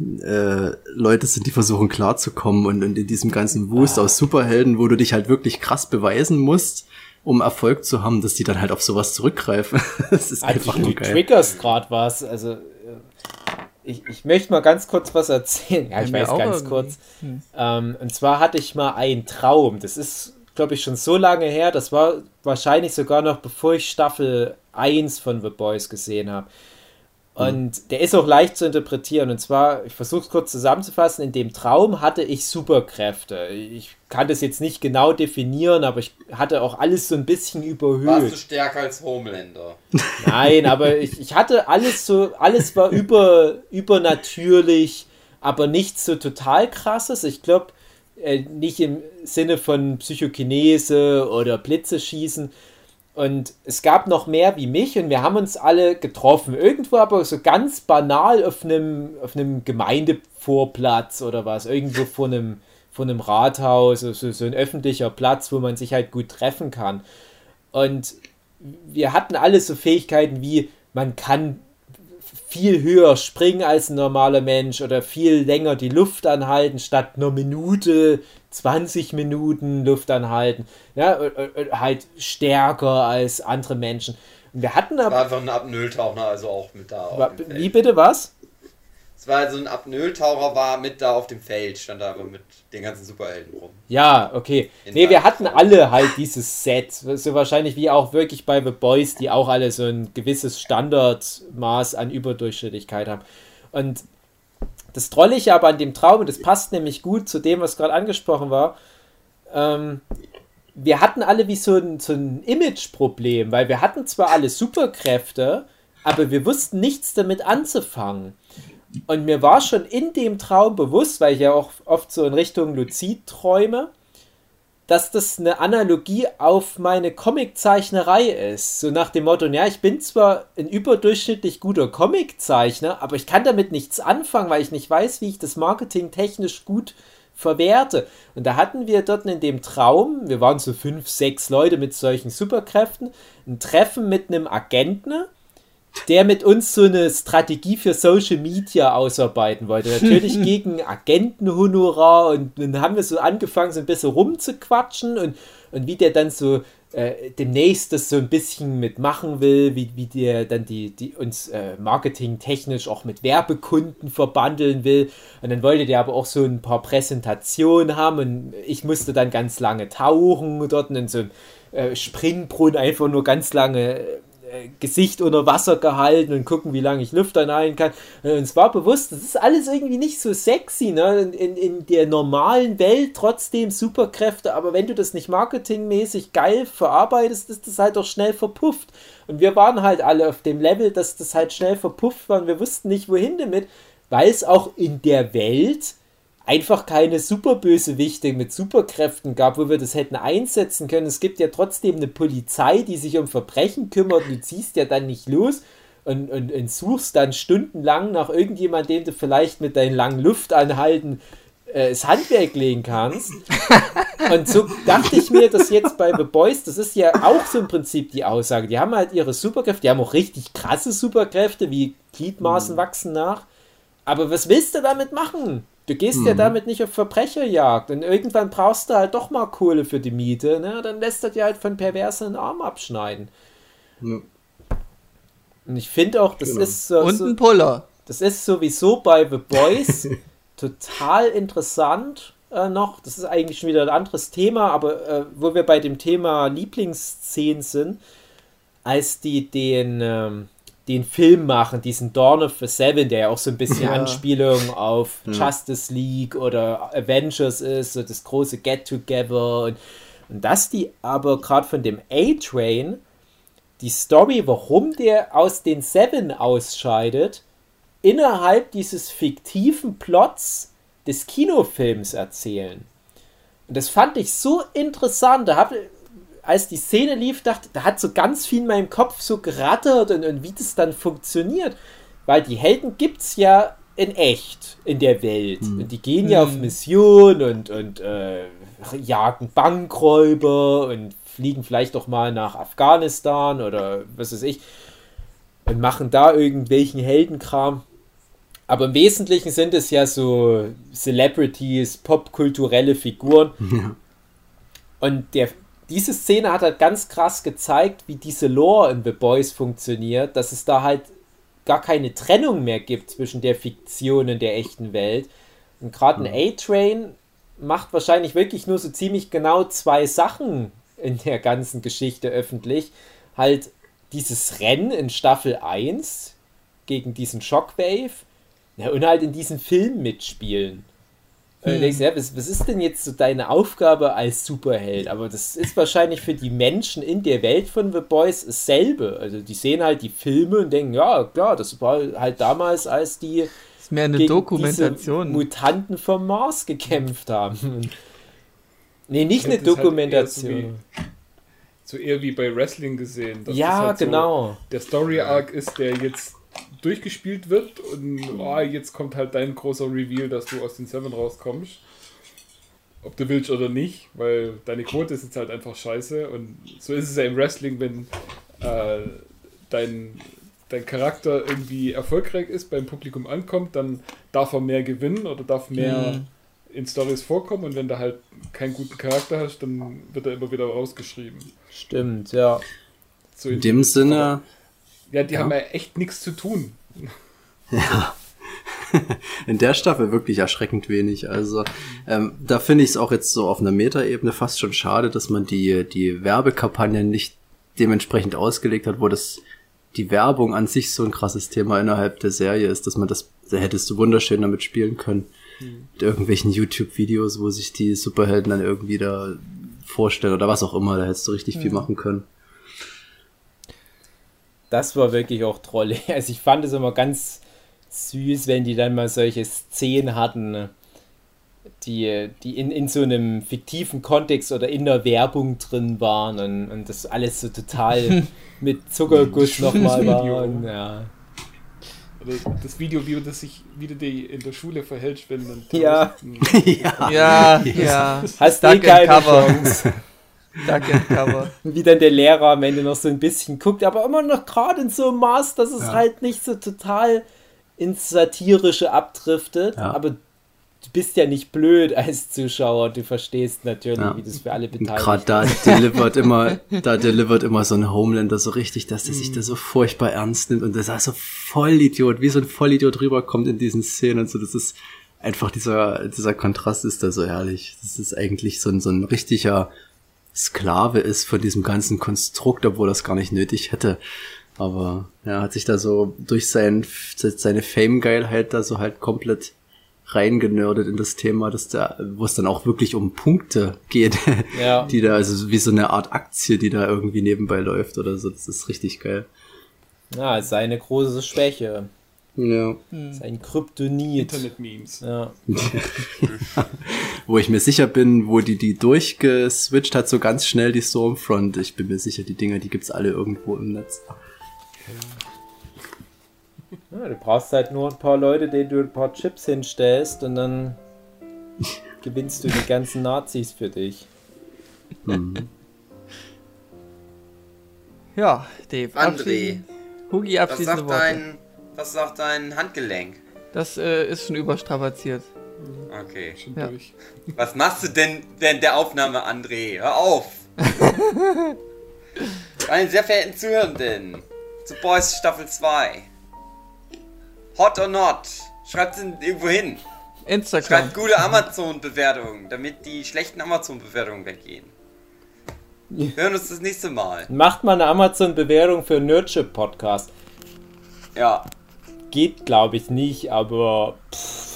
äh, Leute sind, die versuchen klarzukommen und, und in diesem ganzen Wust aus Superhelden, wo du dich halt wirklich krass beweisen musst, um Erfolg zu haben, dass die dann halt auf sowas zurückgreifen. das ist also einfach nur geil. Du triggerst gerade was. Also äh, ich, ich möchte mal ganz kurz was erzählen. Ja, ich weiß ganz irgendwie. kurz. Hm. Ähm, und zwar hatte ich mal einen Traum. Das ist, glaube ich, schon so lange her. Das war wahrscheinlich sogar noch bevor ich Staffel 1 von The Boys gesehen habe. Und der ist auch leicht zu interpretieren. Und zwar, ich versuche es kurz zusammenzufassen, in dem Traum hatte ich Superkräfte. Ich kann das jetzt nicht genau definieren, aber ich hatte auch alles so ein bisschen überhöht. Warst du stärker als Homelander? Nein, aber ich, ich hatte alles so, alles war über, übernatürlich, aber nichts so total krasses. Ich glaube, äh, nicht im Sinne von Psychokinese oder Blitze schießen, und es gab noch mehr wie mich und wir haben uns alle getroffen. Irgendwo aber so ganz banal auf einem, auf einem Gemeindevorplatz oder was. Irgendwo vor einem, vor einem Rathaus, also so ein öffentlicher Platz, wo man sich halt gut treffen kann. Und wir hatten alle so Fähigkeiten wie, man kann viel höher springen als ein normaler Mensch oder viel länger die Luft anhalten, statt einer Minute 20 Minuten Luft anhalten. Ja, halt stärker als andere Menschen. Und wir hatten aber. War einfach ein Apnoe-Taucher, also auch mit da. War, wie bitte was? Es war also ein Apnoe-Taucher, war mit da auf dem Feld, stand da aber mit den ganzen Superhelden rum. Ja, okay. In nee, wir hatten alle halt dieses Set. So wahrscheinlich wie auch wirklich bei The Boys, die auch alle so ein gewisses Standardmaß an Überdurchschnittlichkeit haben. Und das Trollige aber an dem Traum, und das passt nämlich gut zu dem, was gerade angesprochen war, ähm, wir hatten alle wie so ein, so ein Image-Problem, weil wir hatten zwar alle Superkräfte, aber wir wussten nichts damit anzufangen. Und mir war schon in dem Traum bewusst, weil ich ja auch oft so in Richtung Luzid träume, dass das eine Analogie auf meine Comiczeichnerei ist. So nach dem Motto, ja, ich bin zwar ein überdurchschnittlich guter Comiczeichner, aber ich kann damit nichts anfangen, weil ich nicht weiß, wie ich das Marketing technisch gut verwerte. Und da hatten wir dort in dem Traum, wir waren so fünf, sechs Leute mit solchen Superkräften, ein Treffen mit einem Agenten, der mit uns so eine Strategie für Social Media ausarbeiten wollte. Natürlich gegen Agentenhonorar und dann haben wir so angefangen, so ein bisschen rumzuquatschen und, und wie der dann so äh, demnächst das so ein bisschen mitmachen will, wie, wie der dann die, die uns äh, marketingtechnisch auch mit Werbekunden verbandeln will. Und dann wollte der aber auch so ein paar Präsentationen haben und ich musste dann ganz lange tauchen dort in so einem äh, Springbrunnen einfach nur ganz lange äh, Gesicht unter Wasser gehalten und gucken, wie lange ich Luft einhalten kann. Und es war bewusst, das ist alles irgendwie nicht so sexy, ne? In, in, in, der normalen Welt trotzdem Superkräfte, aber wenn du das nicht marketingmäßig geil verarbeitest, ist das halt doch schnell verpufft. Und wir waren halt alle auf dem Level, dass das halt schnell verpufft war und wir wussten nicht, wohin damit, weil es auch in der Welt einfach keine Superbösewichte mit Superkräften gab, wo wir das hätten einsetzen können. Es gibt ja trotzdem eine Polizei, die sich um Verbrechen kümmert. Du ziehst ja dann nicht los und, und, und suchst dann stundenlang nach irgendjemandem, dem du vielleicht mit deinen langen Luftanhalten äh, das Handwerk legen kannst. Und so dachte ich mir, dass jetzt bei The Boys, das ist ja auch so im Prinzip die Aussage. Die haben halt ihre Superkräfte, die haben auch richtig krasse Superkräfte, wie Gliedmaßen mhm. wachsen nach. Aber was willst du damit machen? Du gehst mhm. ja damit nicht auf Verbrecherjagd und irgendwann brauchst du halt doch mal Kohle für die Miete, ne? Dann lässt er dir halt von Perversen einen Arm abschneiden. Ja. Und ich finde auch, das genau. ist so. Und ein Puller. Das ist sowieso bei The Boys total interessant äh, noch. Das ist eigentlich schon wieder ein anderes Thema, aber äh, wo wir bei dem Thema Lieblingsszenen sind, als die den. Ähm, den Film machen, diesen Dawn of the Seven, der ja auch so ein bisschen ja. Anspielung auf ja. Justice League oder Avengers ist, so das große Get-Together und, und dass die aber gerade von dem A-Train die Story, warum der aus den Seven ausscheidet, innerhalb dieses fiktiven Plots des Kinofilms erzählen. Und das fand ich so interessant. Da habe als die Szene lief, dachte, da hat so ganz viel in meinem Kopf so gerattert und, und wie das dann funktioniert. Weil die Helden gibt es ja in echt in der Welt. Hm. Und die gehen ja hm. auf Mission und, und äh, jagen Bankräuber und fliegen vielleicht auch mal nach Afghanistan oder was weiß ich und machen da irgendwelchen Heldenkram. Aber im Wesentlichen sind es ja so Celebrities, popkulturelle Figuren. Ja. Und der diese Szene hat halt ganz krass gezeigt, wie diese Lore in The Boys funktioniert, dass es da halt gar keine Trennung mehr gibt zwischen der Fiktion und der echten Welt. Und gerade ein mhm. A-Train macht wahrscheinlich wirklich nur so ziemlich genau zwei Sachen in der ganzen Geschichte öffentlich. Halt dieses Rennen in Staffel 1 gegen diesen Shockwave ja, und halt in diesem Film mitspielen. Und denkst, ja, was, was ist denn jetzt so deine Aufgabe als Superheld? Aber das ist wahrscheinlich für die Menschen in der Welt von The Boys dasselbe. Also die sehen halt die Filme und denken, ja, klar, das war halt damals, als die das ist mehr eine Dokumentation. Mutanten vom Mars gekämpft haben. nee, nicht eine Dokumentation. Halt so, so, eher wie bei Wrestling gesehen. ja, halt genau. So der Story Arc ist, der jetzt durchgespielt wird und oh, jetzt kommt halt dein großer Reveal, dass du aus den Seven rauskommst. Ob du willst oder nicht, weil deine Quote ist jetzt halt einfach scheiße und so ist es ja im Wrestling, wenn äh, dein, dein Charakter irgendwie erfolgreich ist, beim Publikum ankommt, dann darf er mehr gewinnen oder darf mehr mhm. in Stories vorkommen und wenn du halt keinen guten Charakter hast, dann wird er immer wieder rausgeschrieben. Stimmt, ja. So in, in dem Sinne. Ja, die ja. haben ja echt nichts zu tun. Ja. In der Staffel wirklich erschreckend wenig. Also ähm, da finde ich es auch jetzt so auf einer Metaebene fast schon schade, dass man die, die Werbekampagnen nicht dementsprechend ausgelegt hat, wo das die Werbung an sich so ein krasses Thema innerhalb der Serie ist, dass man das, da hättest du wunderschön damit spielen können. Hm. Mit irgendwelchen YouTube-Videos, wo sich die Superhelden dann irgendwie da vorstellen oder was auch immer, da hättest du richtig hm. viel machen können das war wirklich auch Trolle. Also ich fand es immer ganz süß, wenn die dann mal solche Szenen hatten, die, die in, in so einem fiktiven Kontext oder in der Werbung drin waren und, und das alles so total mit Zuckerguss nochmal war. Und, ja. das Video, wie du, sich, wie du dich in der Schule verhältst, wenn dann ja. ja. ja, ja. Hast du eh keine Cover. Chance. Cover. Wie dann der Lehrer am Ende noch so ein bisschen guckt, aber immer noch gerade in so einem Maß, dass es ja. halt nicht so total ins Satirische abdriftet. Ja. Aber du bist ja nicht blöd als Zuschauer, du verstehst natürlich, ja. wie das für alle beteiligt Gerade da delivert immer, da delivert immer so ein Homelander so richtig, dass der mm. sich da so furchtbar ernst nimmt und der da so Vollidiot, wie so ein Vollidiot rüberkommt in diesen Szenen und so, das ist einfach dieser, dieser Kontrast ist da so herrlich. Das ist eigentlich so ein, so ein richtiger Sklave ist von diesem ganzen Konstrukt, obwohl das gar nicht nötig hätte. Aber er ja, hat sich da so durch sein, seine Fame-Geilheit da so halt komplett reingenördet in das Thema, dass da, wo es dann auch wirklich um Punkte geht, ja. die da, also wie so eine Art Aktie, die da irgendwie nebenbei läuft oder so. Das ist richtig geil. Ja, seine große Schwäche. Ja. Sein Kryptonit. Internet-Memes. Ja. wo ich mir sicher bin, wo die die durchgeswitcht hat, so ganz schnell die Stormfront. Ich bin mir sicher, die Dinger, die gibt's alle irgendwo im Netz. Ja, du brauchst halt nur ein paar Leute, denen du ein paar Chips hinstellst und dann gewinnst du die ganzen Nazis für dich. Mhm. Ja, Dave. André. Hugi abschließende was sagt, dein, was sagt dein Handgelenk? Das äh, ist schon überstrapaziert. Okay. Schon ja. durch. Was machst du denn während der Aufnahme, André? Hör auf! Meine sehr verehrten Zuhörenden, zu Boys Staffel 2. Hot or not? Schreibt es irgendwo hin. Instagram. Schreibt gute Amazon-Bewertungen, damit die schlechten Amazon-Bewertungen weggehen. Wir hören uns das nächste Mal. Macht mal eine Amazon-Bewertung für Nerdship Podcast. Ja. Geht, glaube ich, nicht, aber. Pff.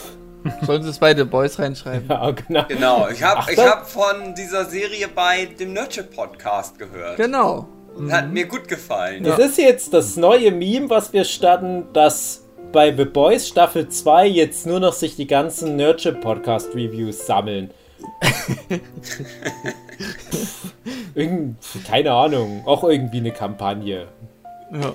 Sollen Sie es bei The Boys reinschreiben? Ja, genau. Genau. Ich habe hab von dieser Serie bei dem Nerdship Podcast gehört. Genau. Hat mir gut gefallen. Das ja. ist jetzt das neue Meme, was wir starten, dass bei The Boys Staffel 2 jetzt nur noch sich die ganzen Nurture Podcast Reviews sammeln. Irgend, keine Ahnung, auch irgendwie eine Kampagne. Ja.